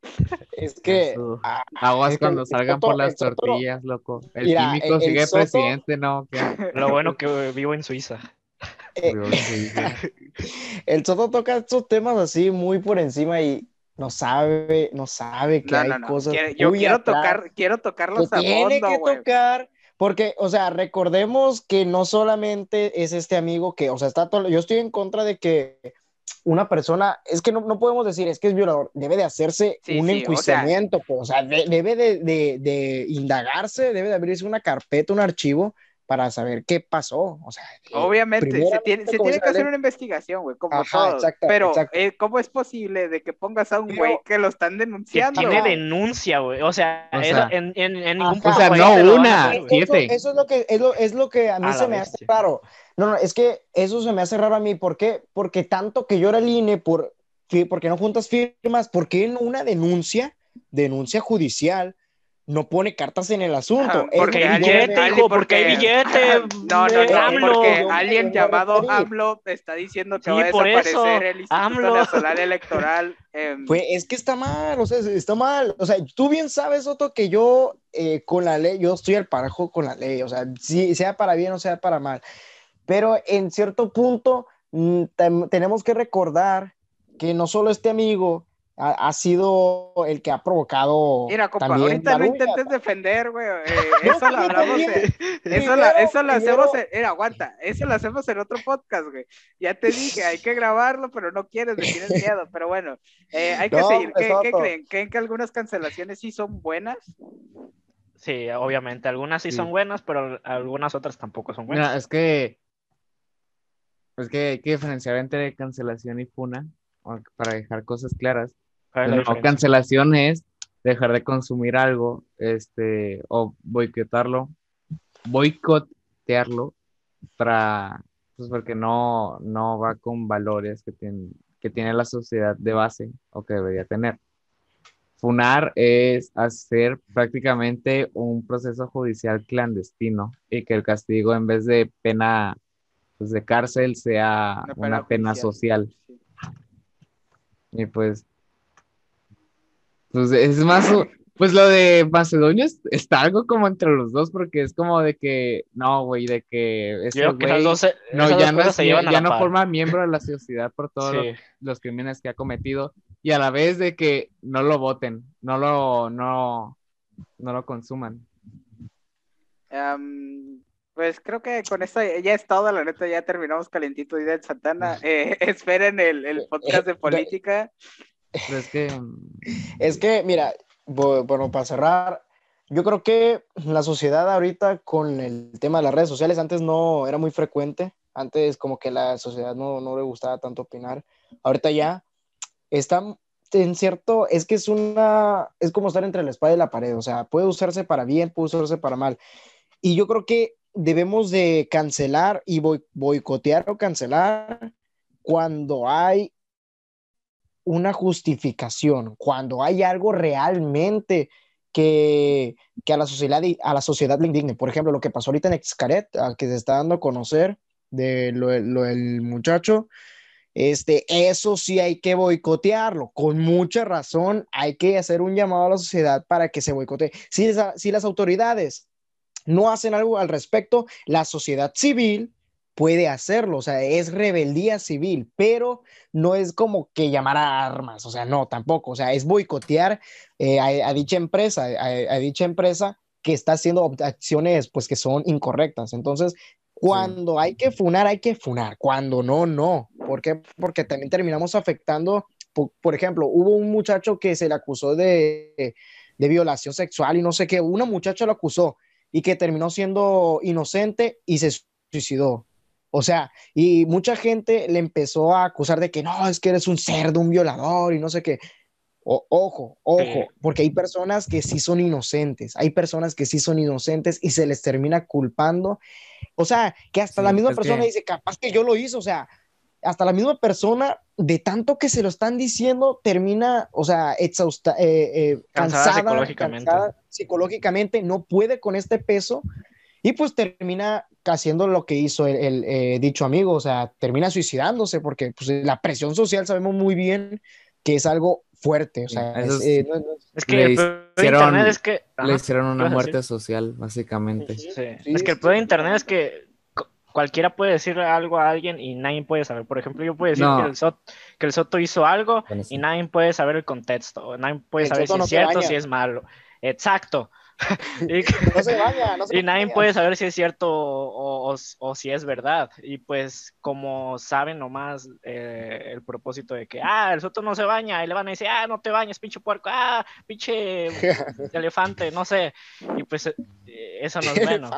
Es que ah, Aguas es cuando salgan Soto- por las Soto- tortillas, loco. El Mira, químico el- el sigue Soto- presidente, ¿no? ¿Qué? Lo bueno que vivo en Suiza. eh, Digo, sí, sí. *laughs* el Soto toca estos temas así muy por encima y no sabe, no sabe que no, hay no, no. cosas. Yo quiero atrás tocar, quiero tocarlos a tiene fondo, que güey. tocar. Porque, o sea, recordemos que no solamente es este amigo que, o sea, está todo, yo estoy en contra de que una persona, es que no, no podemos decir, es que es violador, debe de hacerse Sí, un sí, o sea- enjuiciamiento, pues, o sea, de- debe de, de- de indagarse, debe de abrirse una carpeta, un archivo para saber qué pasó, o sea, Obviamente, se tiene, se tiene que hacer una investigación, güey, como Ajá, todo. exacto, pero, exacto. eh, ¿cómo es posible de que pongas a un güey que lo están Que denunciando? tiene Ajá. denuncia, güey. O sea, O eso sea- en, en, en ningún. O sea, no te lo van a una, hacer. Eso, es lo que es lo, es lo que a mí A se me hace raro. No, no, es que eso se me hace raro a mí. ¿Por qué? Porque tanto que llora el INE por porque no juntas firmas, porque en una denuncia, denuncia judicial, no pone cartas en el asunto. Ah, porque hay billete, alguien- hijo, porque hay porque- billete. No, no, no, AMLO. porque alguien llamado. AMLO está diciendo que Sí, va a desaparecer eso, el Instituto AMLO. Nacional Electoral. *laughs* em, Pues es que está mal, o sea, está mal. O sea, tú bien sabes, Otto, que yo eh, con la ley, yo estoy al parejo con la ley, o sea, si sea para bien o sea para mal. Pero en cierto punto mm, tenemos que recordar que no solo este amigo ha, ha sido el que ha provocado Mira, compa, también ahorita no intentes defender, güey. eh, *laughs* eso lo hablamos. *laughs* eso, lo, Primero- eso lo hacemos. primero- En, mira, aguanta. Eso lo hacemos en otro podcast, güey. Ya te dije, hay que grabarlo, pero no quieres, le tienes miedo. *laughs* Pero bueno, eh, hay que No, seguir. ¿Qué, creen? ¿Creen que algunas cancelaciones sí son buenas? Sí, obviamente. Algunas sí, Sí. son buenas, pero algunas otras tampoco son buenas. Mira, es que es que hay que diferenciar entre cancelación y funa para dejar cosas claras. ¿Cuál es la No, diferencia? cancelación es dejar de consumir algo, este, o boicotarlo, boicotearlo para, pues porque no, no va con valores que tiene, que tiene la sociedad de base o que debería tener. Funar es hacer prácticamente un proceso judicial clandestino y que el castigo en vez de pena pues, de cárcel sea una pena, social. Sí. Y pues, pues es más, *laughs* pues lo de Macedonio es- está algo como entre los dos, porque es como de que, no, güey, de que Yo creo que dos, no, ya no, se ya, no par. forma miembro de la sociedad por *laughs* todos Sí. los, los crímenes que ha cometido, y a la vez de que no lo voten, no lo, no, no lo consuman. Pues creo que con esto ya es todo, la neta, ya terminamos calentito Día de Santana. *laughs* Eh, esperen el, el podcast de política. Es que, mm, Es que, mira, bu- bueno, para cerrar, yo creo que la sociedad ahorita con el tema de las redes sociales, antes no era muy frecuente, antes como que la sociedad no, no le gustaba tanto opinar, ahorita ya está en cierto, es que es una, es como estar entre la espada y la pared, o sea, puede usarse para bien, puede usarse para mal. Y yo creo que debemos de cancelar y boi- boicotear o cancelar cuando hay una justificación, cuando hay algo realmente que, que a, la sociedad, a la sociedad le indigne. Por ejemplo, lo que pasó ahorita en Xcaret, al que se está dando a conocer de lo, lo del muchacho, este, eso sí hay que boicotearlo. Con mucha razón hay que hacer un llamado a la sociedad para que se boicotee. Si, si las autoridades no hacen algo al respecto, la sociedad civil puede hacerlo, o sea, es rebeldía civil, pero no es como que llamar a armas, o sea, no, tampoco, o sea, es boicotear eh, a, a dicha empresa, a, a dicha empresa que está haciendo acciones pues que son incorrectas. Entonces, cuando hay que funar, hay que funar, cuando no, no. ¿Por qué? Porque también terminamos afectando, por, por ejemplo, hubo un muchacho que se le acusó de, de violación sexual y no sé qué, una muchacha lo acusó y que terminó siendo inocente y se suicidó. O sea, y mucha gente le empezó a acusar de que no, es que eres un cerdo, un violador y no sé qué. O- ojo, ojo, porque hay personas que sí son inocentes, hay personas que sí son inocentes y se les termina culpando. O sea, que hasta Sí, la misma persona que- dice, capaz que yo lo hice, o sea, hasta la misma persona, de tanto que se lo están diciendo, termina, o sea, exhausta, eh, eh, Cansada cansada, psicológicamente. cansada psicológicamente, no puede con este peso y pues termina haciendo lo que hizo el, el, eh, dicho amigo, o sea, termina suicidándose porque pues, la presión social sabemos muy bien que es algo fuerte, o sea, es, es- eh, no- no- Es que Le el peor de hicieron- internet es que. Le Ajá, hicieron ¿qué una muerte decir? social, básicamente. Sí. Sí, es que el peor de internet es que cu- cualquiera puede decir algo a alguien y nadie puede saber. Por ejemplo, yo puedo decir No. que, el Soto, que el Soto hizo algo Bueno, y nadie puede saber el contexto. o Nadie puede El saber si Soto es cierto, baña. si es malo. Exacto. *laughs* y, *laughs* No se baña, no se y nadie baña. puede saber si es cierto o, o- o si es verdad. Y pues como saben nomás eh, el propósito de que, ah, el Soto no se baña, y le van a decir, ah, no te bañes, pinche puerco, ah, pinche *laughs* elefante, no sé. Y pues eh, eso no es bueno.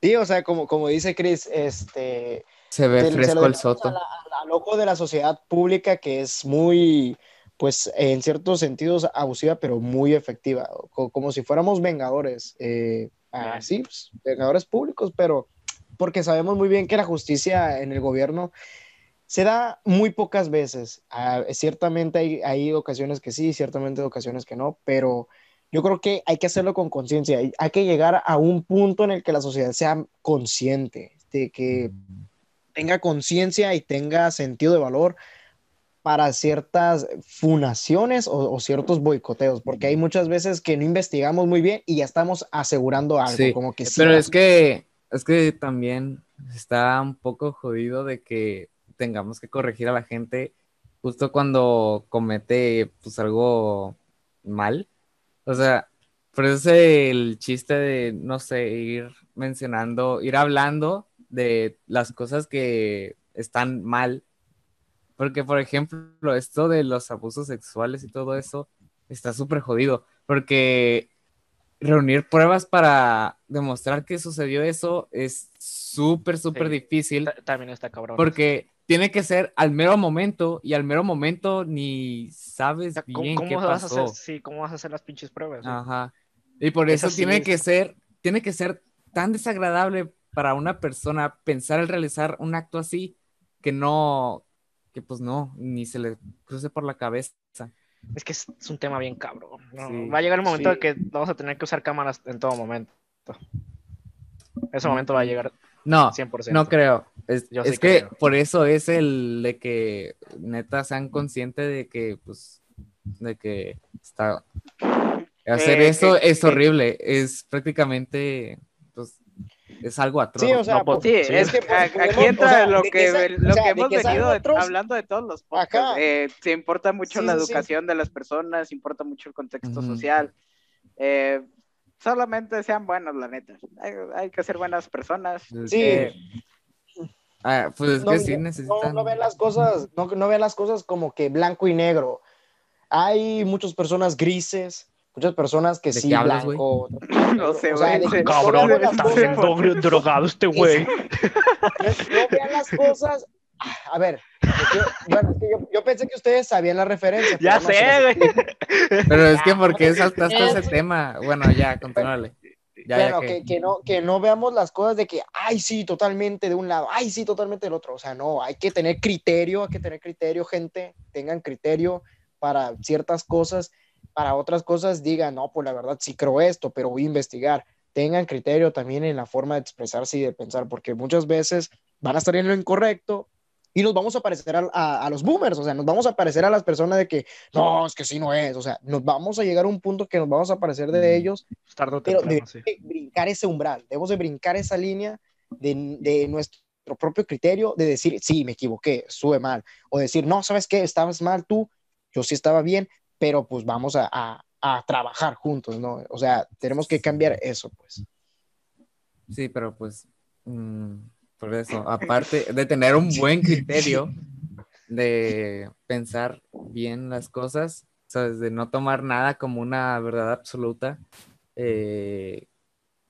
Sí, o sea, como, como dice Chris, este, Se ve se fresco el soto. a la- a- al ojo de la sociedad pública que es muy, pues en ciertos sentidos abusiva, pero muy efectiva, co- como, si fuéramos vengadores, eh, así, pues, vengadores públicos, pero porque sabemos muy bien que la justicia en el gobierno se da muy pocas veces. Ah, ciertamente hay, hay ocasiones que sí, ciertamente hay ocasiones que no, pero yo creo que hay que hacerlo con conciencia. Hay que llegar a un punto en el que la sociedad sea consciente, de que tenga conciencia y tenga sentido de valor para ciertas funaciones o, o ciertos boicoteos, porque hay muchas veces que no investigamos muy bien y ya estamos asegurando algo, Sí, como que sí Pero es que, es que también está un poco jodido de que tengamos que corregir a la gente justo cuando comete pues algo mal. O sea, por eso es el chiste de, no sé, ir mencionando, ir hablando de las cosas que están mal. Porque, por ejemplo, esto de los abusos sexuales y todo eso está súper jodido. Porque reunir pruebas para demostrar que sucedió eso es súper, súper Sí. difícil. Ta- También está cabrón. Porque tiene que ser al mero momento y al mero momento ni sabes O sea, ¿Cómo, bien cómo qué vas a pasó. hacer, sí, ¿Cómo vas a hacer las pinches pruebas? Ajá. Y por Eso eso sí tiene es- que ser, tiene que ser tan desagradable para una persona pensar en realizar un acto así que no, que pues no, ni se le cruce por la cabeza. Es que es, es un tema bien cabrón. ¿no? Sí. Va a llegar el momento Sí. de que vamos a tener que usar cámaras en todo momento. Ese momento va a llegar No, 100%. no creo. Es, Yo es sí que creo. por eso es el de que neta sean conscientes de que, pues, de que está... Hacer Eh, eso es horrible. Es prácticamente, es algo atroz. Sí, o sea, No, pues, Sí, Sí, es que, pues, aquí entra o sea, lo que, lo o sea, que hemos que venido otros- hablando de todos los podcasts. Eh, se importa mucho Sí, la educación de las personas, importa mucho el contexto social. Eh, solamente sean buenos, la neta. Hay, hay que ser buenas personas. Sí. ah, pues es no, que sí no- necesitan... no, no vean las cosas, no, no vean las cosas como que blanco y negro. Hay muchas personas grises, muchas personas que ¿De sí hablas, blanco. otras *laughs* No sé, o sea, no Cabrón, las está dro- *laughs* drogado este güey. no, no vean las cosas. A ver, yo, bueno, es que yo, yo pensé que ustedes sabían la referencia. Ya no, sé, güey. Pero es que ¿por qué saltaste Es- ese tema? Bueno, ya, continúale. Ya, ya Bueno, que- que, que no, que no veamos las cosas de que, ay, sí, totalmente de un lado, ay, sí, totalmente del otro. O sea, no, hay que tener criterio, hay que tener criterio, gente, tengan criterio para ciertas cosas, para otras cosas digan, no, pues la verdad sí creo esto, pero voy a investigar. Tengan criterio también en la forma de expresarse y de pensar, porque muchas veces van a estar en lo incorrecto y nos vamos a parecer a, a- a los boomers, o sea, nos vamos a parecer a las personas de que, no, es que sí no es, o sea, nos vamos a llegar a un punto que nos vamos a parecer de Mm. ellos Tarde pero temprano, sí. debemos de brincar ese umbral, debemos de brincar esa línea de, de nuestro propio criterio, de decir, sí, me equivoqué, estuve mal, o decir, no, ¿sabes qué? Estabas mal tú, yo sí estaba bien, pero pues vamos a, a- a trabajar juntos, ¿no? O sea, tenemos que cambiar eso, pues. Sí, pero pues, mm, por eso, aparte de tener un buen criterio, de pensar bien las cosas, ¿sabes? De no tomar nada como una verdad absoluta, eh,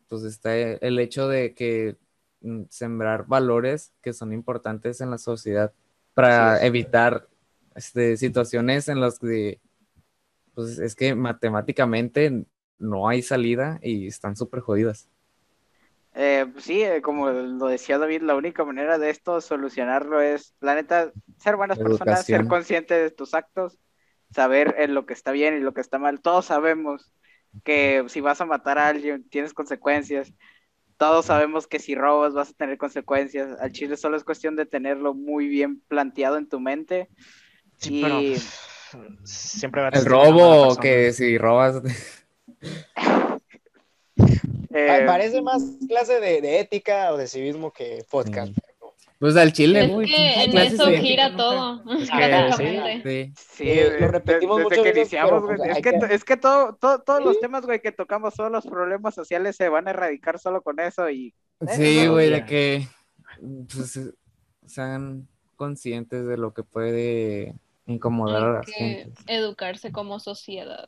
pues está el hecho de que mm, sembrar valores que son importantes en la sociedad para evitar este, situaciones en las que, pues es que matemáticamente no hay salida y están súper jodidas. Eh, pues sí, eh, como lo decía David, la única manera de esto solucionarlo es, la neta, ser buenas personas, ser consciente de tus actos, saber en lo que está bien y lo que está mal. Todos sabemos que si vas a matar a alguien tienes consecuencias. Todos sabemos que si robas vas a tener consecuencias. Al chile solo es cuestión de tenerlo muy bien planteado en tu mente. Sí, y pero pff, siempre va a El robo, que si robas. eh, Pa- Parece más clase de, de ética o de civismo que podcast. Pues al chile, Es güey. que en eso gira ética todo. Es que, básicamente. Sí. Sí, Eh, lo repetimos desde muchas que veces, iniciamos, pero, güey. pues, Es que, es que todo, todo- todos los temas, güey, que tocamos, todos los problemas sociales se van a erradicar solo con eso y Sí, güey, ya. de que pues, sean conscientes de lo que puede incomodar a que gentes. educarse como sociedad.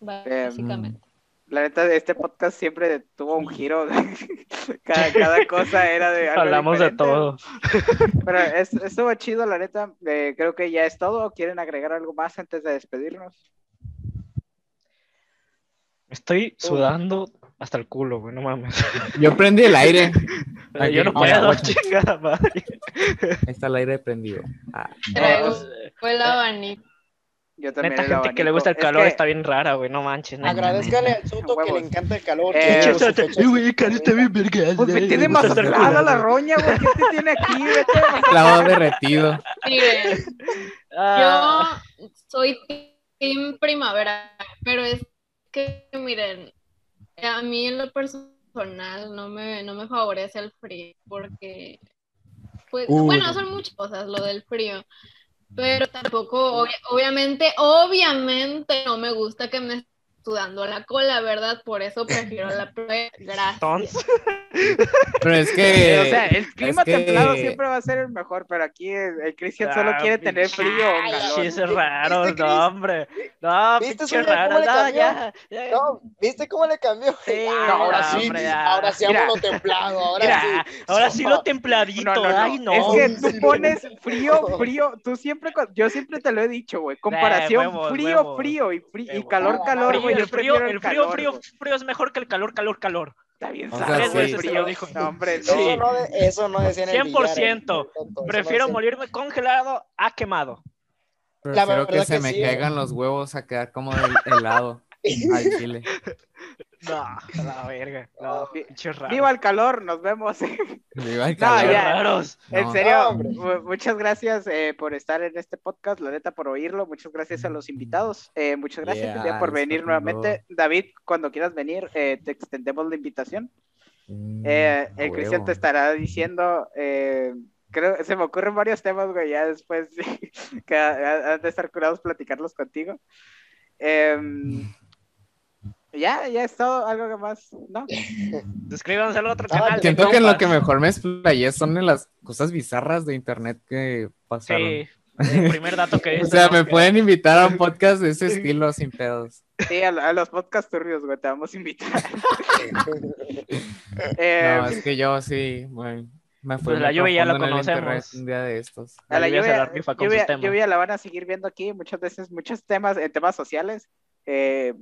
Em, Básicamente. la neta, este podcast siempre tuvo un giro. *laughs* cada, cada cosa era de algo Hablamos de todo. *laughs* Pero es- estuvo chido, la neta. Eh, creo que ya es todo. ¿Quieren agregar algo más antes de despedirnos? Estoy sudando hasta el culo, güey, no mames. *laughs* Yo prendí el aire. Aquí, *laughs* Yo no puedo, guacha. chingada madre. Ahí está el aire prendido. Ah, Traigo fue el abanico. Yo también. Neta, el gente que le gusta el Es calor que- está bien rara, güey, no manches. neta, Agradezcale al Soto que le encanta el calor. Eh, eh, güey, el calor está bien vergas, Pues me güey, tiene me gusta estar Mazatlán a la roña, güey. ¿Qué te tiene aquí? Vete. Clavado derretido. Miren, Ah, yo soy team primavera, pero es que, miren, a mí en lo personal no me, no me favorece el frío, porque, pues, Uh. bueno, son muchas cosas lo del frío, pero tampoco, obvia- obviamente, obviamente no me gusta que me sudando la cola, ¿verdad? Por eso prefiero la *laughs* playa. Gracias. entonces, *laughs* Pero es Eh, que. o sea, el clima que- templado siempre va a ser el mejor, pero aquí el, Cristian solo Ah, quiere tener frío. Sí, es raro, no, hombre. No, ¿Viste, pinche raro. cómo le No, cambió? ya, ya. No, ¿viste cómo le cambió? Sí, Ah, ahora no, sí, hombre, ya. ahora sí Mira. amo lo templado, ahora Mira, sí. ahora sí lo templadito. No, no, no. Ay, no. Es que tú Sí, pones frío, frío. Tú siempre, yo siempre te lo he dicho, güey. Comparación huevos, frío, huevos. frío y, frío, y calor, calor, güey. El frío, el frío, calor, frío, güey. frío es mejor que el calor, calor, calor. Está bien, O sea, veces sí. frío. lo dijo. No, hombre, no. Eso Sí. no, de- eso no decían en el 100%. billar, eh, eso Prefiero no morirme congelado a quemado. La Prefiero que verdad se que me sí, caigan eh. los huevos a quedar como del helado *laughs* al chile. No, la verga. No, pinche raro. Viva el calor, nos vemos. *laughs* Viva el *laughs* No, calor. Qué ya. raros. En No. serio, No, muchas gracias eh, por estar en este podcast, la neta, por oírlo. Muchas gracias a los invitados. Eh, muchas gracias Yeah, por venir nuevamente. David, cuando quieras venir, eh, te extendemos la invitación. Mm, Eh, el Cristian te estará diciendo, eh, creo, se me ocurren varios temas, güey, ya después *laughs* que ha- han de estar curados platicarlos contigo. Em, ya, ya es todo, algo que más, ¿no? *laughs* Suscríbanse al otro Ah, canal. de Siento que en lo que mejor me explayé son en las cosas bizarras de internet que pasaron. Sí, el primer dato que *laughs* O sea, ¿no? me pueden *laughs* invitar a un podcast de ese estilo sin pedos. Sí, a, a los podcast turbios, güey, te vamos a invitar. Em, No, es que yo sí, güey, me fui Pues la lluvia ya la conocemos. un día de estos. A la Lluvia la lluvia- la van a seguir viendo aquí muchas veces, muchos temas, en temas sociales. Eh,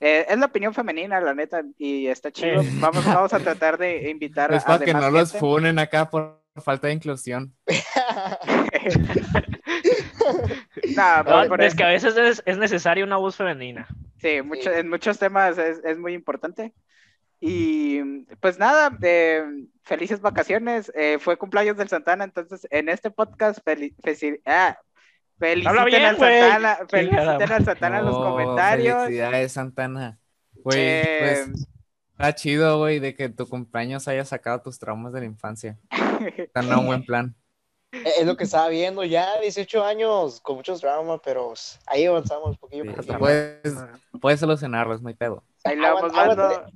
eh, es la opinión femenina, la neta, y está chido. Sí. Vamos, *laughs* vamos a tratar de invitar Es a, para que demás no los gente. funen acá por falta de inclusión. Nah, *laughs* No, por- por es eso- que a veces es, es necesaria una voz femenina. Sí, mucho- en muchos temas es, es muy importante. Y pues nada, eh, felices vacaciones. eh, fue cumpleaños del Santana, entonces en este podcast feli- feci- ah, feliciten bien, al. Santana, feliciten al Santana en los Oh, comentarios. Felicidades, Santana. Güey, Eh, pues está chido, güey, de que tu cumpleaños haya sacado tus traumas de la infancia. *laughs* Está en un buen plan. Es lo que estaba viendo ya, 18 años con muchos traumas, pero pues, ahí avanzamos poquillo Sí, poquillo. puedes, puedes solucionarlos, no hay pedo. Ahí le vamos aguanta-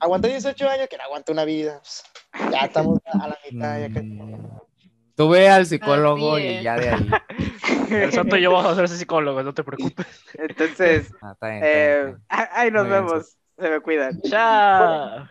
Aguanté 18 años, que no aguante una vida. pues, ya estamos a la mitad. Ya que... Mm, Tú ve al psicólogo y ya de ahí. *laughs* El Santo y yo vamos a ser psicólogos, no te preocupes. *laughs* Entonces, Ah, está bien, está bien, eh, está bien. ahí nos Muy bien, vemos. Se me cuidan. Chao.